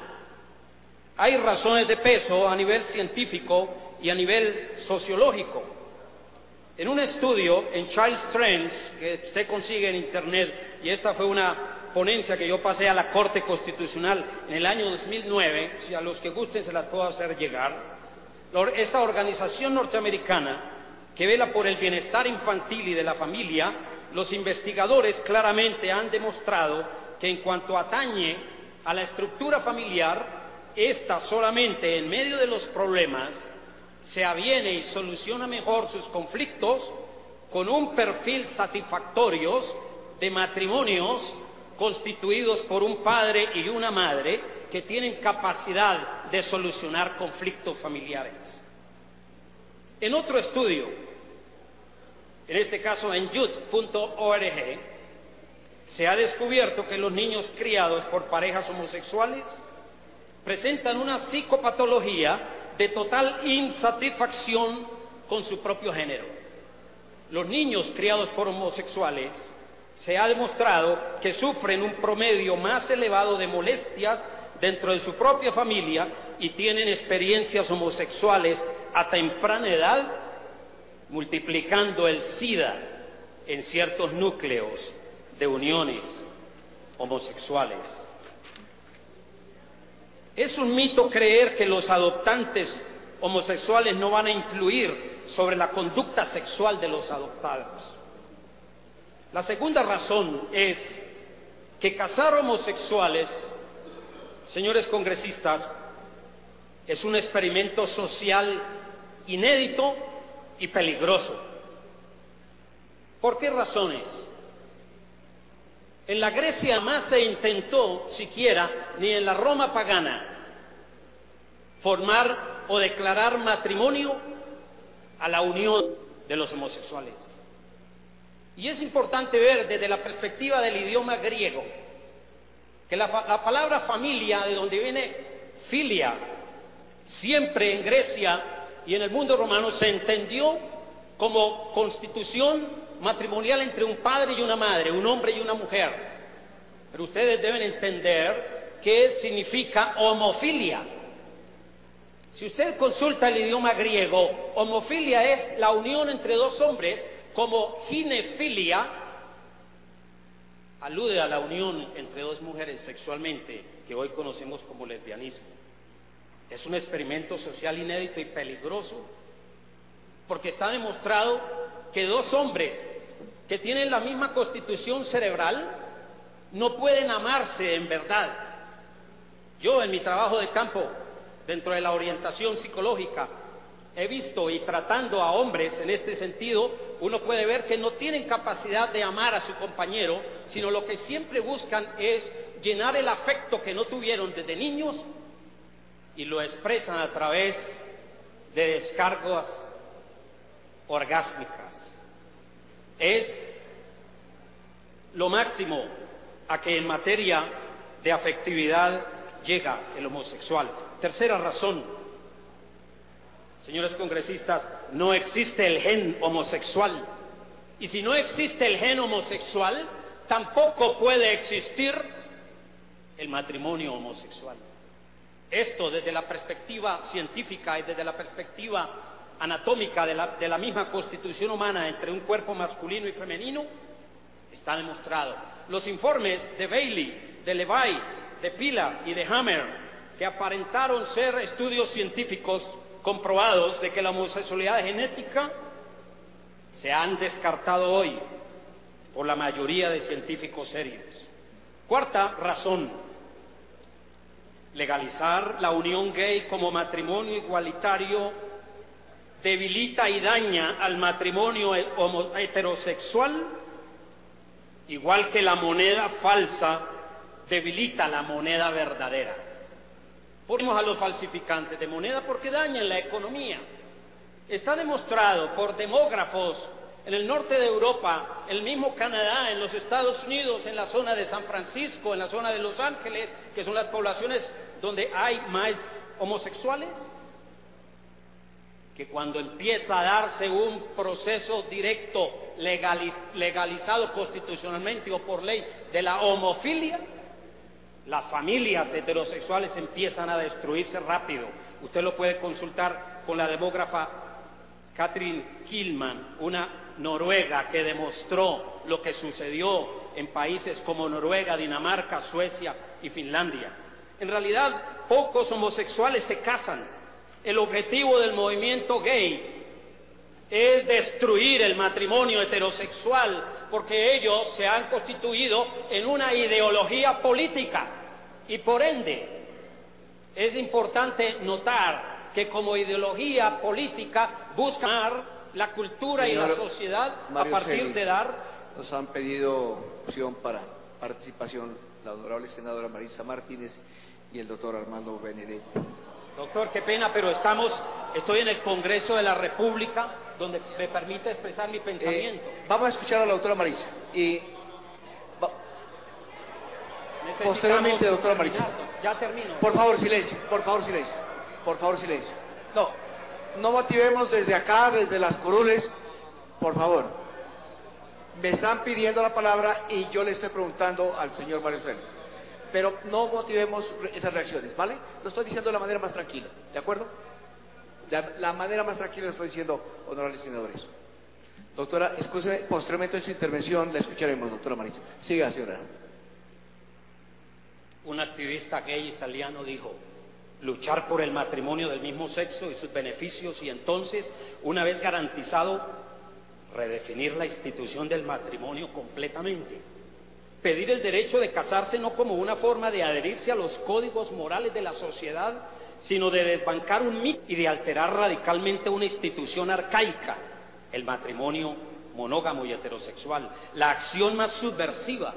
Hay razones de peso a nivel científico y a nivel sociológico. En un estudio en Child Trends que usted consigue en Internet, y esta fue una ponencia que yo pasé a la Corte Constitucional en el año 2009, si a los que gusten se las puedo hacer llegar, esta organización norteamericana que vela por el bienestar infantil y de la familia, los investigadores claramente han demostrado que en cuanto atañe a la estructura familiar, esta solamente en medio de los problemas se aviene y soluciona mejor sus conflictos con un perfil satisfactorio de matrimonios constituidos por un padre y una madre que tienen capacidad de solucionar conflictos familiares. En otro estudio, en este caso en youth.org, se ha descubierto que los niños criados por parejas homosexuales presentan una psicopatología de total insatisfacción con su propio género. Los niños criados por homosexuales se ha demostrado que sufren un promedio más elevado de molestias dentro de su propia familia y tienen experiencias homosexuales a temprana edad, multiplicando el SIDA en ciertos núcleos de uniones homosexuales. Es un mito creer que los adoptantes homosexuales no van a influir sobre la conducta sexual de los adoptados. La segunda razón es que casar homosexuales, señores congresistas, es un experimento social inédito y peligroso. ¿Por qué razones? En la Grecia más se intentó siquiera, ni en la Roma pagana, formar o declarar matrimonio a la unión de los homosexuales. Y es importante ver desde la perspectiva del idioma griego que la, palabra familia, de donde viene filia, siempre en Grecia y en el mundo romano se entendió como constitución matrimonial entre un padre y una madre, un hombre y una mujer. Pero ustedes deben entender qué significa homofilia. Si usted consulta el idioma griego, homofilia es la unión entre dos hombres como ginefilia, alude a la unión entre dos mujeres sexualmente, que hoy conocemos como lesbianismo. Es un experimento social inédito y peligroso, porque está demostrado que dos hombres que tienen la misma constitución cerebral no pueden amarse en verdad. Yo en mi trabajo de campo, dentro de la orientación psicológica, he visto y tratando a hombres en este sentido, uno puede ver que no tienen capacidad de amar a su compañero, sino lo que siempre buscan es llenar el afecto que no tuvieron desde niños y lo expresan a través de descargas orgásmicas. Es lo máximo a que en materia de afectividad llega el homosexual. Tercera razón, señores congresistas, no existe el gen homosexual. Y si no existe el gen homosexual, tampoco puede existir el matrimonio homosexual. Esto desde la perspectiva científica y desde la perspectiva anatómica de la, de la misma constitución humana entre un cuerpo masculino y femenino está demostrado. Los informes de Bailey, de Levi, de Pila y de Hammer, que aparentaron ser estudios científicos comprobados de que la homosexualidad genética se han descartado hoy por la mayoría de científicos serios. Cuarta razón, legalizar la unión gay como matrimonio igualitario debilita y daña al matrimonio heterosexual, igual que la moneda falsa debilita la moneda verdadera. Ponemos a los falsificantes de moneda porque dañan la economía. Está demostrado por demógrafos en el norte de Europa, el mismo Canadá, en los Estados Unidos, en la zona de San Francisco, en la zona de Los Ángeles, que son las poblaciones donde hay más homosexuales, que cuando empieza a darse un proceso directo legalizado constitucionalmente o por ley de la homofilia, las familias heterosexuales empiezan a destruirse rápido. Usted lo puede consultar con la demógrafa Katrin Killman, una noruega que demostró lo que sucedió en países como Noruega, Dinamarca, Suecia y Finlandia. En realidad, pocos homosexuales se casan. El objetivo del movimiento gay es destruir el matrimonio heterosexual porque ellos se han constituido en una ideología política y por ende es importante notar que como ideología política buscan la cultura y la sociedad a partir de dar nos han pedido opción para participación la honorable senadora Marisa Martínez y el doctor Armando Benedetti. Doctor, qué pena, pero estamos, estoy en el Congreso de la República, donde me permite expresar mi pensamiento. Eh, vamos a escuchar a la doctora Marisa. Y posteriormente, doctora Marisa. Ya termino. Por favor, silencio, por favor, silencio. Por favor, silencio. No, no motivemos desde acá, desde las curules, por favor. Me están pidiendo la palabra y yo le estoy preguntando al señor Mario Félix pero no motivemos esas reacciones, ¿vale? Lo estoy diciendo de la manera más tranquila, ¿de acuerdo? De la manera más tranquila lo estoy diciendo, honorables senadores. Doctora, escúcheme, posteriormente en su intervención la escucharemos, doctora Marisa. Siga, señora. Un activista gay italiano dijo, luchar por el matrimonio del mismo sexo y sus beneficios y entonces, una vez garantizado, redefinir la institución del matrimonio completamente. Pedir el derecho de casarse no como una forma de adherirse a los códigos morales de la sociedad, sino de desbancar un mito y de alterar radicalmente una institución arcaica, el matrimonio monógamo y heterosexual, la acción más subversiva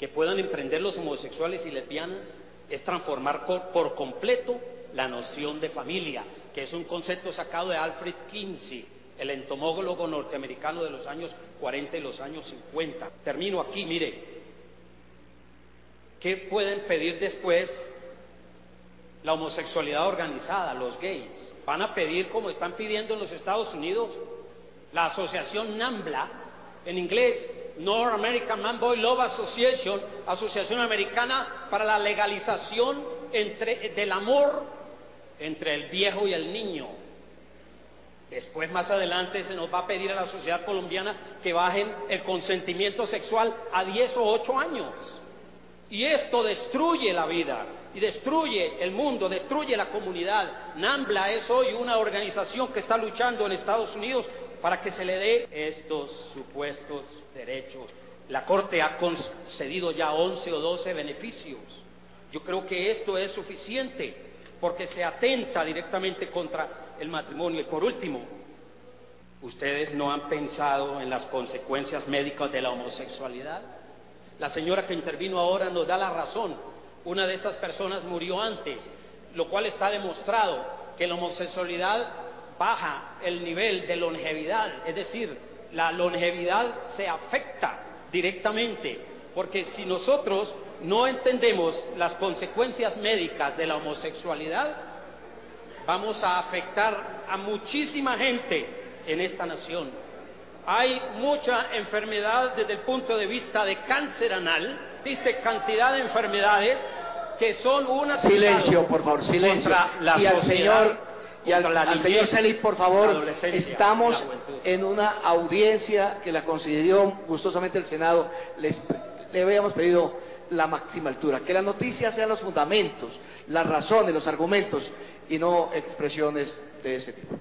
que puedan emprender los homosexuales y lesbianas es transformar por completo la noción de familia, que es un concepto sacado de Alfred Kinsey, el entomólogo norteamericano de los años 40 y los años 50. Termino aquí, mire, ¿qué pueden pedir después la homosexualidad organizada, los gays? Van a pedir, como están pidiendo en los Estados Unidos, la asociación NAMBLA, en inglés, North American Man Boy Love Association, Asociación Americana para la legalización entre, del amor entre el viejo y el niño. Después, más adelante, se nos va a pedir a la sociedad colombiana que bajen el consentimiento sexual a 10 o 8 años. Y esto destruye la vida y destruye el mundo, destruye la comunidad. NAMBLA es hoy una organización que está luchando en Estados Unidos para que se le dé estos supuestos derechos. La Corte ha concedido ya 11 o 12 beneficios. Yo creo que esto es suficiente porque se atenta directamente contra el matrimonio. Y por último, ¿ustedes no han pensado en las consecuencias médicas de la homosexualidad? La señora que intervino ahora nos da la razón. Una de estas personas murió antes, lo cual está demostrado que la homosexualidad baja el nivel de longevidad, es decir, la longevidad se afecta directamente Porque si nosotros no entendemos las consecuencias médicas de la homosexualidad, vamos a afectar a muchísima gente en esta nación. Hay mucha enfermedad desde el punto de vista de cáncer anal, existe cantidad de enfermedades que son una Silencio, por favor, silencio. contra la y al sociedad, señor, y al, contra la al señor Celis, por favor, estamos en una audiencia que la concedió gustosamente el Senado. Les, le habíamos pedido la máxima altura, que la noticia sean los fundamentos, las razones, los argumentos y no expresiones de ese tipo.